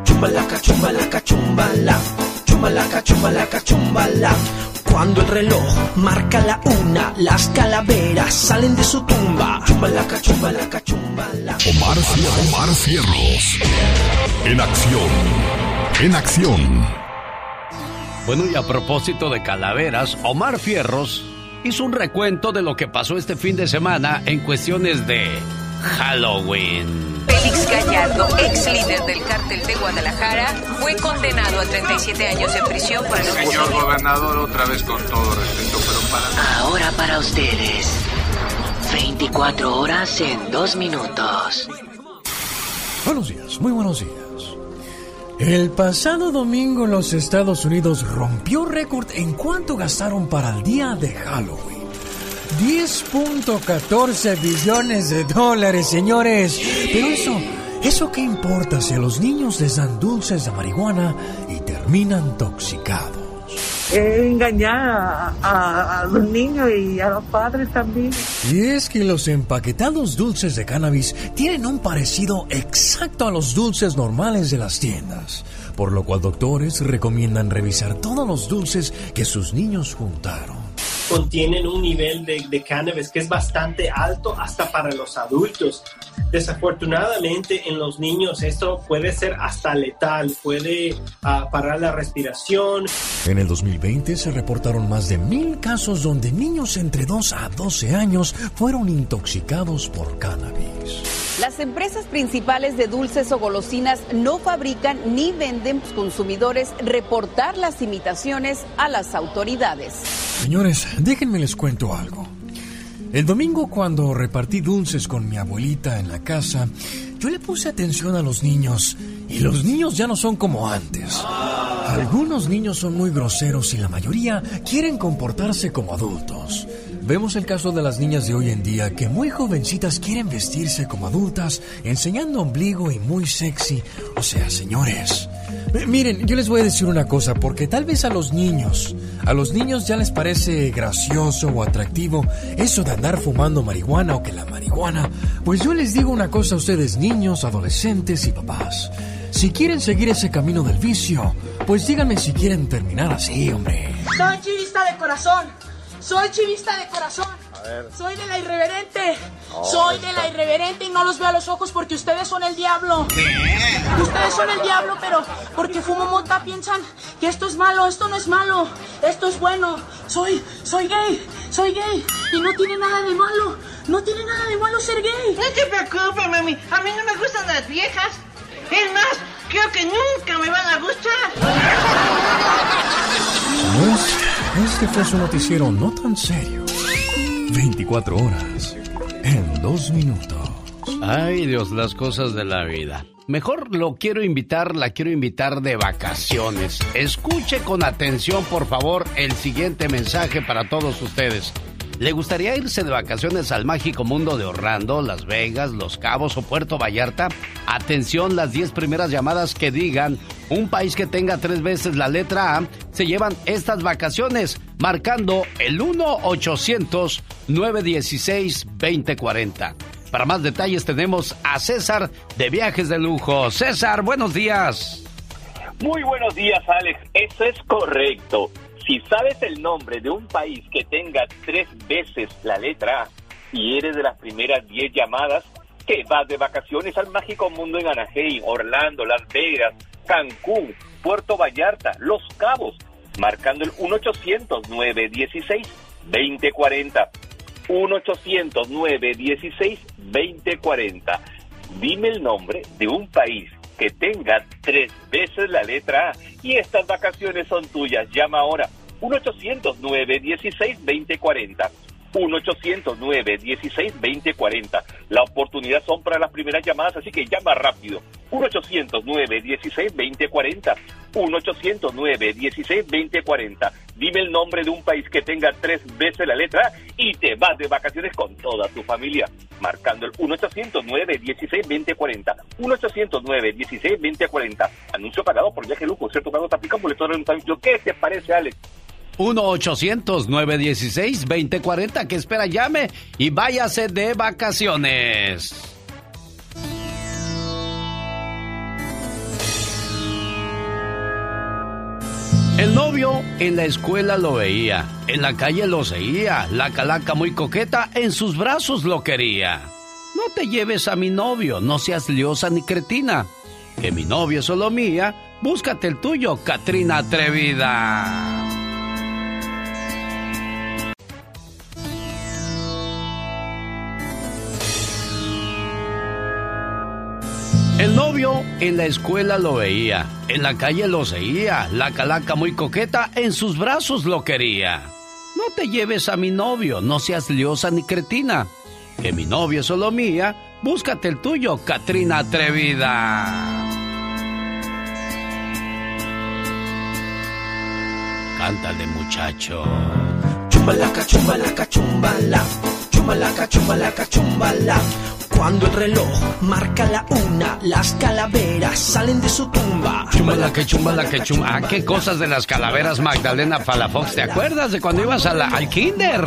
Chumbalaca, chumbalaca, chumbala. Chumbalaca, chumbalaca, chumbala. Cuando el reloj marca la una, las calaveras salen de su tumba. Chumbalaca, chumbalaca, chumbala. Omar, Omar Fierros. En acción. En acción. Bueno, y a propósito de calaveras, Omar Fierros hizo un recuento de lo que pasó este fin de semana en cuestiones de Halloween. Félix Gallardo, ex líder del cártel de Guadalajara, fue condenado a 37 años de prisión por el Señor gobernador, otra vez con todo respeto, pero para... Ahora para ustedes, 24 horas en 2 minutos. Buenos días, muy buenos días. El pasado domingo los Estados Unidos rompió récord en cuánto gastaron para el día de Halloween. 10.14 billones de dólares, señores. Pero eso, ¿eso qué importa si a los niños les dan dulces de marihuana y terminan engañar a, a, los niños y a los padres también. Y es que los empaquetados dulces de cannabis tienen un parecido exacto a los dulces normales de las tiendas, por lo cual doctores recomiendan revisar todos los dulces que sus niños juntaron contienen un nivel de, de, cannabis que es bastante alto hasta para los adultos. Desafortunadamente en los niños esto puede ser hasta letal, puede uh, parar la respiración. En el 2020 se reportaron más de mil casos donde niños entre 2 a 12 años fueron intoxicados por cannabis. Las empresas principales de dulces o golosinas no fabrican ni venden consumidores reportar las imitaciones a las autoridades. Señores, déjenme les cuento algo. El domingo cuando repartí dulces con mi abuelita en la casa, yo le puse atención a los niños y los niños ya no son como antes. Algunos niños son muy groseros y la mayoría quieren comportarse como adultos. Vemos el caso de las niñas de hoy en día que muy jovencitas quieren vestirse como adultas, enseñando ombligo y muy sexy. O sea, señores, miren, yo les voy a decir una cosa, porque tal vez a los niños, a los niños ya les parece gracioso o atractivo eso de andar fumando marihuana o que la marihuana, pues yo les digo una cosa a ustedes, niños, adolescentes y papás. Si quieren seguir ese camino del vicio, pues díganme si quieren terminar así, hombre. Soy chivista de corazón. Soy chivista de corazón. Soy de la irreverente. Soy de la irreverente y no los veo a los ojos porque ustedes son el diablo. Ustedes son el diablo, pero porque fumo mota piensan que esto es malo, esto no es malo, esto es bueno. Soy, soy gay, soy gay y no tiene nada de malo. No tiene nada de malo ser gay. No te preocupes, mami. A mí no me gustan las viejas. Es más, creo que nunca me van a gustar. este fue su noticiero no tan serio. 24 horas en dos minutos. Ay Dios, las cosas de la vida. Mejor lo quiero invitar, la quiero invitar de vacaciones. Escuche con atención, por favor, el siguiente mensaje para todos ustedes. ¿Le gustaría irse de vacaciones al mágico mundo de Orlando, Las Vegas, Los Cabos o Puerto Vallarta? Atención, las 10 primeras llamadas que digan un país que tenga tres veces la letra A se llevan estas vacaciones, marcando el 1-800-916-2040. Para más detalles tenemos a César de Viajes de Lujo. César, buenos días. Muy buenos días, Alex. Eso es correcto. Si sabes el nombre de un país que tenga tres veces la letra A y eres de las primeras 10 llamadas, que vas de vacaciones al mágico mundo en Anaheim, Orlando, Las Vegas, Cancún, Puerto Vallarta, Los Cabos, marcando el 1-800-916-2040. 1-800-916-2040. Dime el nombre de un país que tenga tres veces la letra A y estas vacaciones son tuyas. Llama ahora 1-800-916-2040. 1-800-916-2040. La oportunidad son para las primeras llamadas, así que llama rápido. 1-800-916-2040. 1-800-916-2040. Dime el nombre de un país que tenga tres veces la letra y te vas de vacaciones con toda tu familia. Marcando el 1-800-916-2040. 1-800-916-2040. Anuncio pagado por Viaje Lujo. Cierto pago te aplica de ¿Qué te parece, Alex? 1-800-916-2040. ¿Qué espera? Llame y váyase de vacaciones. El novio en la escuela lo veía, en la calle lo seguía, la calaca muy coqueta en sus brazos lo quería. No te lleves a mi novio, no seas liosa ni cretina. Que mi novio es solo mía, búscate el tuyo, Katrina atrevida. En la escuela lo veía, en la calle lo seguía, la calaca muy coqueta en sus brazos lo quería. No te lleves a mi novio, no seas liosa ni cretina. Que mi novio es solo mía, búscate el tuyo, Katrina atrevida. Cántale, muchacho. Chumbalaca, chumbalaca, chumbala. Chumbalaca, chumbalaca, chumbala. Cuando el reloj marca la una, las calaveras salen de su tumba. Chumbala que chumbala que chumba. Ah, qué cosas de las calaveras, Magdalena Palafox. ¿Te acuerdas de cuando ibas al kinder?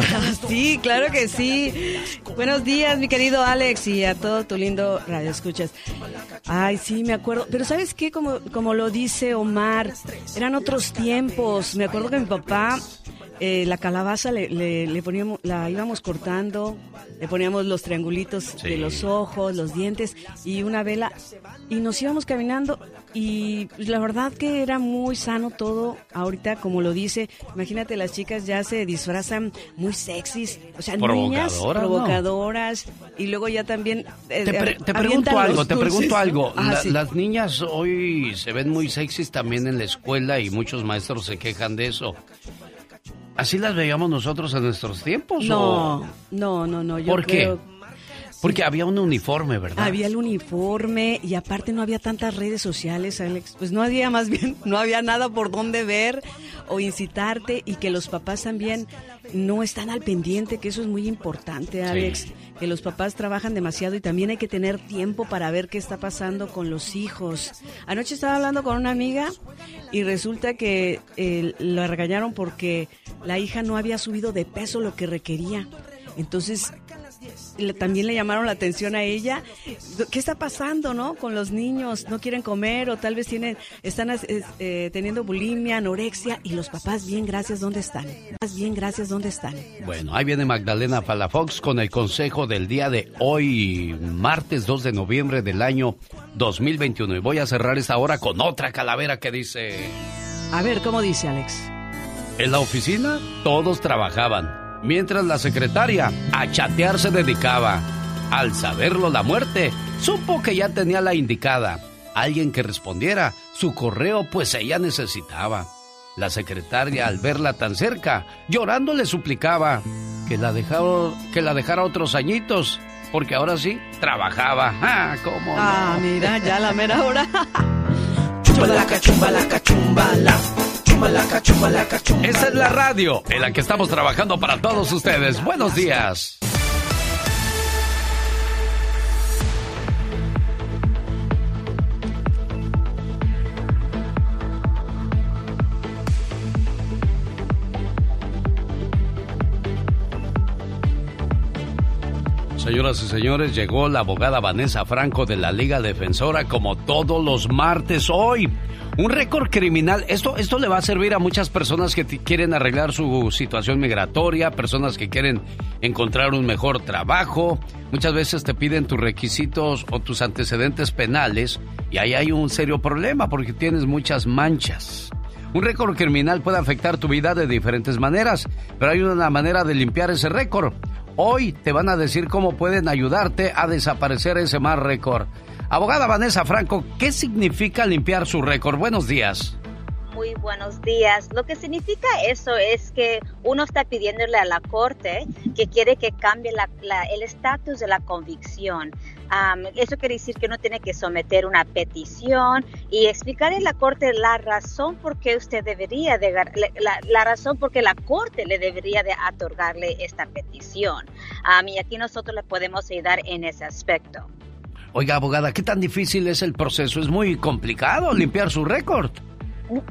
Sí, claro que sí. Buenos días, mi querido Alex, y a todo tu lindo radio escuchas. Ay, sí, me acuerdo. Pero ¿sabes qué? Como, como lo dice Omar, eran otros tiempos. Me acuerdo que mi papá eh, la calabaza le, le, poníamos, la íbamos cortando, le poníamos los triangulitos de los ojos, los dientes y una vela y nos íbamos caminando y la verdad que era muy sano todo. Ahorita, como lo dice, imagínate las chicas ya se disfrazan muy sexys, o sea, niñas provocadoras y luego ya también. Eh, te, pregunto algo, te pregunto algo. Las niñas hoy se ven muy sexys también en la escuela y muchos maestros se quejan de eso. ¿Así las veíamos nosotros en nuestros tiempos? No, no, no, no. ¿Por qué? Porque había un uniforme, ¿verdad? Había el uniforme y aparte no había tantas redes sociales, Alex. Pues no había más bien, no había nada por donde ver o incitarte y que los papás también no están al pendiente, que eso es muy importante, Alex. Que los papás trabajan demasiado y también hay que tener tiempo para ver qué está pasando con los hijos. Anoche estaba hablando con una amiga y resulta que eh, la regañaron porque la hija no había subido de peso lo que requería. Entonces también le llamaron la atención a ella. ¿Qué está pasando, no? Con los niños, no quieren comer o tal vez tienen, están eh, teniendo bulimia, anorexia y los papás, bien, gracias, ¿dónde están? Bien, gracias, ¿dónde están? Bueno, ahí viene Magdalena Palafox con el consejo del día de hoy, martes 2 de noviembre del año 2021. Y voy a cerrar esta hora con otra calavera que dice... A ver, ¿cómo dice Alex? En la oficina todos trabajaban mientras la secretaria a chatear se dedicaba. Al saberlo la muerte, supo que ya tenía la indicada. Alguien que respondiera su correo, pues ella necesitaba. La secretaria, al verla tan cerca, llorando le suplicaba que la, dejara, que la dejara otros añitos, porque ahora sí trabajaba. ¡Ah, cómo Ah, mira, ya la mera hora. Esta es la radio en la que estamos trabajando para todos ustedes. Buenos días. Señoras y señores, llegó la abogada Vanessa Franco de la Liga Defensora como todos los martes hoy. Un récord criminal, esto, esto le va a servir a muchas personas que quieren arreglar su situación migratoria, personas que quieren encontrar un mejor trabajo. Muchas veces te piden tus requisitos o tus antecedentes penales y ahí hay un serio problema porque tienes muchas manchas. Un récord criminal puede afectar tu vida de diferentes maneras, pero hay una manera de limpiar ese récord. Hoy te van a decir cómo pueden ayudarte a desaparecer ese mal récord. Abogada Vanessa Franco, ¿qué significa limpiar su récord? Buenos días. Muy buenos días. Lo que significa eso es que uno está pidiéndole a la corte que quiere que cambie el estatus de la convicción. eso quiere decir que uno tiene que someter una petición y explicarle a la corte la razón por qué usted debería, de, la, la, razón por qué la corte le debería de otorgarle esta petición. y aquí nosotros le podemos ayudar en ese aspecto. Oiga, abogada, ¿qué tan difícil es el proceso? Es muy complicado limpiar su récord.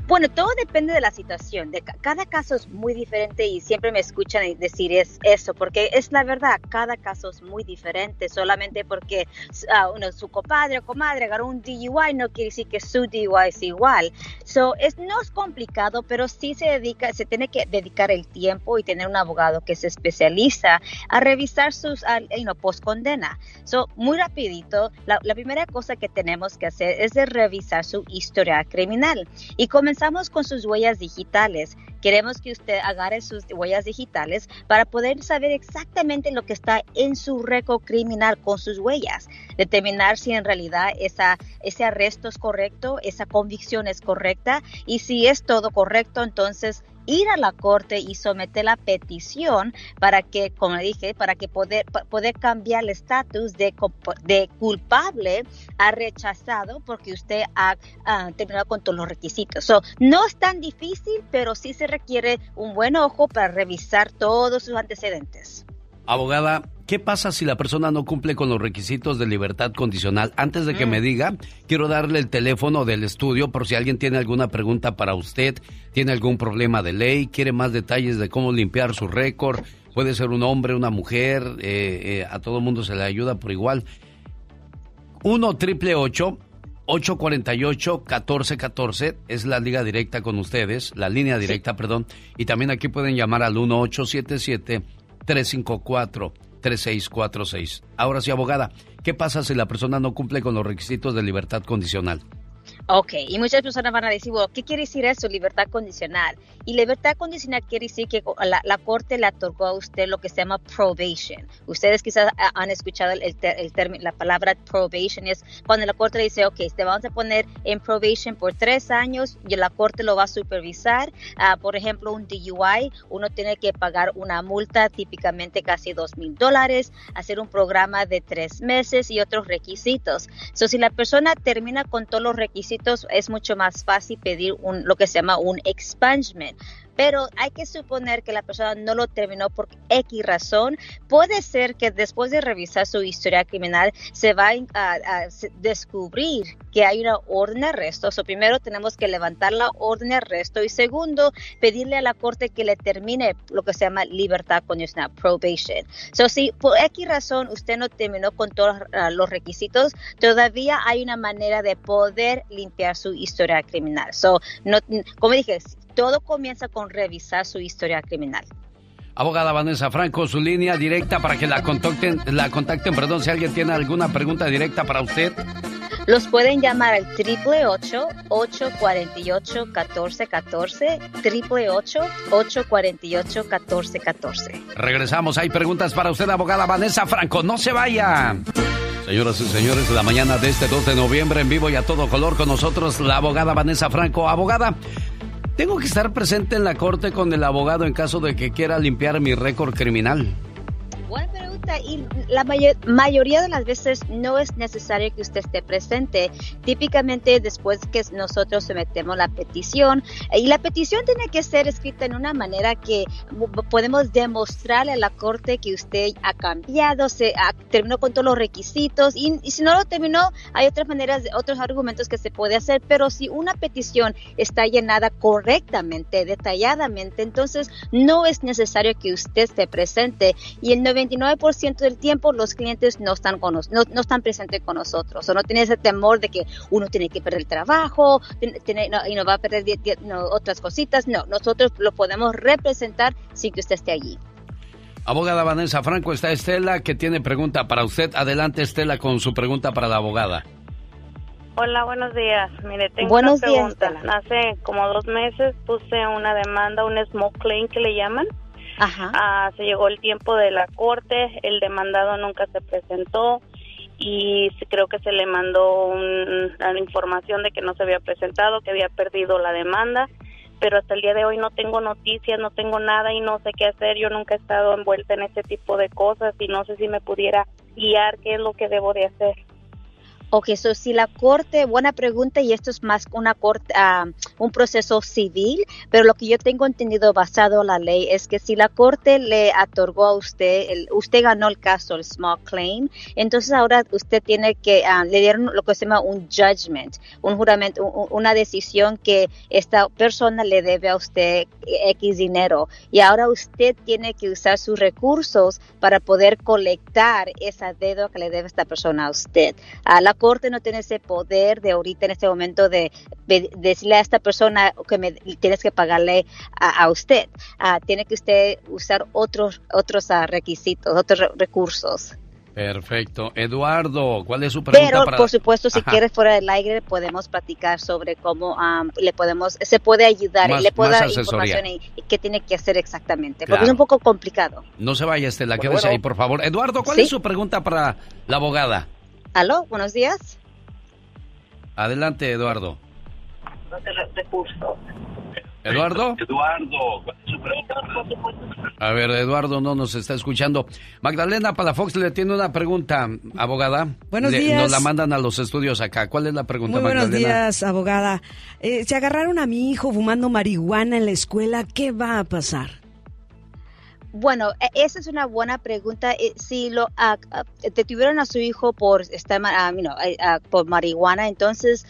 Bueno, todo depende de la situación. Cada caso es muy diferente y siempre me escuchan decir es eso, porque es la verdad, cada caso es muy diferente. Solamente porque uh, uno, su compadre o comadre agarró un DUI no quiere decir que su DUI es igual. So, es, no es complicado, pero sí se dedica, se tiene que dedicar el tiempo y tener un abogado que se especializa a revisar sus you post condena. So, muy rapidito, la, la primera cosa que tenemos que hacer es de revisar su historia criminal. Y comenzamos con sus huellas digitales. Queremos que usted agarre sus huellas digitales para poder saber exactamente lo que está en su récord criminal con sus huellas. Determinar si en realidad ese arresto es correcto, esa convicción es correcta y si es todo correcto, entonces ir a la corte y someter la petición para que, como dije, para que poder, cambiar el estatus de, de culpable a rechazado porque usted ha, terminado con todos los requisitos. So, no es tan difícil, pero sí se requiere un buen ojo para revisar todos sus antecedentes. Abogada, ¿qué pasa si la persona no cumple con los requisitos de libertad condicional? Antes de que me mm. diga, quiero darle el teléfono del estudio por si alguien tiene alguna pregunta para usted, tiene algún problema de ley, quiere más detalles de cómo limpiar su récord. Puede ser un hombre, una mujer, eh, eh, a todo mundo se le ayuda por igual. 1 triple 848 1414 es la liga directa con ustedes, la línea directa, perdón. Y también aquí pueden llamar al 1877 354-3646. Ahora sí, abogada, ¿qué pasa si la persona no cumple con los requisitos de libertad condicional? Ok, y muchas personas van a decir, ¿qué quiere decir eso, libertad condicional? Y libertad condicional quiere decir que la, corte le otorgó a usted lo que se llama probation. Ustedes quizás han escuchado el, el la palabra probation, es cuando la corte le dice, ok, te vamos a poner en probation por tres años y la corte lo va a supervisar. Ah, por ejemplo, un DUI, uno tiene que pagar una multa, típicamente casi dos mil dólares, hacer un programa de tres meses y otros requisitos. So, si la persona termina con todos los requisitos, es mucho más fácil pedir un, lo que se llama un expungement pero hay que suponer que la persona no lo terminó por X razón. Puede ser que después de revisar su historia criminal se va a, descubrir que hay una orden de arresto. So, primero tenemos que levantar la orden de arresto y segundo, pedirle a la corte que le termine lo que se llama libertad condicional, probation. So, si por X razón usted no terminó con todos ah, los requisitos, todavía hay una manera de poder limpiar su historia criminal. So, no, como dije, todo comienza con revisar su historia criminal. Abogada Vanessa Franco, su línea directa para que la contacten, la contacten, perdón, si alguien tiene alguna pregunta directa para usted. Los pueden llamar al 888-848-1414, 888-848-1414. Regresamos, hay preguntas para usted, abogada Vanessa Franco, no se vaya. Señoras y señores, la mañana de este 2 de noviembre en vivo y a todo color con nosotros la abogada Vanessa Franco. Abogada, tengo que estar presente en la corte con el abogado en caso de que quiera limpiar mi récord criminal y la mayoría de las veces no es necesario que usted esté presente. Típicamente después que nosotros sometemos la petición y la petición tiene que ser escrita en una manera que podemos demostrarle a la corte que usted ha cambiado, se terminó con todos los requisitos y, si no lo terminó hay otras maneras, otros argumentos que se puede hacer, pero si una petición está llenada correctamente, detalladamente, entonces no es necesario que usted esté presente y el 99% del tiempo los clientes no están, con no, no, están presentes con nosotros o no tienen ese temor de que uno tiene que perder el trabajo tiene, y no va a perder otras cositas. No, nosotros lo podemos representar sin que usted esté allí. Abogada Vanessa Franco, está Estela que tiene pregunta para usted. Adelante Estela con su pregunta para la abogada. Hola, buenos días. Mire, tengo una pregunta. Hace como dos meses puse una demanda, un smoke claim que le llaman. Ajá. Ah, se llegó el tiempo de la corte, el demandado nunca se presentó y creo que se le mandó una información de que no se había presentado, que había perdido la demanda. pero hasta el día de hoy no tengo noticias, no tengo nada y no sé qué hacer. Yo nunca he estado envuelta en ese tipo de cosas y no sé si me pudiera guiar qué es lo que debo de hacer. Ok, so si la corte, buena pregunta, y esto es más una corte, ah, un proceso civil, pero lo que yo tengo entendido basado en la ley es que si la corte le otorgó a usted, el, usted ganó el caso, el small claim, entonces ahora usted tiene que, uh, le dieron lo que se llama un judgment, un juramento, una decisión que esta persona le debe a usted X dinero, y ahora usted tiene que usar sus recursos para poder colectar esa deuda que le debe esta persona a usted. a la corte no tiene ese poder de ahorita en este momento de, decirle a esta persona que me tienes que pagarle a, usted. Ah, tiene que usted usar otros otros ah, requisitos, otros recursos. Perfecto. Eduardo, ¿cuál es su pregunta? Pero, por supuesto, si quieres fuera del aire, podemos platicar sobre cómo le podemos, se puede ayudar y le puede dar información y, qué tiene que hacer exactamente, porque es un poco complicado. No se vaya, Estela, quédese ahí, por favor. Eduardo, ¿cuál es su pregunta para la abogada? Aló, buenos días. Adelante, Eduardo. Eduardo. Eduardo. A ver, Eduardo no nos está escuchando. Magdalena Palafox le tiene una pregunta, abogada. Buenos días. Nos la mandan a los estudios acá. ¿Cuál es la pregunta, Muy buenos días, abogada. Eh, si agarraron a mi hijo fumando marihuana en la escuela, ¿qué va a pasar? Bueno, e, esa es una buena pregunta. Eh, si lo detuvieron a su hijo por estar, por marihuana, entonces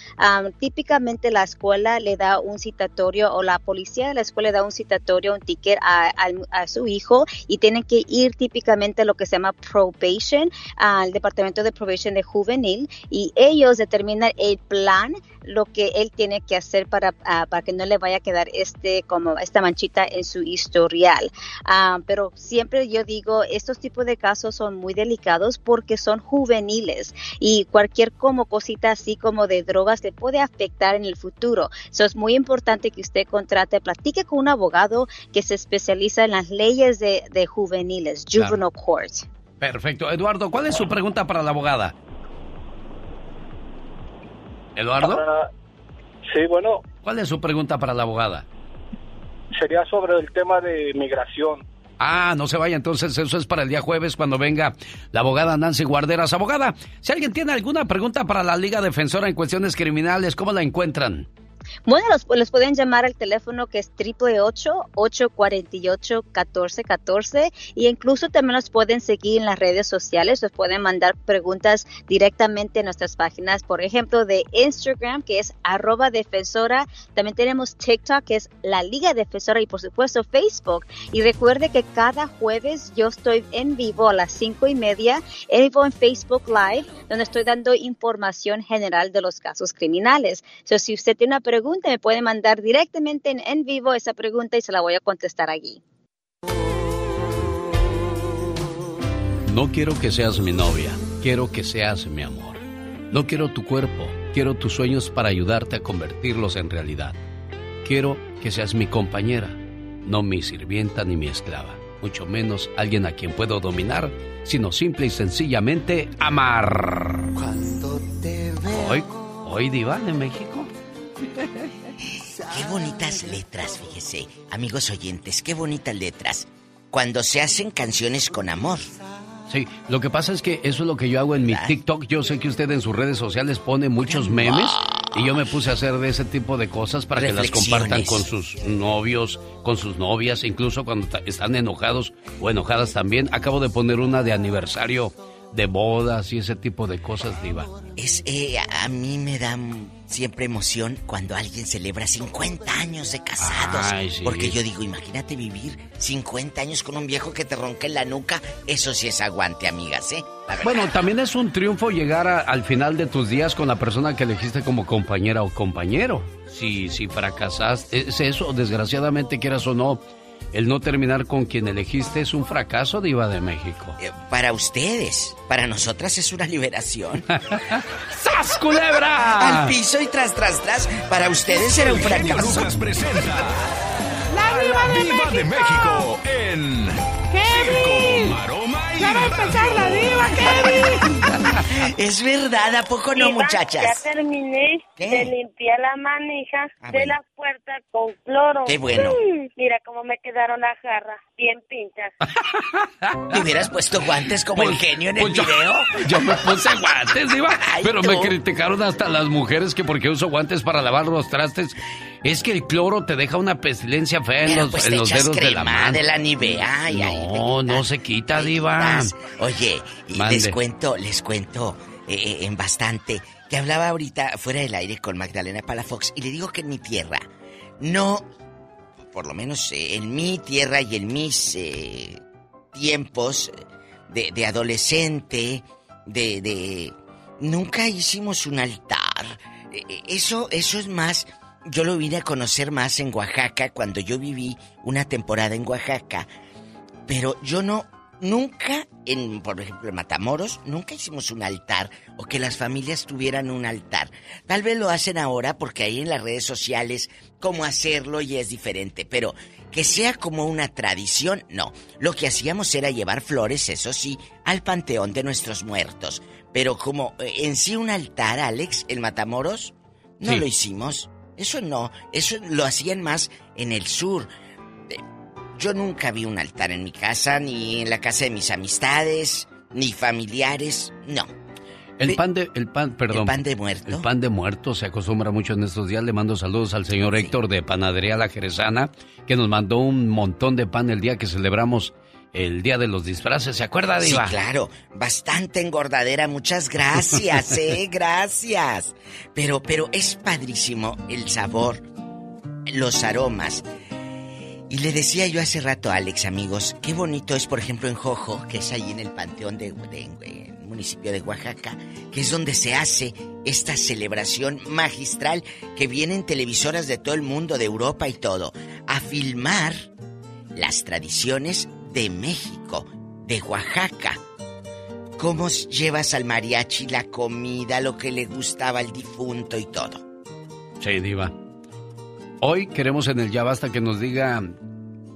típicamente la escuela le da un citatorio o la policía de la escuela le da un citatorio, un ticket a, su hijo y tienen que ir típicamente a lo que se llama probation, al departamento de probation de juvenil y ellos determinan el plan lo que él tiene que hacer para, para que no le vaya a quedar este como esta manchita en su historial pero siempre yo digo, estos tipos de casos son muy delicados porque son juveniles y cualquier como cosita así como de drogas te puede afectar en el futuro. Eso es muy importante que usted contrate, platique con un abogado que se especializa en las leyes de, juveniles, juvenile court. Perfecto. Eduardo, ¿cuál es su pregunta para la abogada? Eduardo. Ah, sí, bueno. ¿Cuál es su pregunta para la abogada? Sería sobre el tema de migración. Ah, no se vaya, entonces eso es para el día jueves cuando venga la abogada Nancy Guarderas. Abogada, si alguien tiene alguna pregunta para la Liga Defensora en cuestiones criminales, ¿cómo la encuentran? Bueno, los, pueden llamar al teléfono que es 888-848-1414 y incluso también los pueden seguir en las redes sociales, los pueden mandar preguntas directamente en nuestras páginas, por ejemplo, de Instagram, que es arroba defensora, también tenemos TikTok, que es la Liga Defensora y por supuesto Facebook. Y recuerde que cada jueves yo estoy en vivo a las cinco y media, en vivo en Facebook Live, donde estoy dando información general de los casos criminales. So, si usted tiene una pregunta, me puede mandar directamente en, vivo esa pregunta y se la voy a contestar aquí. No quiero que seas mi novia, quiero que seas mi amor. No quiero tu cuerpo, quiero tus sueños para ayudarte a convertirlos en realidad. Quiero que seas mi compañera, no mi sirvienta ni mi esclava, mucho menos alguien a quien puedo dominar, sino simple y sencillamente amar. Cuando te Hoy, hoy diva de México. Qué bonitas letras, fíjese, amigos oyentes, qué bonitas letras. Cuando se hacen canciones con amor. Sí, lo que pasa es que eso es lo que yo hago en mi TikTok. Yo sé que usted en sus redes sociales pone muchos memes y yo me puse a hacer de ese tipo de cosas para que las compartan con sus novios, con sus novias, incluso cuando están enojados o enojadas también. Acabo de poner una de aniversario de bodas y ese tipo de cosas, Diva. Es, eh, a mí me da siempre emoción cuando alguien celebra 50 años de casados. Porque yo digo, imagínate vivir 50 años con un viejo que te ronca en la nuca. Eso sí es aguante, amigas, ¿eh? Bueno, también es un triunfo llegar al final de tus días con la persona que elegiste como compañera o compañero. Si, si fracasaste, es eso, desgraciadamente quieras o no el no terminar con quien elegiste es un fracaso, Diva de México. Eh, para ustedes, para nosotras es una liberación. ¡Sas, culebra! Al piso y tras, tras, tras. Para ustedes era un fracaso. presenta La Diva de, México en ¡Kevin! ¡Ya va a empezar la diva, Kevin! es verdad, ¿a poco no, muchachas? Ya terminé de limpiar la manija ah, de la puerta con cloro. ¡Qué bueno! Mm, mira cómo me quedaron las jarras, bien pinchas. ¿Te hubieras puesto guantes como el pues, genio en el pues video? Yo, me puse guantes, diva. pero me criticaron hasta las mujeres que porque uso guantes para lavar los trastes. Es que el cloro te deja una pestilencia fea en los, pues los dedos de la mano. de la Nivea. no, no se quita, diva. Oye, y les cuento, les cuento eh, eh, en bastante que hablaba ahorita fuera del aire con Magdalena Palafox y le digo que en mi tierra no, por lo menos eh, en mi tierra y en mis tiempos de, adolescente, de, de, nunca hicimos un altar. Eso, eso es más yo lo vine a conocer más en Oaxaca cuando yo viví una temporada en Oaxaca. Pero yo no, nunca, en, por ejemplo, en Matamoros, nunca hicimos un altar o que las familias tuvieran un altar. Tal vez lo hacen ahora porque ahí en las redes sociales cómo hacerlo y es diferente. Pero que sea como una tradición, no. Lo que hacíamos era llevar flores, eso sí, al panteón de nuestros muertos. Pero como eh, en sí un altar, Alex, en Matamoros, no lo hicimos. Eso no, eso lo hacían más en el sur. Eh, yo nunca vi un altar en mi casa, ni en la casa de mis amistades, ni familiares, no. El pan de, el pan, perdón. El pan de muerto. El pan de muerto se acostumbra mucho en estos días. Le mando saludos al señor Héctor de Panadería La Jerezana, que nos mandó un montón de pan el día que celebramos el día de los disfraces, ¿se acuerda, Diva? Sí, claro, bastante engordadera, muchas gracias, eh, gracias. Pero, pero es padrísimo el sabor, los aromas. Y le decía yo hace rato a Alex, amigos, qué bonito es, por ejemplo, en Jojo, que es ahí en el Panteón de, de, municipio de Oaxaca, que es donde se hace esta celebración magistral que vienen televisoras de todo el mundo, de Europa y todo, a filmar las tradiciones de México, de Oaxaca. ¿Cómo llevas al mariachi la comida, lo que le gustaba al difunto y todo? Sí, diva. Hoy queremos en el Ya Basta que nos diga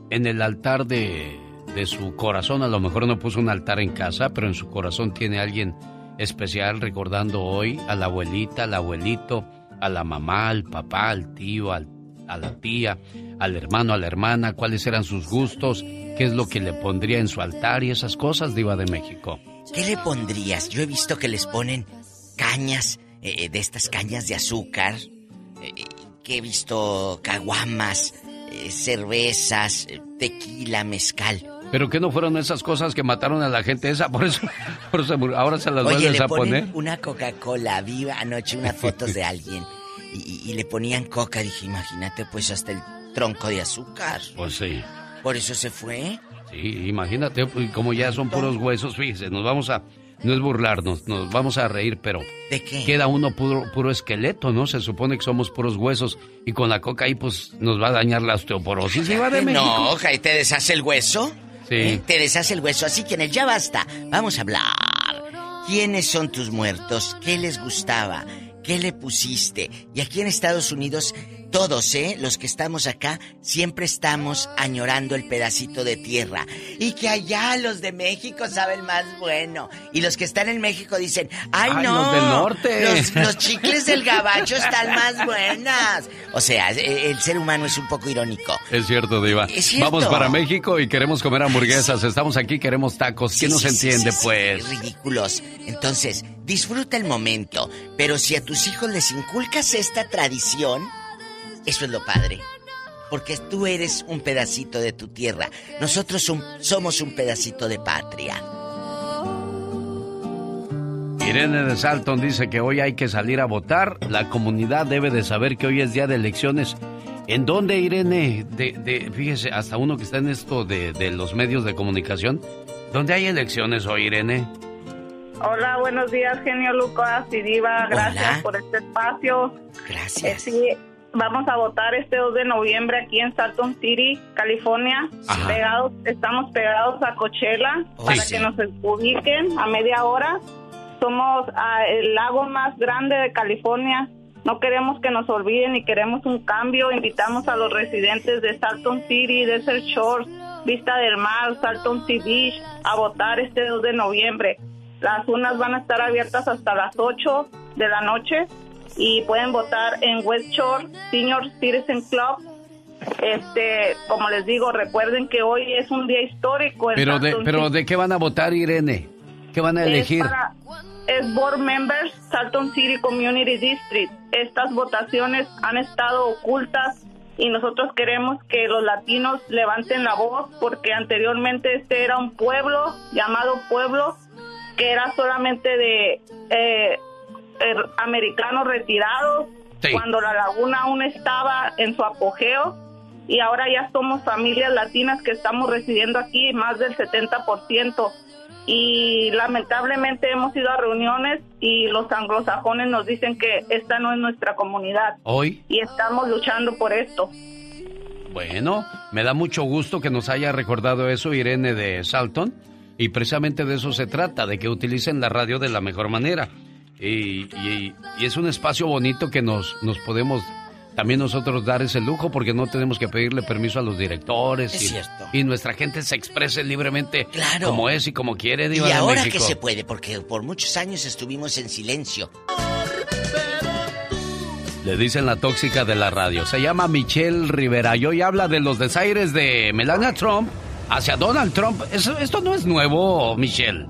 en el altar de, de su corazón, a lo mejor no puso un altar en casa, pero en su corazón tiene alguien especial recordando hoy a la abuelita, al abuelito, a la mamá, al papá, al tío, a la tía, al hermano, a la hermana, cuáles eran sus gustos qué es lo que le pondría en su altar y esas cosas, Diva de México. ¿Qué le pondrías? Yo he visto que les ponen cañas, eh, eh, de estas cañas de azúcar, eh, que he visto caguamas, cervezas, tequila, mezcal. Pero que no fueron esas cosas que mataron a la gente esa, por eso, ahora se las Oye, le a poner. Una Coca-Cola viva anoche, unas fotos de alguien. Y, y, le ponían coca, dije, imagínate pues hasta el tronco de azúcar. Pues sí. ¿Por eso se fue? Sí, imagínate, pues, como ya son puros huesos, fíjese, nos vamos a... No es burlarnos, nos vamos a reír, pero... ¿De qué? Queda uno puro, puro esqueleto, ¿no? Se supone que somos puros huesos y con la coca ahí pues nos va a dañar la osteoporosis y va de México. No, ¿y te deshace el hueso? Sí. ¿Eh? Te deshace el hueso, así que en el ya basta, vamos a hablar. ¿Quiénes son tus muertos? ¿Qué les gustaba? ¿Qué le pusiste? Y aquí en Estados Unidos todos, ¿eh? Los que estamos acá, siempre estamos añorando el pedacito de tierra. Y que allá los de México saben más bueno. Y los que están en México dicen, ¡ay, no! Los del norte. Los, chicles del gabacho están más buenas. O sea, e, el ser humano es un poco irónico. Es cierto, Diva. Vamos para México y queremos comer hamburguesas. Estamos aquí, queremos tacos. ¿Quién nos entiende, pues? Ridículos. Entonces, disfruta el momento. Pero si a tus hijos les inculcas esta tradición eso es lo padre. Porque tú eres un pedacito de tu tierra. Nosotros somos un pedacito de patria. Irene de Salton dice que hoy hay que salir a votar. La comunidad debe de saber que hoy es día de elecciones. ¿En dónde, Irene? De, fíjese, hasta uno que está en esto de, los medios de comunicación. ¿Dónde hay elecciones hoy, Irene? Hola, buenos días, genio Lucas y Diva. Gracias por este espacio. Gracias. Eh, Vamos a votar este 2 de noviembre aquí en Salton City, California. Pegados, estamos pegados a Coachella oh, para que nos ubiquen a media hora. Somos ah, el lago más grande de California. No queremos que nos olviden y queremos un cambio. Invitamos a los residentes de Salton City, Desert Shores, Vista del Mar, Salton Sea Beach, a votar este 2 de noviembre. Las urnas van a estar abiertas hasta las 8 de la noche y pueden votar en West Shore Senior Citizen Club. Este, como les digo, recuerden que hoy es un día histórico. pero de, pero de qué van a votar, Irene? ¿Qué van a elegir? Es, Board Members, Salton City Community District. Estas votaciones han estado ocultas y nosotros queremos que los latinos levanten la voz porque anteriormente este era un pueblo llamado pueblo que era solamente de eh, er, americanos retirados cuando la laguna aún estaba en su apogeo y ahora ya somos familias latinas que estamos residiendo aquí más del 70% y lamentablemente hemos ido a reuniones y los anglosajones nos dicen que esta no es nuestra comunidad. Hoy. Y estamos luchando por esto. Bueno, me da mucho gusto que nos haya recordado eso Irene de Salton y precisamente de eso se trata, de que utilicen la radio de la mejor manera. Y, y, y es un espacio bonito que nos, nos podemos también nosotros dar ese lujo porque no tenemos que pedirle permiso a los directores. Es y, cierto. y nuestra gente se exprese libremente Claro. como es y como quiere. Diva y de ahora México. que se puede, porque por muchos años estuvimos en silencio. Le dicen la tóxica de la radio. Se llama Michelle Rivera y hoy habla de los desaires de Melania Trump hacia Donald Trump. Eso- esto no es nuevo, Michelle.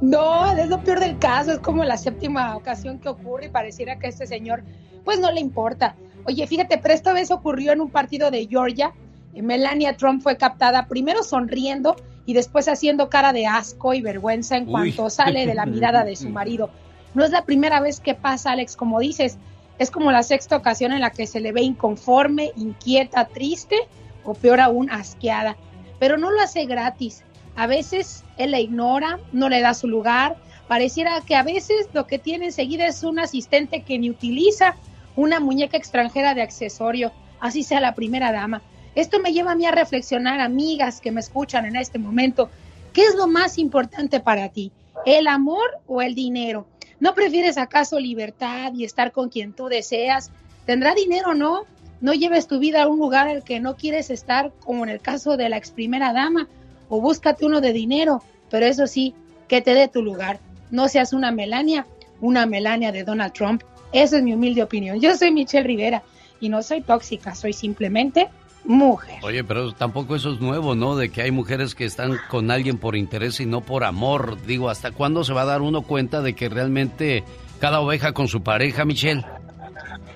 No, es lo peor del caso, es como la séptima ocasión que ocurre y pareciera que a este señor pues no le importa. Oye, fíjate, pero esta vez ocurrió en un partido de Georgia. Eh, Melania Trump fue captada primero sonriendo y después haciendo cara de asco y vergüenza en Uy. cuanto sale de la mirada de su marido. No es la primera vez que pasa, Alex, como dices, es como la sexta ocasión en la que se le ve inconforme, inquieta, triste o peor aún, asqueada. Pero no lo hace gratis. A veces él la ignora, no le da su lugar. Pareciera que a veces lo que tiene enseguida es un asistente que ni utiliza una muñeca extranjera de accesorio, así sea la primera dama. Esto me lleva a mí a reflexionar, amigas que me escuchan en este momento, ¿qué es lo más importante para ti? ¿El amor o el dinero? ¿No prefieres acaso libertad y estar con quien tú deseas? ¿Tendrá dinero o no? No lleves tu vida a un lugar al que no quieres estar, como en el caso de la ex primera dama, o búscate uno de dinero, pero eso sí, que te dé tu lugar. No seas una Melania, una Melania de Donald Trump. Esa es mi humilde opinión. Yo soy Michelle Rivera y no soy tóxica, soy simplemente mujer. Oye, pero tampoco eso es nuevo, ¿no? De que hay mujeres que están con alguien por interés y no por amor. Digo, ¿hasta cuándo se va a dar uno cuenta de que realmente cada oveja con su pareja, Michelle?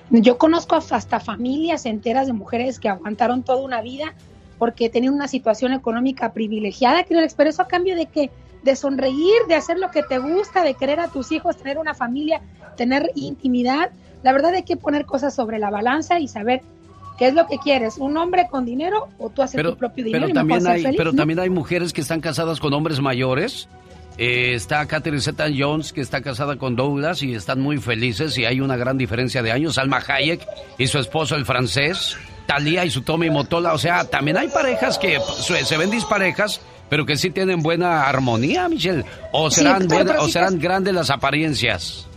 Yo conozco hasta familias enteras de mujeres que aguantaron toda una vida porque tenían una situación económica privilegiada, que pero eso a cambio de que de sonreír, de hacer lo que te gusta, de querer a tus hijos, tener una familia, tener intimidad. La verdad hay que poner cosas sobre la balanza y saber qué es lo que quieres, un hombre con dinero o tú haces tu propio dinero. Pero y también hay, feliz, pero ¿no? también hay mujeres que están casadas con hombres mayores. Eh, está Catherine Zeta-Jones, que está casada con Douglas y están muy felices y hay una gran diferencia de años. Salma Hayek y su esposo, el francés. Talía y su Tommy Motola. O sea, también hay parejas que se ven disparejas, pero que sí tienen buena armonía, Michelle. O Sí, serán, pero- buena- pero o sí serán que- grandes las apariencias.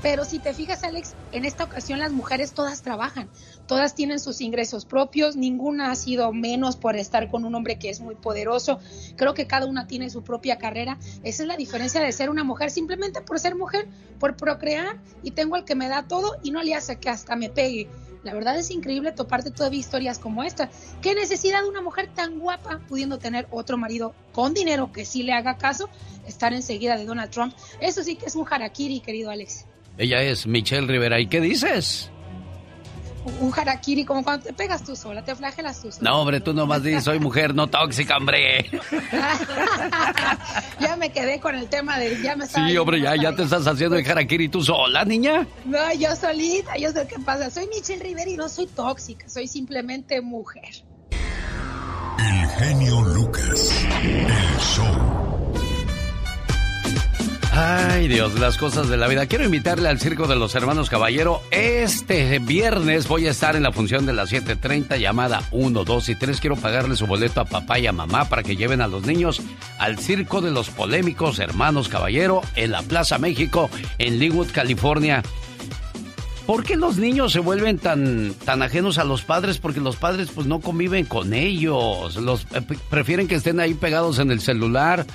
Pero si te fijas, Alex, en esta ocasión las mujeres todas trabajan, todas tienen sus ingresos propios, ninguna ha sido menos por estar con un hombre que es muy poderoso. Creo que cada una tiene su propia carrera. Esa es la diferencia de ser una mujer, simplemente por ser mujer, por procrear y tengo el que me da todo y no le hace que hasta me pegue. La verdad es increíble toparte todavía historias como esta. ¿Qué necesidad de una mujer tan guapa pudiendo tener otro marido con dinero que sí le haga caso, estar enseguida de Donald Trump? Eso sí que es un harakiri, querido Alex. Ella es Michelle Rivera. ¿Y qué dices? Un harakiri, como cuando te pegas tú sola, te flagelas tú sola. No, hombre, tú nomás dices, soy mujer no tóxica, hombre. ya me quedé con el tema de, ya me estaba Sí, hombre, ya, ya te estás haciendo el harakiri tú sola, niña. No, yo solita, yo sé qué pasa. Soy Michelle Rivera y no soy tóxica, soy simplemente mujer. El genio Lucas. El show. Ay, Dios, las cosas de la vida. Quiero invitarle al Circo de los Hermanos Caballero. Este viernes voy a estar en la función de las 7.30 llamada 1, 2 y 3. Quiero pagarle su boleto a papá y a mamá para que lleven a los niños al Circo de los Polémicos Hermanos Caballero en la Plaza México en Linwood, California. ¿Por qué los niños se vuelven tan, tan ajenos a los padres? Porque los padres pues no conviven con ellos. Los eh, prefieren que estén ahí pegados en el celular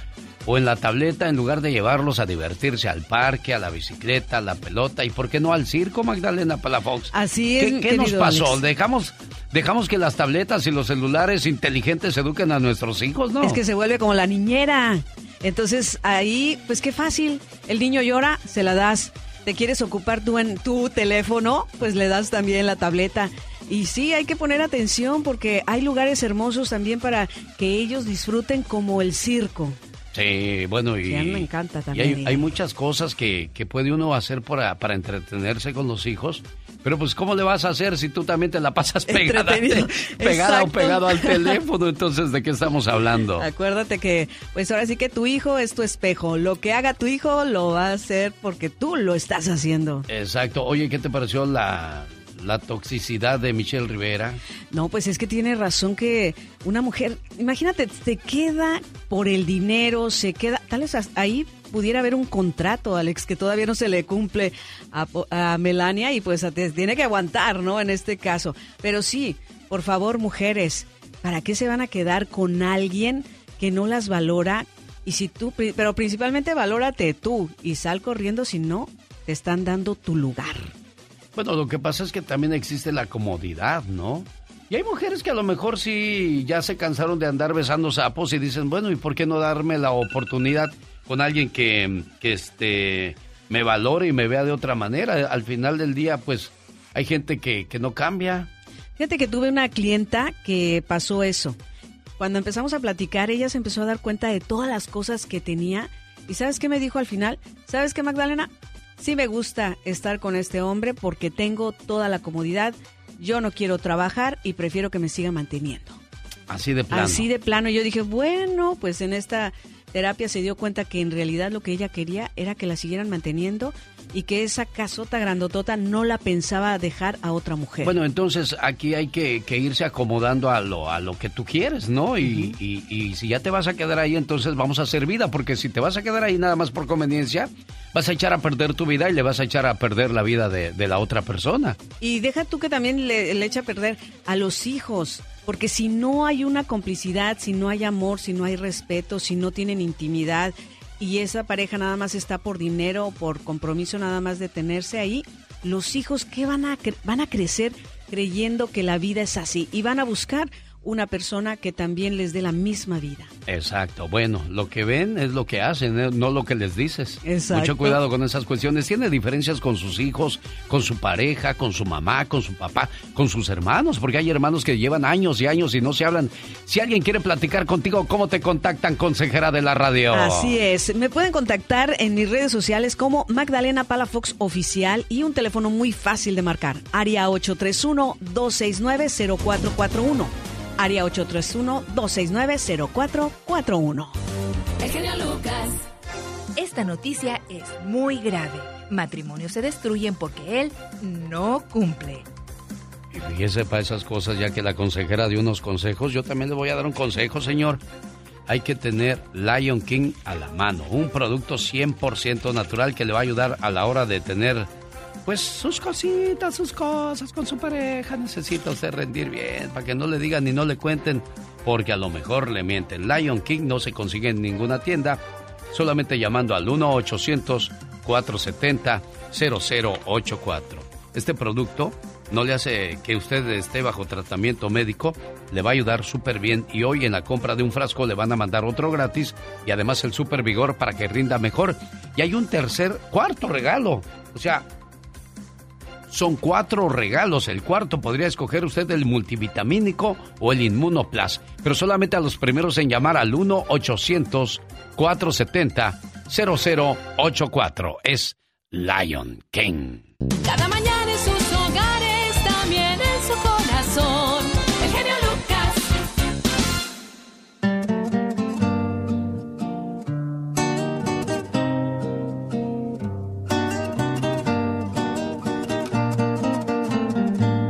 o en la tableta en lugar de llevarlos a divertirse al parque, a la bicicleta, a la pelota y por qué no al circo, Magdalena Palafox. Así es. ¿Qué, qué nos pasó? Dejamos dejamos que las tabletas y los celulares inteligentes eduquen a nuestros hijos, ¿no? Es que se vuelve como la niñera. Entonces ahí, pues qué fácil. El niño llora, se la das te quieres ocupar tú en tu teléfono, pues le das también la tableta. Y sí, hay que poner atención porque hay lugares hermosos también para que ellos disfruten como el circo. Sí, bueno, y, me encanta también. hay, muchas cosas que, que, puede uno hacer para, para entretenerse con los hijos pero pues, ¿cómo le vas a hacer si tú también te la pasas pegada, pegada o pegado al teléfono? Entonces, ¿de qué estamos hablando? Acuérdate que, pues ahora sí que tu hijo es tu espejo. Lo que haga tu hijo lo va a hacer porque tú lo estás haciendo. Exacto. Oye, ¿qué te pareció la, la toxicidad de Michelle Rivera? No, pues es que tiene razón que una mujer, imagínate, se queda por el dinero, se queda, tal vez ahí pudiera haber un contrato, Alex, que todavía no se le cumple a, Melania y pues tiene que aguantar, ¿no? En este caso. Pero sí, por favor, mujeres, ¿para qué se van a quedar con alguien que no las valora? Y si tú, pero principalmente valórate tú y sal corriendo si no te están dando tu lugar. Bueno, lo que pasa es que también existe la comodidad, ¿no? Y hay mujeres que a lo mejor sí ya se cansaron de andar besando sapos y dicen, bueno, ¿y por qué no darme la oportunidad con alguien que, que este, me valore y me vea de otra manera. Al final del día, pues hay gente que, que no cambia. Fíjate que tuve una clienta que pasó eso. Cuando empezamos a platicar, ella se empezó a dar cuenta de todas las cosas que tenía. ¿Y sabes qué me dijo al final? ¿Sabes qué, Magdalena? Sí me gusta estar con este hombre porque tengo toda la comodidad. Yo no quiero trabajar y prefiero que me siga manteniendo. Así de plano. Así de plano. Yo dije, bueno, pues en esta terapia se dio cuenta que en realidad lo que ella quería era que la siguieran manteniendo y que esa casota grandotota no la pensaba dejar a otra mujer. Bueno, entonces aquí hay que, irse acomodando a lo, a lo que tú quieres, ¿no? Y, y, si ya te vas a quedar ahí, entonces vamos a hacer vida, porque si te vas a quedar ahí nada más por conveniencia, vas a echar a perder tu vida y le vas a echar a perder la vida de, la otra persona. Y deja tú que también le, le echa a perder a los hijos. Porque si no hay una complicidad, si no hay amor, si no hay respeto, si no tienen intimidad y esa pareja nada más está por dinero o por compromiso nada más de tenerse ahí, los hijos ¿qué van a van a crecer creyendo que la vida es así y van a buscar una persona que también les dé la misma vida. Exacto. Bueno, lo que ven es lo que hacen, ¿eh? no lo que les dices. Exacto. Mucho cuidado con esas cuestiones. Tiene diferencias con sus hijos, con su pareja, con su mamá, con su papá, con sus hermanos, porque hay hermanos que llevan años y años y no se hablan. Si alguien quiere platicar contigo, ¿cómo te contactan, consejera de la radio? Así es. Me pueden contactar en mis redes sociales como Magdalena Palafox Oficial y un teléfono muy fácil de marcar. Área 831 269 0441 área 831-269-0441. Lucas. Esta noticia es muy grave. Matrimonios se destruyen porque él no cumple. Y fíjese para esas cosas, ya que la consejera dio unos consejos, yo también le voy a dar un consejo, señor. Hay que tener Lion King a la mano, un producto 100% natural que le va a ayudar a la hora de tener pues sus cositas, sus cosas con su pareja. Necesita usted rendir bien para que no le digan ni no le cuenten, porque a lo mejor le mienten. Lion King no se consigue en ninguna tienda, solamente llamando al 1-800-470-0084. Este producto no le hace que usted esté bajo tratamiento médico, le va a ayudar súper bien y hoy en la compra de un frasco le van a mandar otro gratis y además el super vigor para que rinda mejor. Y hay un tercer, cuarto regalo. O sea, son cuatro regalos. El cuarto podría escoger usted el multivitamínico o el Inmunoplus. Pero solamente a los primeros en llamar al 1-800-470-0084. Es Lion King. Cada mañana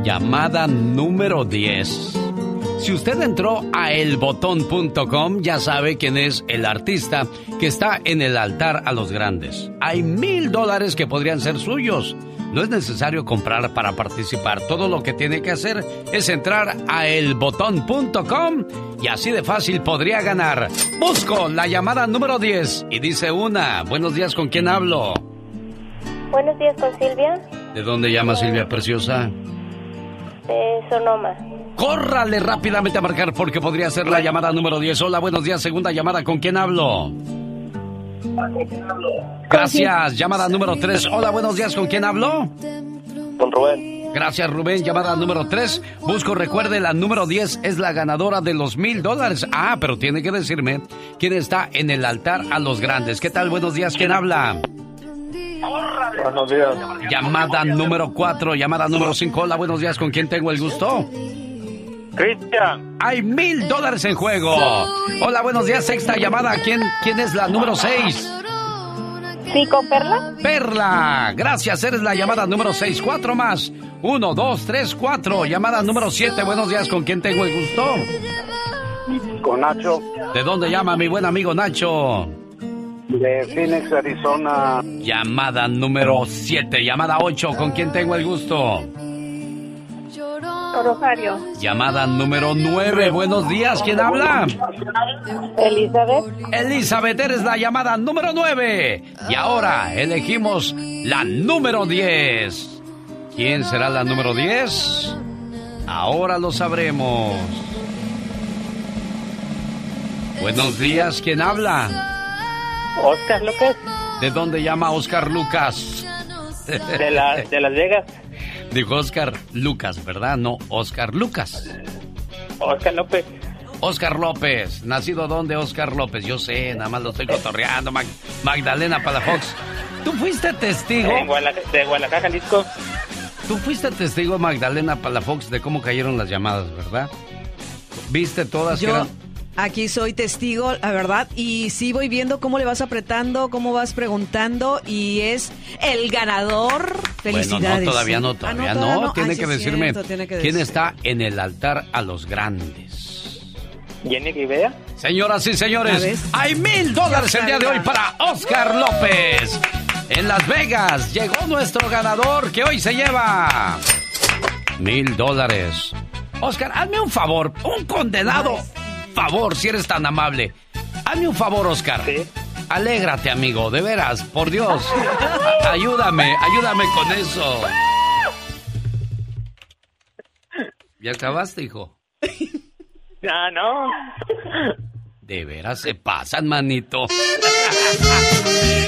llamada número 10. Si usted entró a elbotón.com, ya sabe quién es el artista que está en el altar a los grandes. Hay mil dólares que podrían ser suyos. No es necesario comprar para participar. Todo lo que tiene que hacer es entrar a elbotón.com y así de fácil podría ganar. Busco la llamada número 10 y dice una. Buenos días, ¿con quién hablo? Buenos días, con Silvia. ¿De dónde llama Silvia Preciosa? De Sonoma. Córrale rápidamente a marcar porque podría ser la llamada número 10. Hola, buenos días, segunda llamada, ¿con quién hablo? Gracias, llamada número 3. Hola, buenos días, ¿con quién hablo? Con Rubén. Gracias, Rubén. Llamada número 3. Busco, recuerde, la número 10 es la ganadora de los mil dólares. Ah, pero tiene que decirme quién está en el altar a los grandes. ¿Qué tal? Buenos días, ¿quién habla? Buenos días. Llamada número 4, llamada número 5. Hola, buenos días, ¿con quién tengo el gusto? Cristian. Hay mil dólares en juego. Hola, buenos días. Sexta llamada. ¿Quién, quién es la número seis? Sí, con Perla. Perla. Gracias. Eres la llamada número seis. Cuatro más. Uno, dos, tres, cuatro. Llamada número siete. Buenos días. ¿Con quién tengo el gusto? Con Nacho. ¿De dónde llama mi buen amigo Nacho? De Phoenix, Arizona. Llamada número siete. Llamada ocho. ¿Con quién tengo el gusto? Rosario. Llamada número 9. Buenos días. ¿Quién habla? Elizabeth. Elizabeth, eres la llamada número 9. Y ahora elegimos la número 10. ¿Quién será la número 10? Ahora lo sabremos. Buenos días. ¿Quién habla? Oscar Lucas. ¿De dónde llama Oscar Lucas? De, la, de Las Vegas. Dijo Oscar Lucas, ¿verdad? No, Oscar Lucas. Oscar López. Oscar López. ¿Nacido dónde, Oscar López? Yo sé, nada más lo estoy cotorreando. Magdalena Palafox. ¿Tú fuiste testigo? de Guadalajara, Jalisco. Tú fuiste testigo, Magdalena Palafox, de cómo cayeron las llamadas, ¿verdad? ¿Viste todas que eran Aquí soy testigo, la verdad, y sí voy viendo cómo le vas apretando, cómo vas preguntando, y es el ganador. Felicidades. Bueno, no, todavía no, todavía, no, Tiene, que decirme quién está en el altar a los grandes. Jenny Rivera. Señoras y señores, hay mil dólares el día de hoy para Oscar López. En Las Vegas llegó nuestro ganador que hoy se lleva mil dólares. Oscar, hazme un favor, un condenado favor, si eres tan amable. Hazme un favor, Oscar. ¿Sí? Alégrate, amigo, de veras, por Dios. ayúdame, ayúdame con eso. ¿Ya acabaste, hijo? Ya no. De veras se pasan, manito.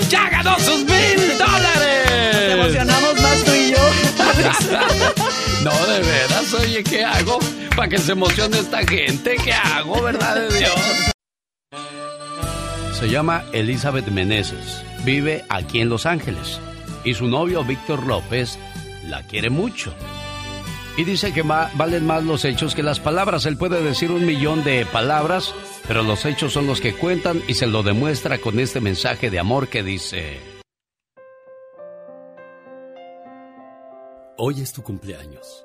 ¡Ya ganó sus mil dólares! Nos emocionamos más tú y yo. no, de veras, oye, ¿qué hago? Para que se emocione esta gente, ¿qué hago, verdad de Dios? Se llama Elizabeth Meneses. Vive aquí en Los Ángeles. Y su novio Víctor López la quiere mucho. Y dice que valen más los hechos que las palabras. Él puede decir un millón de palabras pero los hechos son los que cuentan y se lo demuestra con este mensaje de amor que dice... Hoy es tu cumpleaños.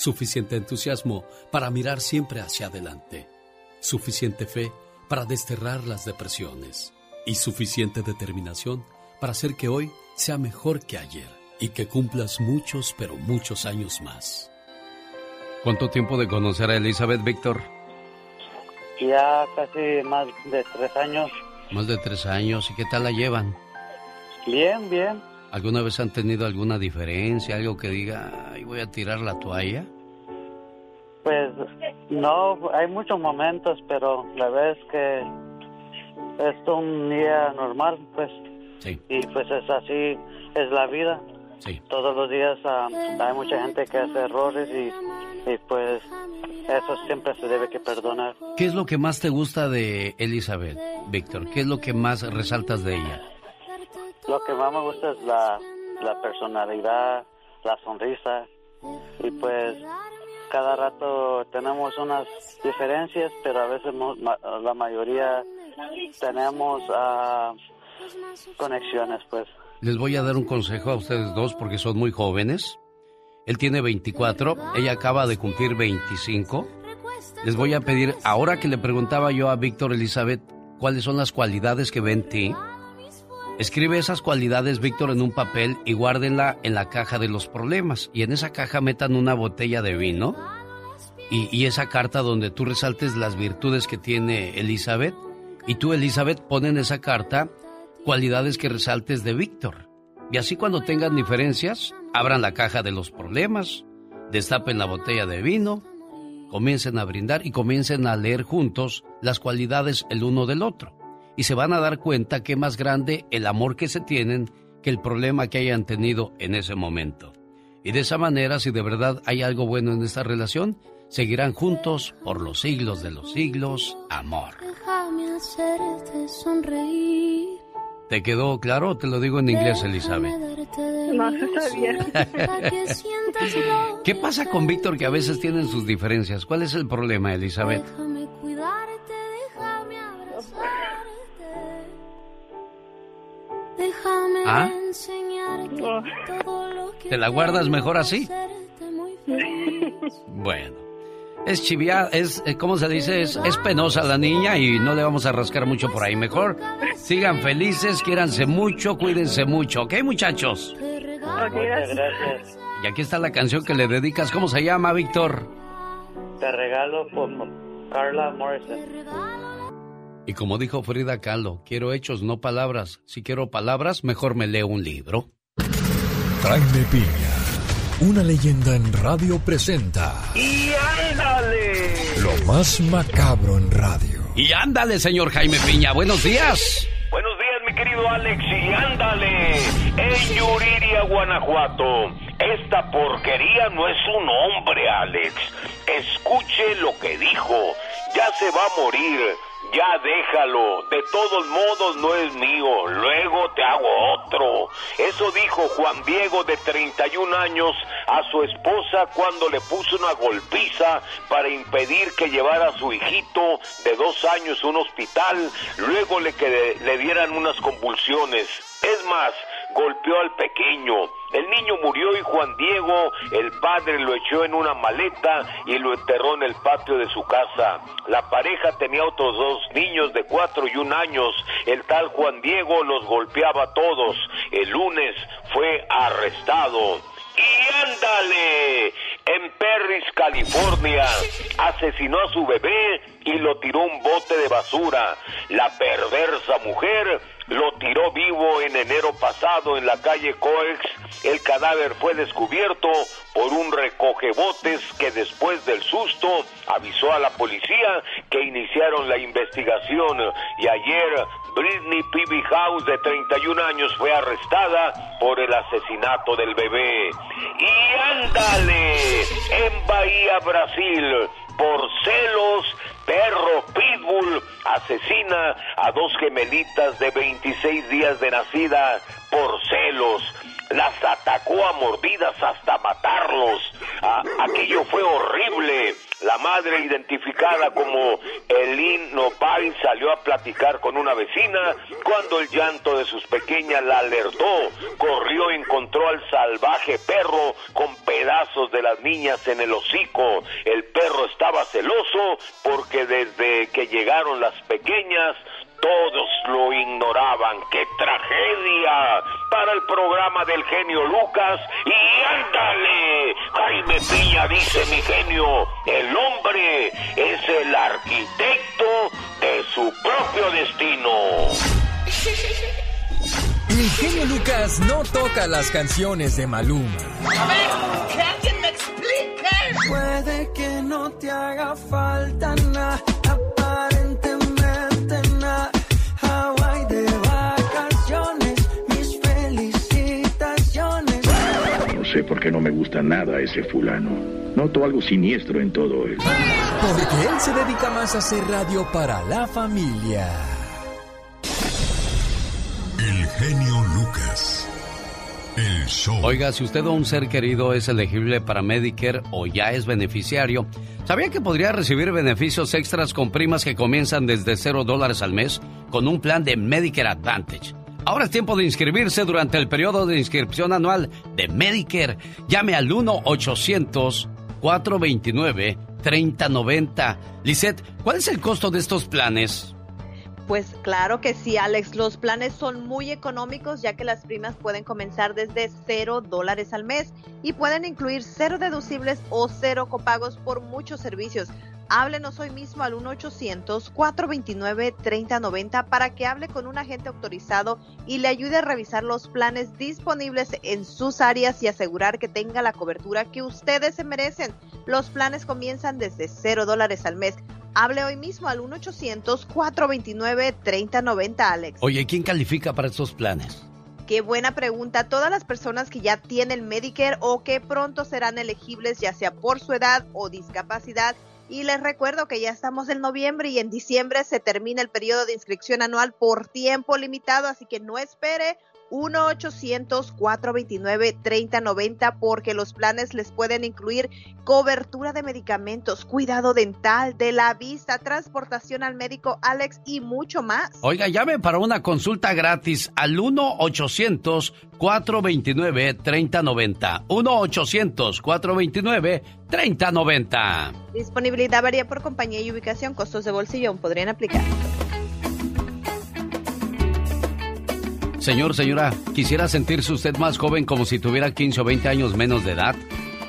suficiente entusiasmo para mirar siempre hacia adelante, suficiente fe para desterrar las depresiones y suficiente determinación para hacer que hoy sea mejor que ayer y que cumplas muchos, pero muchos años más. ¿Cuánto tiempo de conocer a Elizabeth Víctor? Ya casi más de tres años. Más de tres años. ¿Y qué tal la llevan? Bien, bien. ¿Alguna vez han tenido alguna diferencia? ¿Algo que diga, ay, voy a tirar la toalla? Pues no, hay muchos momentos, pero la vez que es un día normal, pues. Sí. Y pues es así, es la vida. Sí. Todos los días ah, hay mucha gente que hace errores y, y pues eso siempre se debe que perdonar. ¿Qué es lo que más te gusta de Elizabeth, Víctor? ¿Qué es lo que más resaltas de ella? Lo que más me gusta es la, la personalidad, la sonrisa y pues cada rato tenemos unas diferencias, pero a veces la mayoría tenemos uh, conexiones, pues. Les voy a dar un consejo a ustedes dos porque son muy jóvenes. Él tiene 24, ella acaba de cumplir 25. Les voy a pedir, ahora que le preguntaba yo a Víctor Elizabeth cuáles son las cualidades que ve en ti, escribe esas cualidades, Víctor, en un papel y guárdenla en la caja de los problemas. Y en esa caja metan una botella de vino y, esa carta donde tú resaltes las virtudes que tiene Elizabeth. Y tú, Elizabeth, pon en esa carta cualidades que resaltes de Víctor. Y así cuando tengan diferencias, abran la caja de los problemas, destapen la botella de vino, comiencen a brindar y comiencen a leer juntos las cualidades el uno del otro. Y se van a dar cuenta que es más grande el amor que se tienen que el problema que hayan tenido en ese momento. Y de esa manera, si de verdad hay algo bueno en esta relación, seguirán juntos por los siglos de los siglos, amor. Déjame hacerte sonreír. ¿Te quedó claro? Te lo digo en inglés, Elizabeth. No, está bien. ¿Qué pasa con Víctor que a veces tienen sus diferencias? ¿Cuál es el problema, Elizabeth? ¿Ah? ¿Te la guardas mejor así? Bueno. Es chivia, es, eh, ¿cómo se dice? Es, es, penosa la niña y no le vamos a rascar mucho por ahí. Mejor sigan felices, quiéranse mucho, cuídense mucho, ¿ok, muchachos? gracias. Y aquí está la canción que le dedicas. ¿Cómo se llama, Víctor? Te regalo por Carla Morrison. Y como dijo Frida Kahlo, quiero hechos, no palabras. Si quiero palabras, mejor me leo un libro. Jaime Piña una leyenda en radio presenta. ¡Y ándale! Lo más macabro en radio. ¡Y ándale, señor Jaime Piña! ¡Buenos días! Buenos días, mi querido Alex. ¡Y ándale! En Yuriria, Guanajuato. Esta porquería no es un hombre, Alex. Escuche lo que dijo. Ya se va a morir ya déjalo, de todos modos no es mío, luego te hago otro. Eso dijo Juan Diego de 31 años a su esposa cuando le puso una golpiza para impedir que llevara a su hijito de dos años a un hospital, luego le, que le dieran unas convulsiones. Es más, golpeó al pequeño. El niño murió y Juan Diego, el padre, lo echó en una maleta y lo enterró en el patio de su casa. La pareja tenía otros dos niños de cuatro y un años. El tal Juan Diego los golpeaba a todos. El lunes fue arrestado. Y ándale, en Perris, California, asesinó a su bebé y lo tiró un bote de basura. La perversa mujer lo tiró vivo en enero pasado en la calle Coex. El cadáver fue descubierto por un recogebotes que después del susto avisó a la policía que iniciaron la investigación y ayer Britney Peavy House de 31 años fue arrestada por el asesinato del bebé. Y ándale, en Bahía, Brasil, por celos, perro pitbull asesina a dos gemelitas de 26 días de nacida por celos. Las atacó a mordidas hasta matarlos. Aquello fue horrible. La madre, identificada como Elin Nopay, salió a platicar con una vecina cuando el llanto de sus pequeñas la alertó. Corrió y encontró al salvaje perro con pedazos de las niñas en el hocico. El perro estaba celoso porque desde que llegaron las pequeñas todos lo ignoraban. ¡Qué tragedia! Para el programa del genio Lucas. Y ándale, Jaime Piña dice mi genio, el hombre es el arquitecto de su propio destino. El genio Lucas no toca las canciones de Maluma. A ver, que alguien me explique. Puede que no te haga falta nada sé por qué no me gusta nada ese fulano. Noto algo siniestro en todo él. Porque él se dedica más a hacer radio para la familia. El genio Lucas. El show. Oiga, si usted o un ser querido es elegible para Medicare o ya es beneficiario, ¿sabía que podría recibir beneficios extras con primas que comienzan desde 0 dólares al mes con un plan de Medicare Advantage? Ahora es tiempo de inscribirse durante el periodo de inscripción anual de Medicare. Llame al 1-800-429-3090. Lisette, ¿cuál es el costo de estos planes? Pues claro que sí, Alex. Los planes son muy económicos ya que las primas pueden comenzar desde cero dólares al mes y pueden incluir cero deducibles o cero copagos por muchos servicios. Háblenos hoy mismo al 1-800-429-3090 para que hable con un agente autorizado y le ayude a revisar los planes disponibles en sus áreas y asegurar que tenga la cobertura que ustedes se merecen. Los planes comienzan desde cero dólares al mes. Hable hoy mismo al 1-800-429-3090, Alex. Oye, ¿quién califica para estos planes? Qué buena pregunta. Todas las personas que ya tienen Medicare o que pronto serán elegibles, ya sea por su edad o discapacidad. Y les recuerdo que ya estamos en noviembre y en diciembre se termina el periodo de inscripción anual por tiempo limitado, así que no espere 1-800-429-3090 porque los planes les pueden incluir cobertura de medicamentos, cuidado dental, de la vista, transportación al médico, Alex y mucho más. Oiga, llame para una consulta gratis al 1-800-429-3090. 1-800-429-3090. Disponibilidad varía por compañía y ubicación, costos de bolsillo aún podrían aplicar. Señor, señora, ¿quisiera sentirse usted más joven como si tuviera 15 o 20 años menos de edad?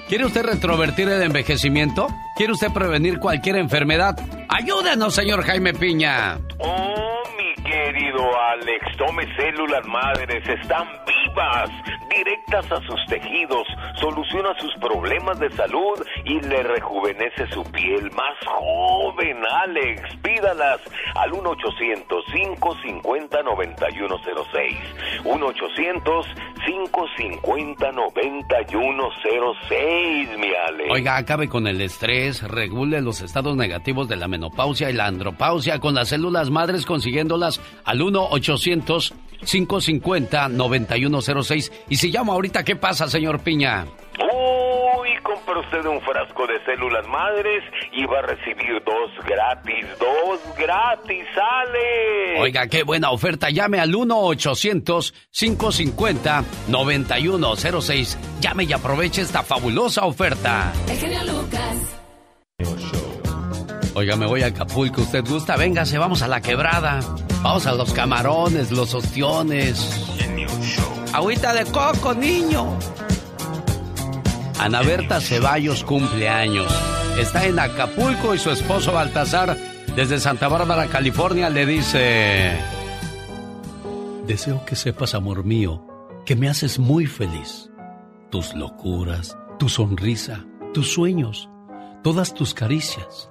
¿Quiere usted retrovertir el envejecimiento? ¿Quiere usted prevenir cualquier enfermedad? Ayúdenos, señor Jaime Piña. Oh, querido Alex, tome células madres, están vivas, directas a sus tejidos, soluciona sus problemas de salud y le rejuvenece su piel más joven, Alex. Pídalas al 1-800-550-9106. 1-800-550-9106, mi Alex. Oiga, acabe con el estrés, regule los estados negativos de la menopausia y la andropausia con las células madres consiguiéndolas al 1-800-550-9106. Y si llamo ahorita, ¿qué pasa, señor Piña? Uy, compra usted un frasco de células madres y va a recibir dos gratis, dos gratis, sale. Oiga, qué buena oferta. Llame al 1-800-550-9106. Llame y aproveche esta fabulosa oferta. Lucas. Oiga, me voy a Acapulco. ¿Usted gusta? Véngase, vamos a la quebrada. Vamos a los camarones, los ostiones. Agüita de coco, niño. Ana Berta Ceballos cumple años. Está en Acapulco y su esposo Baltasar, desde Santa Bárbara, California, le dice... Deseo que sepas, amor mío, que me haces muy feliz. Tus locuras, tu sonrisa, tus sueños, todas tus caricias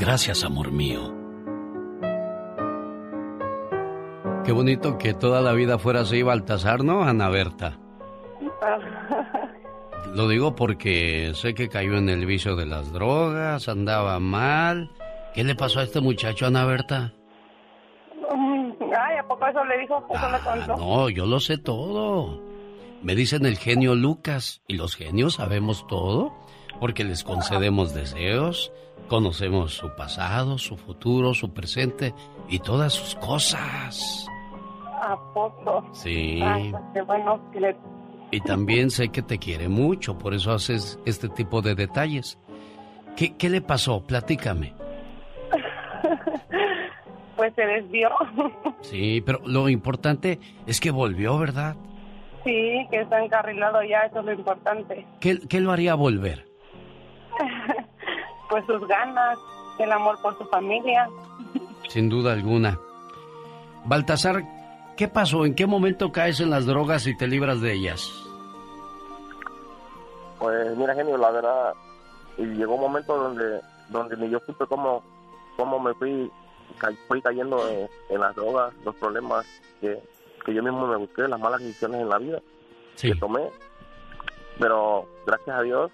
Gracias, amor mío. Qué bonito que toda la vida fuera así, Baltasar, ¿no, Ana Berta? Lo digo porque sé que cayó en el vicio de las drogas, andaba mal. ¿Qué le pasó a este muchacho, Ana Berta? Ay, ¿a poco eso le dijo? Eso contó. No, yo lo sé todo. Me dicen el genio Lucas, y los genios sabemos todo, porque les concedemos deseos, conocemos su pasado, su futuro, su presente y todas sus cosas. ¿A poco? Sí. Ay, pues qué bueno que le y también sé que te quiere mucho, por eso haces este tipo de detalles. ¿Qué, qué le pasó? Platícame. pues se desvió. sí, pero lo importante es que volvió, ¿verdad? Sí, que está encarrilado ya, eso es lo importante. ¿Qué, qué lo haría volver? pues sus ganas, el amor por su familia. Sin duda alguna. Baltasar, ¿Qué pasó? ¿En qué momento caes en las drogas y te libras de ellas? mira, genio, la verdad, y llegó un momento donde donde ni yo supe cómo, cómo me fui, fui cayendo en, las drogas, los problemas que, que, yo mismo me busqué, las malas decisiones en la vida que tomé. Pero gracias a Dios,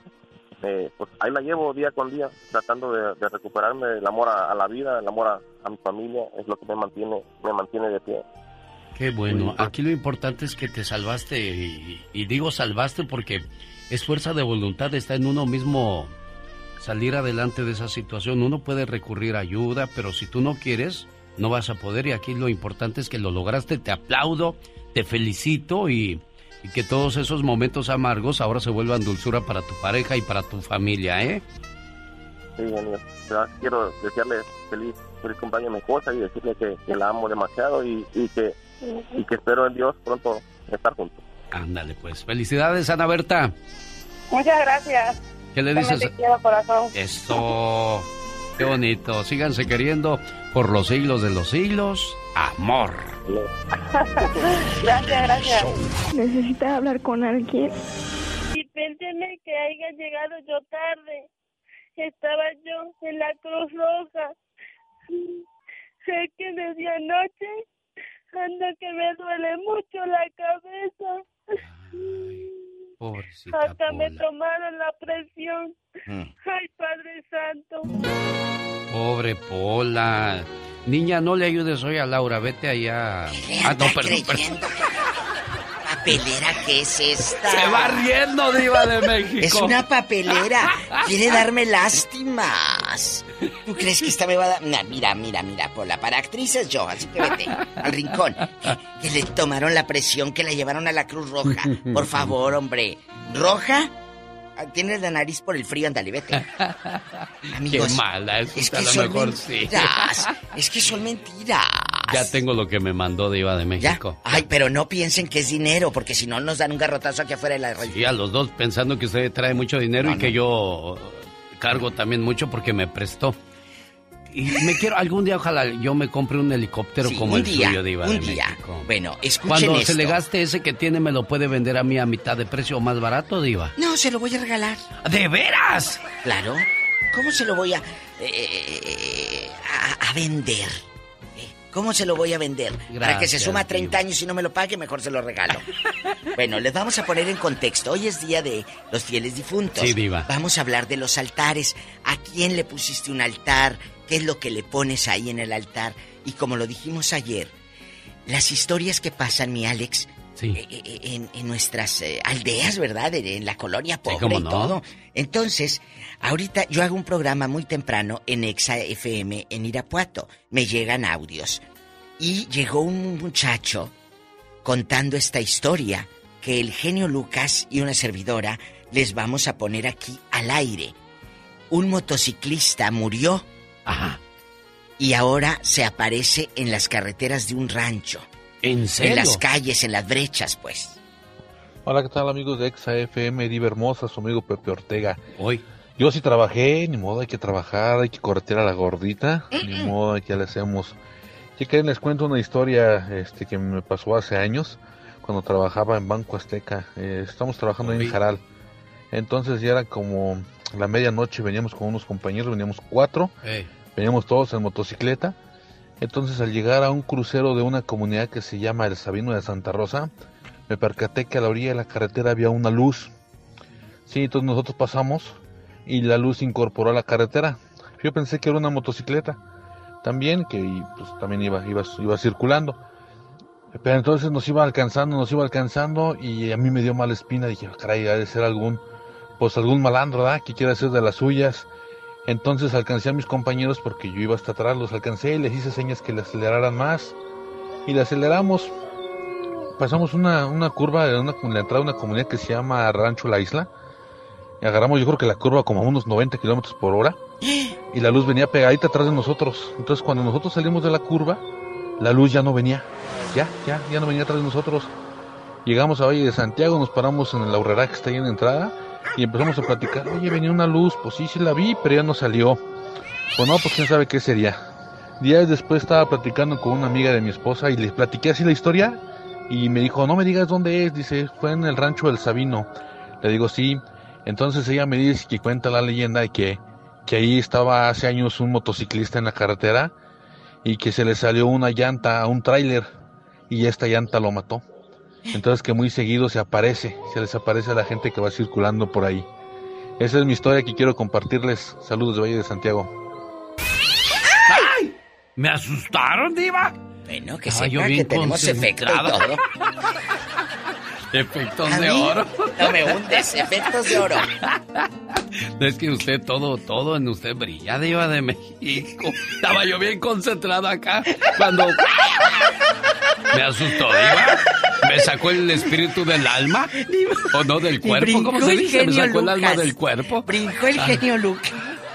eh, pues ahí la llevo día con día, tratando de, recuperarme el amor a, la vida, el amor a, mi familia, es lo que me mantiene, me mantiene de pie. Qué bueno. Aquí lo importante es que te salvaste y, y, digo salvaste porque es fuerza de voluntad, está en uno mismo salir adelante de esa situación. Uno puede recurrir a ayuda, pero si tú no quieres, no vas a poder. Y aquí lo importante es que lo lograste. Te aplaudo, te felicito y, que todos esos momentos amargos ahora se vuelvan dulzura para tu pareja y para tu familia, ¿eh? Sí, quiero desearle feliz, feliz cumpleaños a mi esposa y decirle que, la amo demasiado y, que, y que espero en Dios pronto estar juntos. Ándale, pues. Felicidades, Ana Berta. Muchas gracias. ¿Qué le dices? Te quiero, corazón. Esto. Qué bonito. Síganse queriendo por los siglos de los siglos. Amor. gracias, gracias. ¿Necesita hablar con alguien? Dispénseme que haya llegado yo tarde. Estaba yo en la Cruz Roja. Sé que desde anoche anda que me duele mucho la cabeza. Pobrecita Hasta me tomaron la presión. Mm. Ay, Padre Santo. Pobre Pola. Niña, no le ayudes hoy a Laura, vete allá. Ah, no, perdón, perdón. Papelera que es esta? Se va riendo, Diva de México. Es una papelera. Quiere darme lástimas. ¿Tú crees que esta me va a dar.? mira, mira, mira, Pola. Para actrices yo, así que vete al rincón. Que, le tomaron la presión, que la llevaron a la Cruz Roja. Por favor, hombre. ¿Roja? Ah, tienes la nariz por el frío, andale, vete. Amigos, Qué mala, es, que son mentiras. Es que son mentiras. Ya tengo lo que me mandó de Iba de México. Ay, pero no piensen que es dinero, porque si no nos dan un garrotazo aquí afuera de la radio. Sí, a los dos pensando que usted trae mucho dinero y que yo cargo también mucho porque me prestó. Y me quiero, algún día ojalá yo me compre un helicóptero como el suyo de Iba de México. Bueno, escuchen Cuando se le gaste ese que tiene, ¿me lo puede vender a mí a mitad de precio o más barato, Diva? No, se lo voy a regalar. ¿De veras? Claro. ¿Cómo se lo voy a, eh, a, vender? ¿Cómo se lo voy a vender? Para que se suma 30 años y no me lo pague, mejor se lo regalo. bueno, les vamos a poner en contexto. Hoy es día de los fieles difuntos. Sí, Diva. Vamos a hablar de los altares. ¿A quién le pusiste un altar? qué es lo que le pones ahí en el altar. Y como lo dijimos ayer, las historias que pasan, mi Alex, eh, eh, eh, en, nuestras aldeas, ¿verdad? En, la colonia pobre y todo. Entonces, ahorita yo hago un programa muy temprano en Exa FM en Irapuato. Me llegan audios. Y llegó un muchacho contando esta historia que el genio Lucas y una servidora les vamos a poner aquí al aire. Un motociclista murió Ajá. Y ahora se aparece en las carreteras de un rancho. ¿En serio? En las calles, en las brechas, pues. Hola, ¿qué tal amigos de Exa FM, Diva Hermosa, su amigo Pepe Ortega? Hoy. Yo sí trabajé, ni modo, hay que trabajar, hay que corretear a la gordita, ni modo, ya le hacemos. Que les cuento una historia este, que me pasó hace años, cuando trabajaba en Banco Azteca. Eh, estamos trabajando en Jaral. Entonces ya era como la medianoche, veníamos con unos compañeros, veníamos cuatro. Veníamos todos en motocicleta. Entonces al llegar a un crucero de una comunidad que se llama El Sabino de Santa Rosa, me percaté que a la orilla de la carretera había una luz. Sí, entonces nosotros pasamos y la luz incorporó a la carretera. Yo pensé que era una motocicleta también, que pues, también iba, iba, iba circulando. Pero entonces nos iba alcanzando, nos iba alcanzando y a mí me dio mala espina. Dije, caray, ha de ser algún, pues algún malandro, ¿verdad? Que quiere hacer de las suyas entonces alcancé a mis compañeros porque yo iba hasta atrás, los alcancé y les hice señas que le aceleraran más. Y le aceleramos. Pasamos una, una curva en, una, la entrada de una comunidad que se llama Rancho La Isla. Y agarramos yo creo que la curva como a unos 90 kilómetros por hora. Y la luz venía pegadita atrás de nosotros. Entonces cuando nosotros salimos de la curva, la luz ya no venía. Ya, ya, ya no venía atrás de nosotros. Llegamos a Valle de Santiago, nos paramos en la horrera que está ahí en la entrada y empezamos a platicar. Oye, venía una luz, pues sí, sí la vi, pero ya no salió. Pues no, pues quién sabe qué sería. Días después estaba platicando con una amiga de mi esposa y le platiqué así la historia y me dijo, no me digas dónde es, dice, fue en el rancho del Sabino. Le digo, sí, Entonces ella me dice que cuenta la leyenda que, que ahí estaba hace años un motociclista en la carretera y que se le salió una llanta a un tráiler y esta llanta lo mató. Entonces que muy seguido se aparece, se les aparece a la gente que va circulando por ahí. Esa es mi historia que quiero compartirles. Saludos de Valle de Santiago. ¡Ay! ¿Me asustaron, Diva? Bueno, que sepa que tenemos efecto y todo. Efectos de oro. No me hundes, efectos de oro. es que usted todo, todo en usted brilla, Diva de México. Estaba yo bien concentrado acá cuando me asustó, Diva. ¿Me sacó el espíritu del alma? ¿O no del cuerpo? ¿Cómo se dice? ¿Me sacó el alma del cuerpo? Brincó el genio Luke.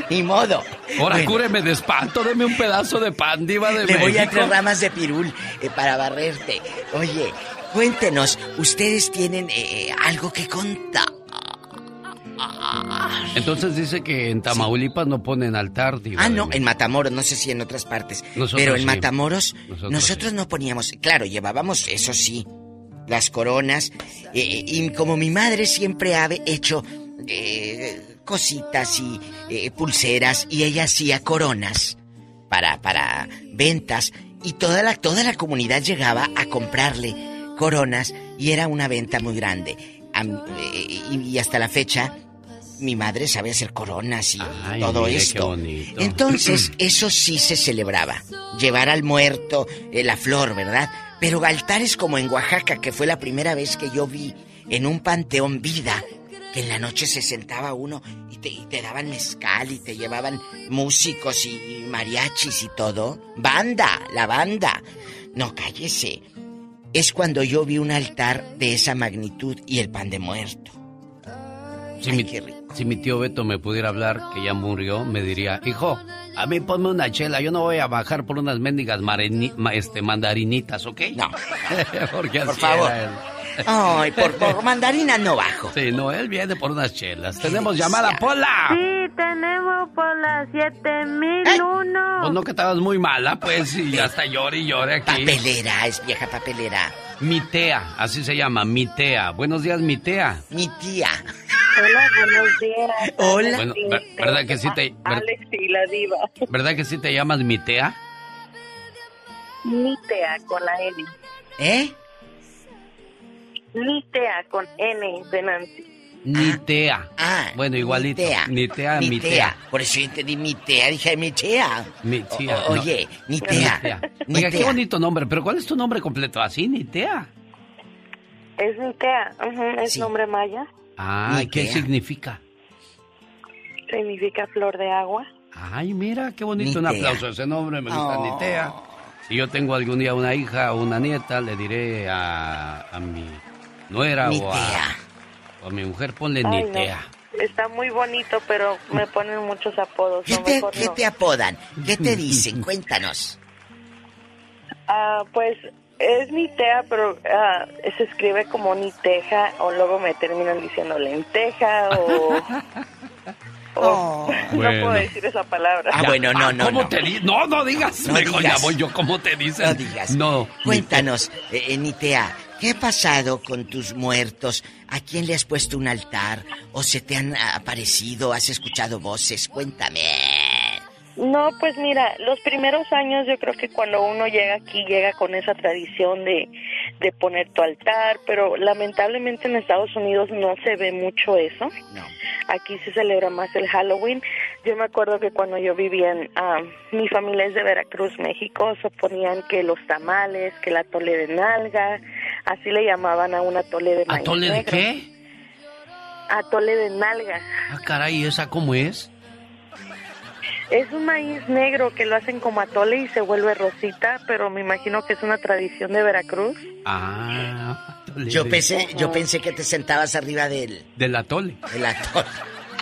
Ni modo. Ahora cúreme de espanto, deme un pedazo de pan, diva de Le voy a traer ramas de pirul eh, para barrerte. Oye, cuéntenos, ¿ustedes tienen eh, eh, algo que contar? Entonces dice que en Tamaulipas no ponen altar, diva. Ah, no, en Matamoros, no sé si en otras partes. pero en Matamoros, nosotros, no poníamos, claro, llevábamos, eso sí, las coronas. y como mi madre siempre ha hecho cositas y eh, pulseras y ella hacía coronas para, para ventas y toda la, toda la comunidad llegaba a comprarle coronas y era una venta muy grande. Eh, y, hasta la fecha mi madre sabe hacer coronas y todo esto. Entonces, eso sí se celebraba. Llevar al muerto eh, la flor, ¿verdad? Pero altares como en Oaxaca, que fue la primera vez que yo vi en un panteón vida que en la noche se sentaba uno y te, daban mezcal y te llevaban músicos y, mariachis y todo. Banda, la banda. No, cállese. Es cuando yo vi un altar de esa magnitud y el pan de muerto. Si, mi, si mi tío Beto me pudiera hablar, que ya murió, me diría, hijo, a mí ponme una chela, yo no voy a bajar por unas mendigas este, mandarinitas, ¿ok? No. Porque por favor. Ay, por, por mandarina no bajo. Sí, no, él viene por unas chelas. Tenemos llamada, Pola. Tenemos por la 7001. Pues no que estabas muy mala, pues, y hasta llore y llore aquí. Papelera, es vieja papelera. Mi tía, así se llama, mi tía. Buenos días, mi tía. Mi tía. Hola, buenos días. Hola. Bueno, ¿verdad que sí te... Alex y la diva. ¿Verdad que sí te llamas mi tía? Mi tía, con la N. ¿Eh? Nitea con N de Nancy. Nitea. Ah, bueno, igualito. Nitea, Nitea, Por eso yo entendí Mitea, dije Mitea. Mitea. oye, Nitea. Oiga, qué bonito nombre, pero ¿cuál es tu nombre completo? ¿Así, Nitea? Es Nitea, es nombre maya. Ah, ¿qué significa? Significa flor de agua. Ay, mira, qué bonito. Un aplauso a ese nombre, me gusta Nitea. Si yo tengo algún día una hija o una nieta, le diré a, a mi no era o a, mi mujer ponle Nitea. Está muy bonito, pero me ponen muchos apodos. ¿Qué, te, ¿qué te apodan? ¿Qué te dicen? Cuéntanos. Ah, pues es Nitea, pero ah, se escribe como Niteja o luego me terminan diciendo lenteja o... Oh, No puedo decir esa palabra. Ah, bueno, no, no. ¿Cómo te di No, no digas. No Mejor digas. ya voy yo. ¿Cómo te dicen? No digas. No. Cuéntanos, eh, Nitea, ¿Qué ha pasado con tus muertos? ¿A quién le has puesto un altar? ¿O se te han aparecido? ¿Has escuchado voces? Cuéntame. No, pues mira, los primeros años yo creo que cuando uno llega aquí llega con esa tradición de, de poner tu altar, pero lamentablemente en Estados Unidos no se ve mucho eso. No. Aquí se celebra más el Halloween. Yo me acuerdo que cuando yo vivía en, uh, mi familia es de Veracruz, México, se ponían que los tamales, que la tole de nalga, así le llamaban a una tole de maíz ¿Atole de qué? Atole de nalga. Ah, caray, ¿esa cómo es? Es un maíz negro que lo hacen como atole y se vuelve rosita, pero me imagino que es una tradición de Veracruz. Ah, yo pensé, yo pensé que te sentabas arriba del del atole. Del atole.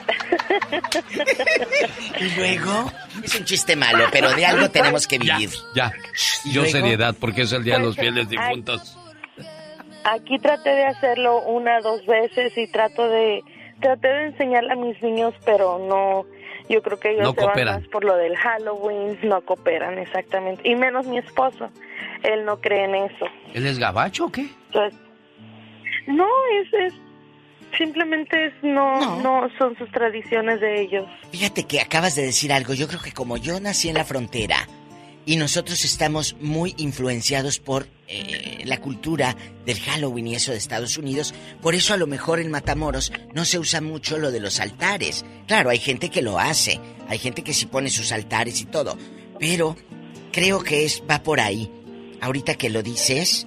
y luego es un chiste malo, pero de algo tenemos que vivir. Ya, yo seriedad porque es el día de los fieles difuntos. Aquí traté de hacerlo una dos veces y trato de traté de enseñarle a mis niños, pero no yo creo que ellos no se van más por lo del Halloween, no cooperan exactamente. Y menos mi esposo, él no cree en eso. ¿Él es gabacho o qué? no, es, es, Simplemente no, no, son sus tradiciones de ellos. Fíjate que acabas de decir algo. Yo creo que como yo nací en la frontera y nosotros estamos muy influenciados por eh, la cultura del Halloween y eso de Estados Unidos, por eso a lo mejor en Matamoros no se usa mucho lo de los altares. Claro, hay gente que lo hace, hay gente que sí pone sus altares y todo, pero creo que es va por ahí. Ahorita que lo dices,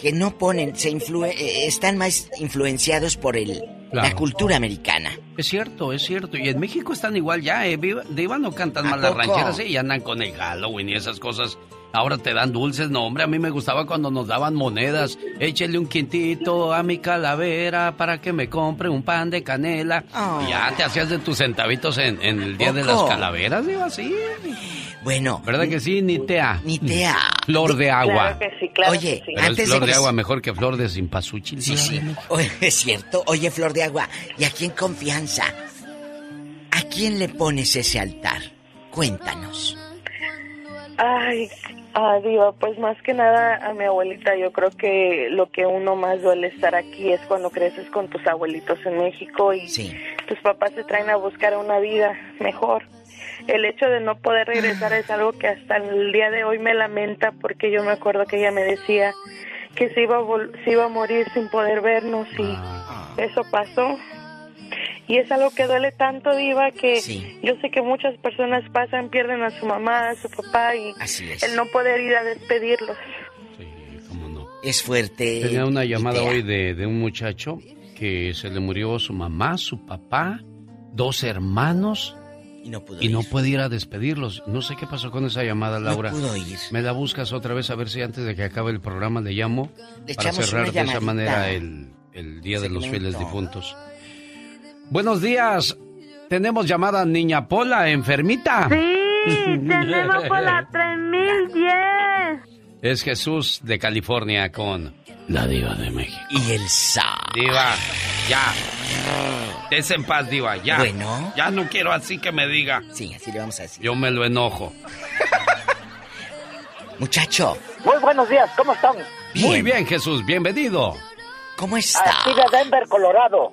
que no ponen, se influe, eh, están más influenciados por el, la cultura americana. Es cierto, es cierto. Y en México están igual ya, eh. De Iván no cantan mal las rancheras ¿eh? y andan con el Halloween y esas cosas. Ahora te dan dulces, no hombre, a mí me gustaba cuando nos daban monedas. Échele un quintito a mi calavera para que me compre un pan de canela. Ya te hacías de tus centavitos en, el día de las calaveras, digo así. Bueno. ¿Verdad que sí? Ni tea. Ni tea. Flor de agua. Claro que sí, claro Oye, que sí. antes flor de, agua mejor que flor de simpasuchil. Sí, sí. es cierto. Oye, flor de agua, y aquí en confianza, ¿a quién le pones ese altar? Cuéntanos. Ay, adiós, pues más que nada a mi abuelita. Yo creo que lo que uno más duele estar aquí es cuando creces con tus abuelitos en México y tus papás te traen a buscar una vida mejor el hecho de no poder regresar es algo que hasta el día de hoy me lamenta porque yo me acuerdo que ella me decía que se iba a, se iba a morir sin poder vernos y ah. eso pasó. Y es algo que duele tanto, Diva, que yo sé que muchas personas pasan, pierden a su mamá, a su papá y el no poder ir a despedirlos. Sí, cómo no. Es fuerte. Tenía una llamada hoy de, de un muchacho que se le murió su mamá, su papá, dos hermanos y no pudo y no puede ir a despedirlos. No sé qué pasó con esa llamada, Laura. No pudo ir. Me la buscas otra vez a ver si antes de que acabe el programa le llamo para cerrar de esa manera el, Día de los Fieles Difuntos. Buenos días. Tenemos llamada Niña Pola, enfermita. Sí, tenemos por la 3010. Es Jesús de California con la diva de México. Y el Sa. Diva, ya. Es en paz, diva, ya. Bueno. Ya no quiero así que me diga. Sí, así le vamos a decir. Yo me lo enojo. Muchacho. Muy buenos días, ¿cómo están? Muy bien, Jesús, bienvenido. ¿Cómo está? Aquí de Denver, Colorado.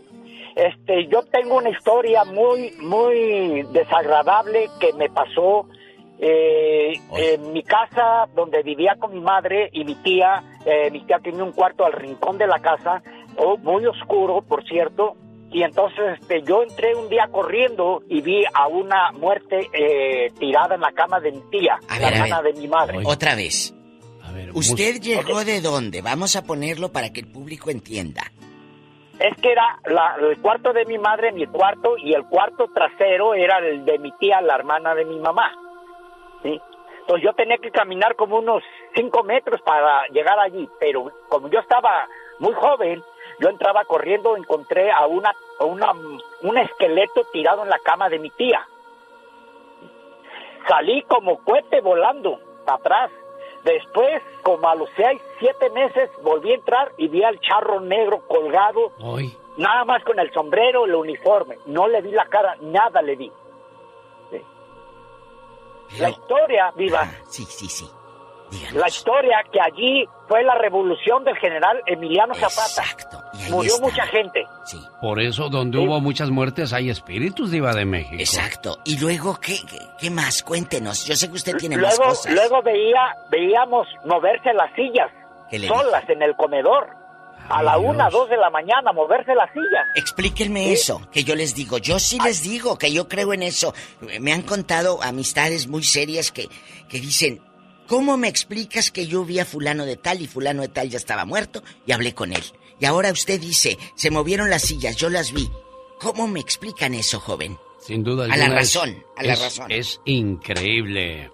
Este, yo tengo una historia muy, muy desagradable que me pasó eh, en mi casa donde vivía con mi madre y mi tía, eh, mi tía tenía un cuarto al rincón de la casa, oh, muy oscuro, por cierto, y entonces este, yo entré un día corriendo y vi a una muerte eh, tirada en la cama de mi tía, la hermana de mi madre. Otra vez. ¿Usted llegó de dónde? Vamos a ponerlo para que el público entienda. Es que era el cuarto de mi madre, mi cuarto, y el cuarto trasero era el de mi tía, la hermana de mi mamá. ¿sí? Entonces yo tenía que caminar como unos cinco metros para llegar allí, pero como yo estaba muy joven, yo entraba corriendo, encontré a una, una, un esqueleto tirado en la cama de mi tía. Salí como cohete volando atrás. Después, como a los seis, siete meses, volví a entrar y vi al charro negro colgado, nada más con el sombrero, el uniforme. No le vi la cara, nada le vi. La historia, viva. Ah, sí, sí, sí. La historia que allí fue la revolución del general Emiliano Zapata. Exacto. Murió mucha gente. Sí. Por eso, donde hubo muchas muertes, hay espíritus, Diva de México. Exacto. Y luego, ¿qué, qué, más? Cuéntenos. Yo sé que usted tiene más cosas. Luego veía, veíamos moverse las sillas solas en el comedor a la una, dos de la mañana, moverse la silla. Explíquenme eso, que yo les digo. Yo sí les digo que yo creo en eso. Me han contado amistades muy serias que, que dicen, ¿cómo me explicas que yo vi a fulano de tal y fulano de tal ya estaba muerto y hablé con él? Y ahora usted dice, se movieron las sillas, yo las vi. ¿Cómo me explican eso, joven? Sin duda. A la razón, a la razón. Es increíble.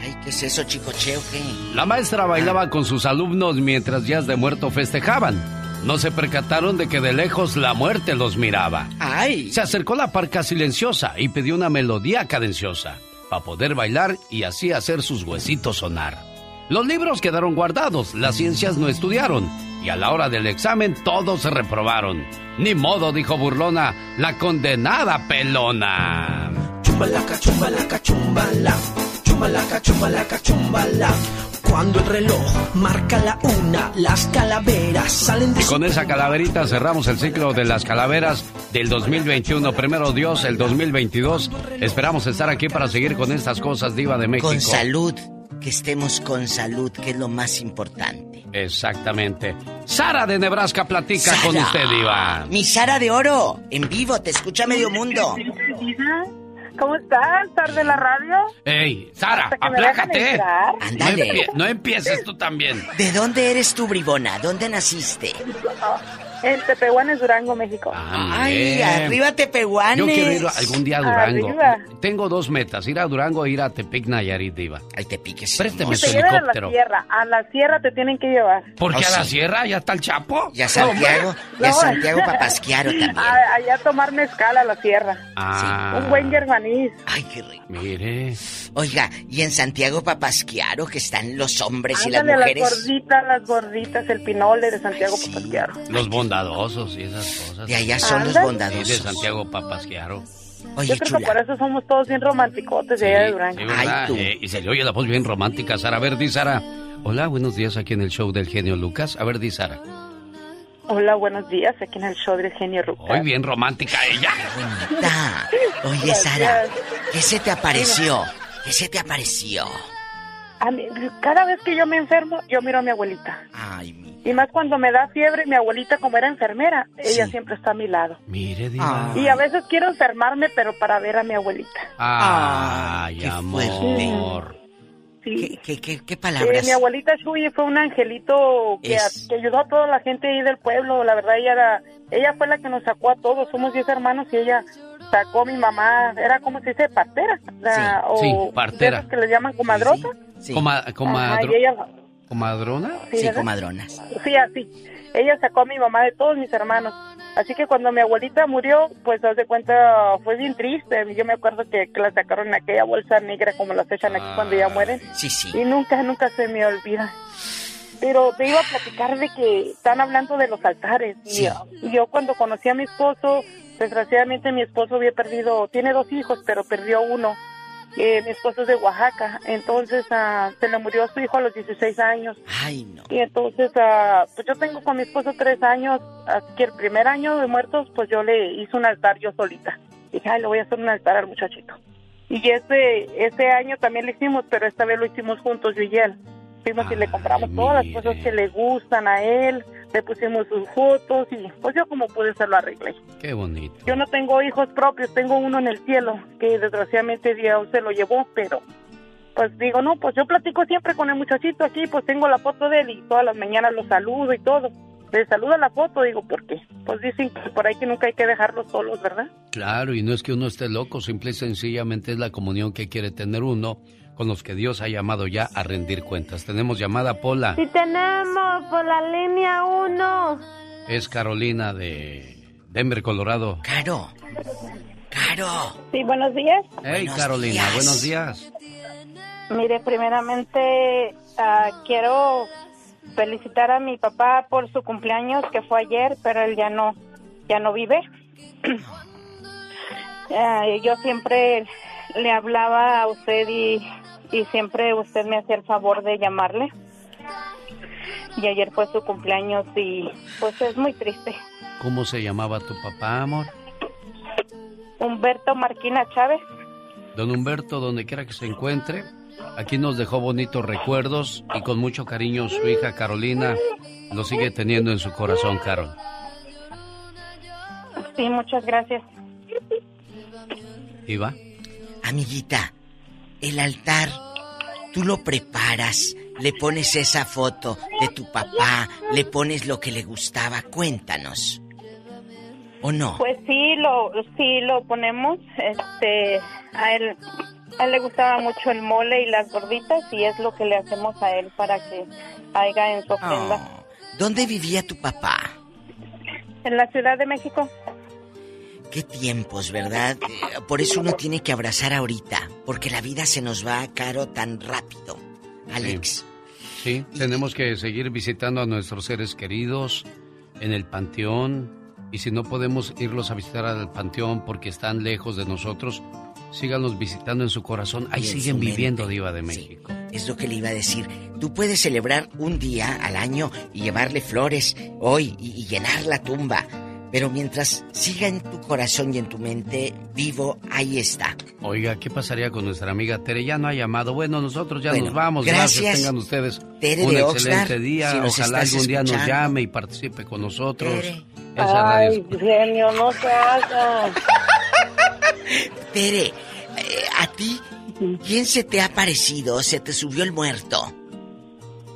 Ay, ¿qué es eso, chicocheo? ¿Qué? La maestra bailaba con sus alumnos mientras días de muerto festejaban. No se percataron de que de lejos la muerte los miraba. ¡Ay! Se acercó la parca silenciosa y pidió una melodía cadenciosa poder bailar y así hacer sus huesitos sonar. Los libros quedaron guardados, las ciencias no estudiaron y a la hora del examen todos se reprobaron. Ni modo, dijo burlona, la condenada pelona. Chumbalaca, chumbalaca, chumbala. Chumbalaca, chumbalaca, chumbala. Cuando el reloj marca la una, las calaveras salen de Y con esa calaverita cerramos el ciclo de las calaveras del 2021. Primero Dios, el 2022. Esperamos estar aquí para seguir con estas cosas, Diva de México. Con salud, que estemos con salud, que es lo más importante. Exactamente. Sara de Nebraska platica con usted, Diva. Mi Sara de Oro, en vivo, te escucha medio mundo. ¿Cómo estás? ¿Estás de la radio? ¡Ey, Sara, aplácate! Ándale. No, empieces tú también. ¿De dónde eres tú, bribona? ¿Dónde naciste? En Tepehuanes, Durango, México. Ah, Ay, arriba Tepehuanes. Yo quiero ir algún día a Durango. Tengo dos metas, ir a Durango o ir a Tepic Nayarit, Diva. Ay, Tepic es Présteme su helicóptero. a la sierra, a la sierra te tienen que llevar. ¿Por qué Oh, a la sí. sierra? ¿Ya está el Chapo? Y a Santiago, y a Santiago Papasquiaro también. A- allá tomar mezcal a la sierra. Ah, Un buen germanís. Ay, qué rico. mire. Oiga, y en Santiago Papasquiaro, que están los hombres y las Ándale, las mujeres. gorditas, las gorditas, el pinole de Santiago Papasquiaro. Los bondadosos y esas cosas. De allá son los bondadosos. Sí, de Santiago Papasquiaro. Oye, Yo creo chula. que por eso somos todos bien romanticotes de allá de Durango. Sí, ¿verdad? Eh, y se le oye la voz bien romántica, Sara. A ver, di Sara. Hola, buenos días aquí en el show del genio Lucas. A ver, di Sara. Hola, buenos días, aquí en el show del genio Ruca. Hoy bien romántica ella. Bonita. Oye, Sara, ¿qué se te apareció? ¿Qué se te apareció? A mí, cada vez que yo me enfermo, yo miro a mi abuelita. Ay, mi. Y más cuando me da fiebre, mi abuelita, como era enfermera, ella siempre está a mi lado. Mire, Diva. Y a veces quiero enfermarme, pero para ver a mi abuelita. Ay, qué amor. Sí. ¿Qué, qué, qué palabras? mi abuelita Shuyi fue un angelito que, Es- que ayudó a toda la gente ahí del pueblo. La verdad, ella era, ella fue la que nos sacó a todos. Somos 10 hermanos y ella sacó a mi mamá. Era como se dice, partera. la- o sí, partera. que les llaman comadrota. Coma- Ajá, comadro- y ella, ¿Comadrona? Sí, Sí, comadronas. sí, así. Ella sacó a mi mamá de todos mis hermanos. Así que cuando mi abuelita murió, pues haz de cuenta, fue bien triste. Yo me acuerdo que, que la sacaron en aquella bolsa negra como las echan aquí cuando ya mueren. Sí, sí. Y nunca, nunca se me olvida. Pero te iba a platicar de que están hablando de los altares. Sí. y yo cuando conocí a mi esposo, desgraciadamente mi esposo había perdido, tiene dos hijos, pero perdió uno. Eh, mi esposo es de Oaxaca, entonces ah, se le murió su hijo a los 16 años. Ay, no. Y entonces, ah, pues yo tengo con mi esposo tres años, así que el primer año de muertos, pues yo le hice un altar yo solita. Dije, ay, le voy a hacer un altar al muchachito. Y ese, ese año también lo hicimos, pero esta vez lo hicimos juntos, yo y él. Fuimos y le compramos todas las cosas que le gustan a él, le pusimos sus fotos y pues yo como pude se lo arreglé. Qué bonito. Yo no tengo hijos propios, tengo uno en el cielo, que desgraciadamente Dios se lo llevó, pero pues digo, no, pues yo platico siempre con el muchachito aquí, pues tengo la foto de él y todas las mañanas lo saludo y todo. Le saludo la foto, digo, ¿por qué? Pues dicen que por ahí que nunca hay que dejarlos solos, ¿verdad? Claro, y no es que uno esté loco, simple y sencillamente es la comunión que quiere tener uno con los que Dios ha llamado ya a rendir cuentas. Tenemos llamada Pola. Sí tenemos por la línea 1. Es Carolina de Denver, Colorado. Caro. Caro. Sí, buenos días. Hey, Buenos Carolina, días. buenos días. Mire, primeramente ah, quiero felicitar a mi papá por su cumpleaños que fue ayer, pero él ya no, ya no vive. Ah, yo siempre le hablaba a usted y, y siempre usted me hacía el favor de llamarle. Y ayer fue su cumpleaños y pues es muy triste. ¿Cómo se llamaba tu papá, amor? Humberto Marquina Chávez. Don Humberto, donde quiera que se encuentre, aquí nos dejó bonitos recuerdos y con mucho cariño su hija Carolina lo sigue teniendo en su corazón, Carol. Sí, muchas gracias. ¿Iba? Amiguita, el altar, tú lo preparas, le pones esa foto de tu papá, le pones lo que le gustaba, cuéntanos. ¿O no? Pues sí, lo, sí lo ponemos. Este, a él, a él le gustaba mucho el mole y las gorditas y es lo que le hacemos a él para que haya en su ofrenda. Oh, ¿Dónde vivía tu papá? En la Ciudad de México. Qué tiempos, ¿verdad? Eh, Por eso uno tiene que abrazar ahorita, porque la vida se nos va caro tan rápido. Alex. Sí, tenemos que seguir visitando a nuestros seres queridos en el panteón. Y si no podemos irlos a visitar al panteón porque están lejos de nosotros, síganlos visitando en su corazón. Ahí Y en siguen viviendo. Diva de México. es lo que le iba a decir. Tú puedes celebrar un día al año y llevarle flores hoy y, llenar la tumba. Pero mientras siga en tu corazón y en tu mente vivo, ahí está. Oiga, ¿qué pasaría con nuestra amiga Tere? Ya no ha llamado. Bueno, nosotros ya nos vamos. Gracias. Tengan ustedes un excelente día. Ojalá algún día nos llame y participe con nosotros. Tere. Ay, genio, no se haga. Tere, eh, a ti ¿Quién se te ha parecido? ¿Se te subió el muerto?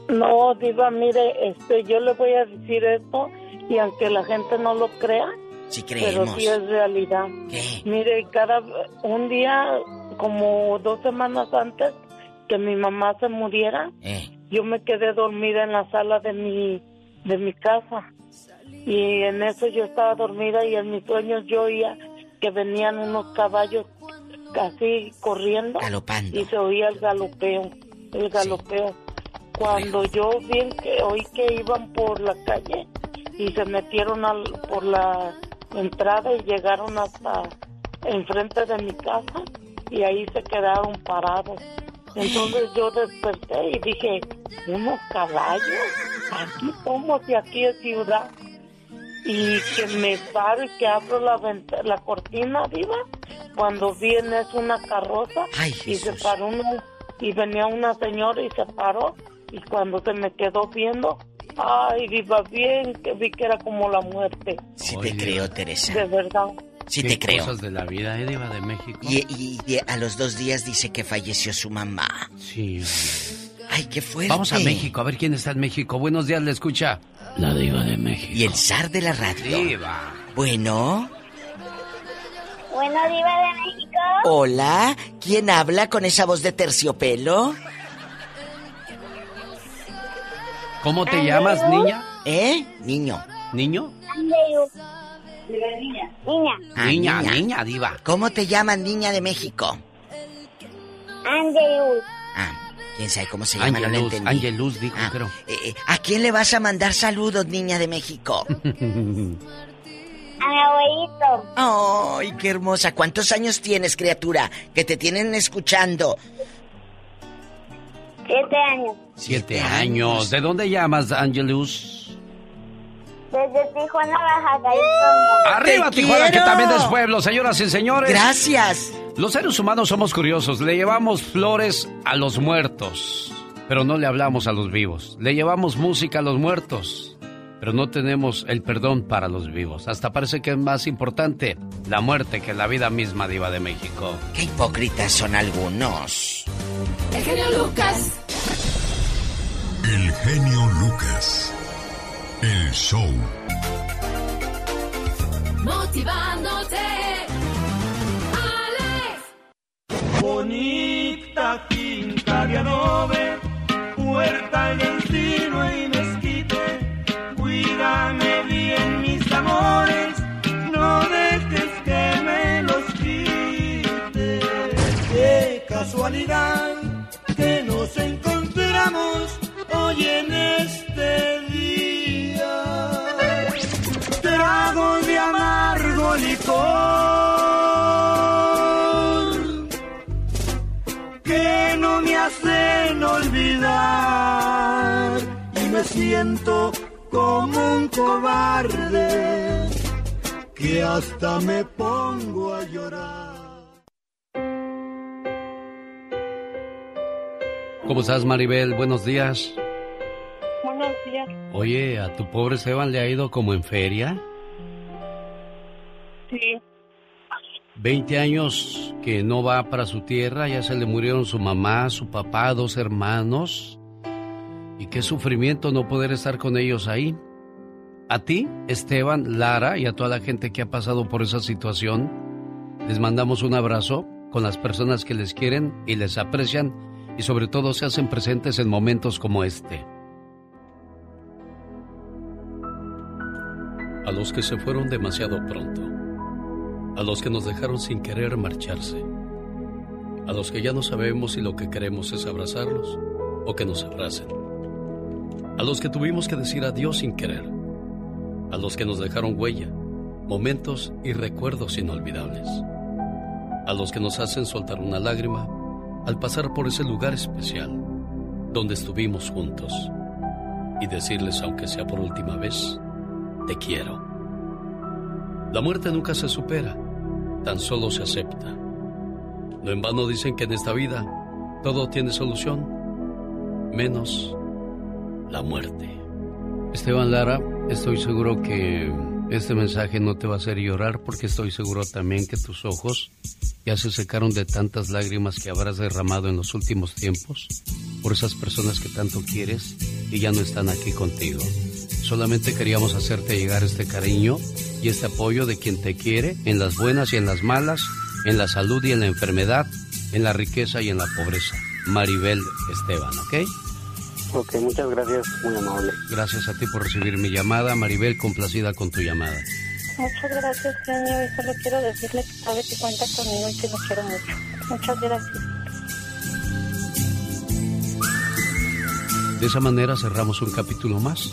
No, Diva, mire, este, yo le voy a decir esto y aunque la gente no lo crea, sí creemos. pero sí es realidad. ¿Qué? Mire, cada un día, como dos semanas antes que mi mamá se muriera, eh. yo me quedé dormida en la sala de mi de mi casa y en eso yo estaba dormida y en mis sueños yo oía que venían unos caballos casi corriendo Galopando. y se oía el galopeo, el galopeo. Cuando yo vi que oí que iban por la calle y se metieron al, por la entrada y llegaron hasta enfrente de mi casa y ahí se quedaron parados. Entonces yo desperté y dije, unos caballos, aquí somos y aquí es ciudad. Y que me paro y que abro la, la cortina viva cuando viene es una carroza y se paró una, y venía una señora y se paró y cuando se me quedó viendo, ay, viva bien, que vi que era como la muerte. Sí te creo, Teresa. De verdad. Sí te creo. cosas de la vida, ¿eh, Diva de México. Y, y, a los dos días dice que falleció su mamá. Sí. Ay, qué fuerte. Vamos a México, a ver quién está en México. Buenos días, le escucha. La Diva de México. Y el zar de la radio. Diva. Bueno. Bueno, Diva de México. Hola, ¿quién habla con esa voz de terciopelo? ¿Cómo te llamas, niña? ¿Eh? Niño. ¿Niño? Niña. Niña. Ah, niña, niña, diva. ¿Cómo te llaman, niña de México? Angelus. Ah, quién sabe cómo se llama, Angelus, no Angelus, dijo, ah, pero... Eh, eh, ¿A quién le vas a mandar saludos, niña de México? A mi abuelito. ¡Ay, qué hermosa! ¿Cuántos años tienes, criatura? Que te tienen escuchando. Siete años. Siete años. ¿De dónde llamas, Angelus? Desde Tijuana, Baja California. ¡Arriba, Tijuana, que también es pueblo, señoras y señores! ¡Gracias! Los seres humanos somos curiosos. Le llevamos flores a los muertos, pero no le hablamos a los vivos. Le llevamos música a los muertos, pero no tenemos el perdón para los vivos. Hasta parece que es más importante la muerte que la vida misma, Diva de México. Qué hipócritas son algunos. El genio Lucas. El genio Lucas. El show. Motivándote. Alex. Bonita finca de adobe, puerta y encino que nos encontramos hoy en este día. Trago de amargo licor que no me hacen olvidar y me siento como un cobarde que hasta me pongo a llorar. ¿Cómo estás, Maribel? Buenos días. Buenos días. Oye, ¿a tu pobre Esteban le ha ido como en feria? Sí. Veinte años que no va para su tierra, ya se le murieron su mamá, su papá, dos hermanos. Y qué sufrimiento no poder estar con ellos ahí. A ti, Esteban, Lara y a toda la gente que ha pasado por esa situación, les mandamos un abrazo con las personas que les quieren y les aprecian y sobre todo se hacen presentes en momentos como este. A los que se fueron demasiado pronto, a los que nos dejaron sin querer marcharse, a los que ya no sabemos si lo que queremos es abrazarlos o que nos abracen. A los que tuvimos que decir adiós sin querer, a los que nos dejaron huella, momentos y recuerdos inolvidables, a los que nos hacen soltar una lágrima al pasar por ese lugar especial, donde estuvimos juntos y decirles, aunque sea por última vez, te quiero. La muerte nunca se supera, tan solo se acepta. No en vano dicen que en esta vida todo tiene solución, menos la muerte. Esteban Lara, estoy seguro que este mensaje no te va a hacer llorar porque estoy seguro también que tus ojos ya se secaron de tantas lágrimas que habrás derramado en los últimos tiempos por esas personas que tanto quieres y ya no están aquí contigo. Solamente queríamos hacerte llegar este cariño y este apoyo de quien te quiere en las buenas y en las malas, en la salud y en la enfermedad, en la riqueza y en la pobreza. Maribel Esteban, ¿ok? Ok, muchas gracias, muy amable. Gracias a ti por recibir mi llamada. Maribel, complacida con tu llamada. Muchas gracias, señor. Y solo quiero decirle que sabe que cuenta conmigo y que lo quiero mucho. Muchas gracias. De esa manera cerramos un capítulo más.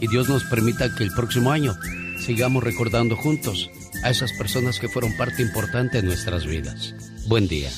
Y Dios nos permita que el próximo año sigamos recordando juntos a esas personas que fueron parte importante de nuestras vidas. Buen día.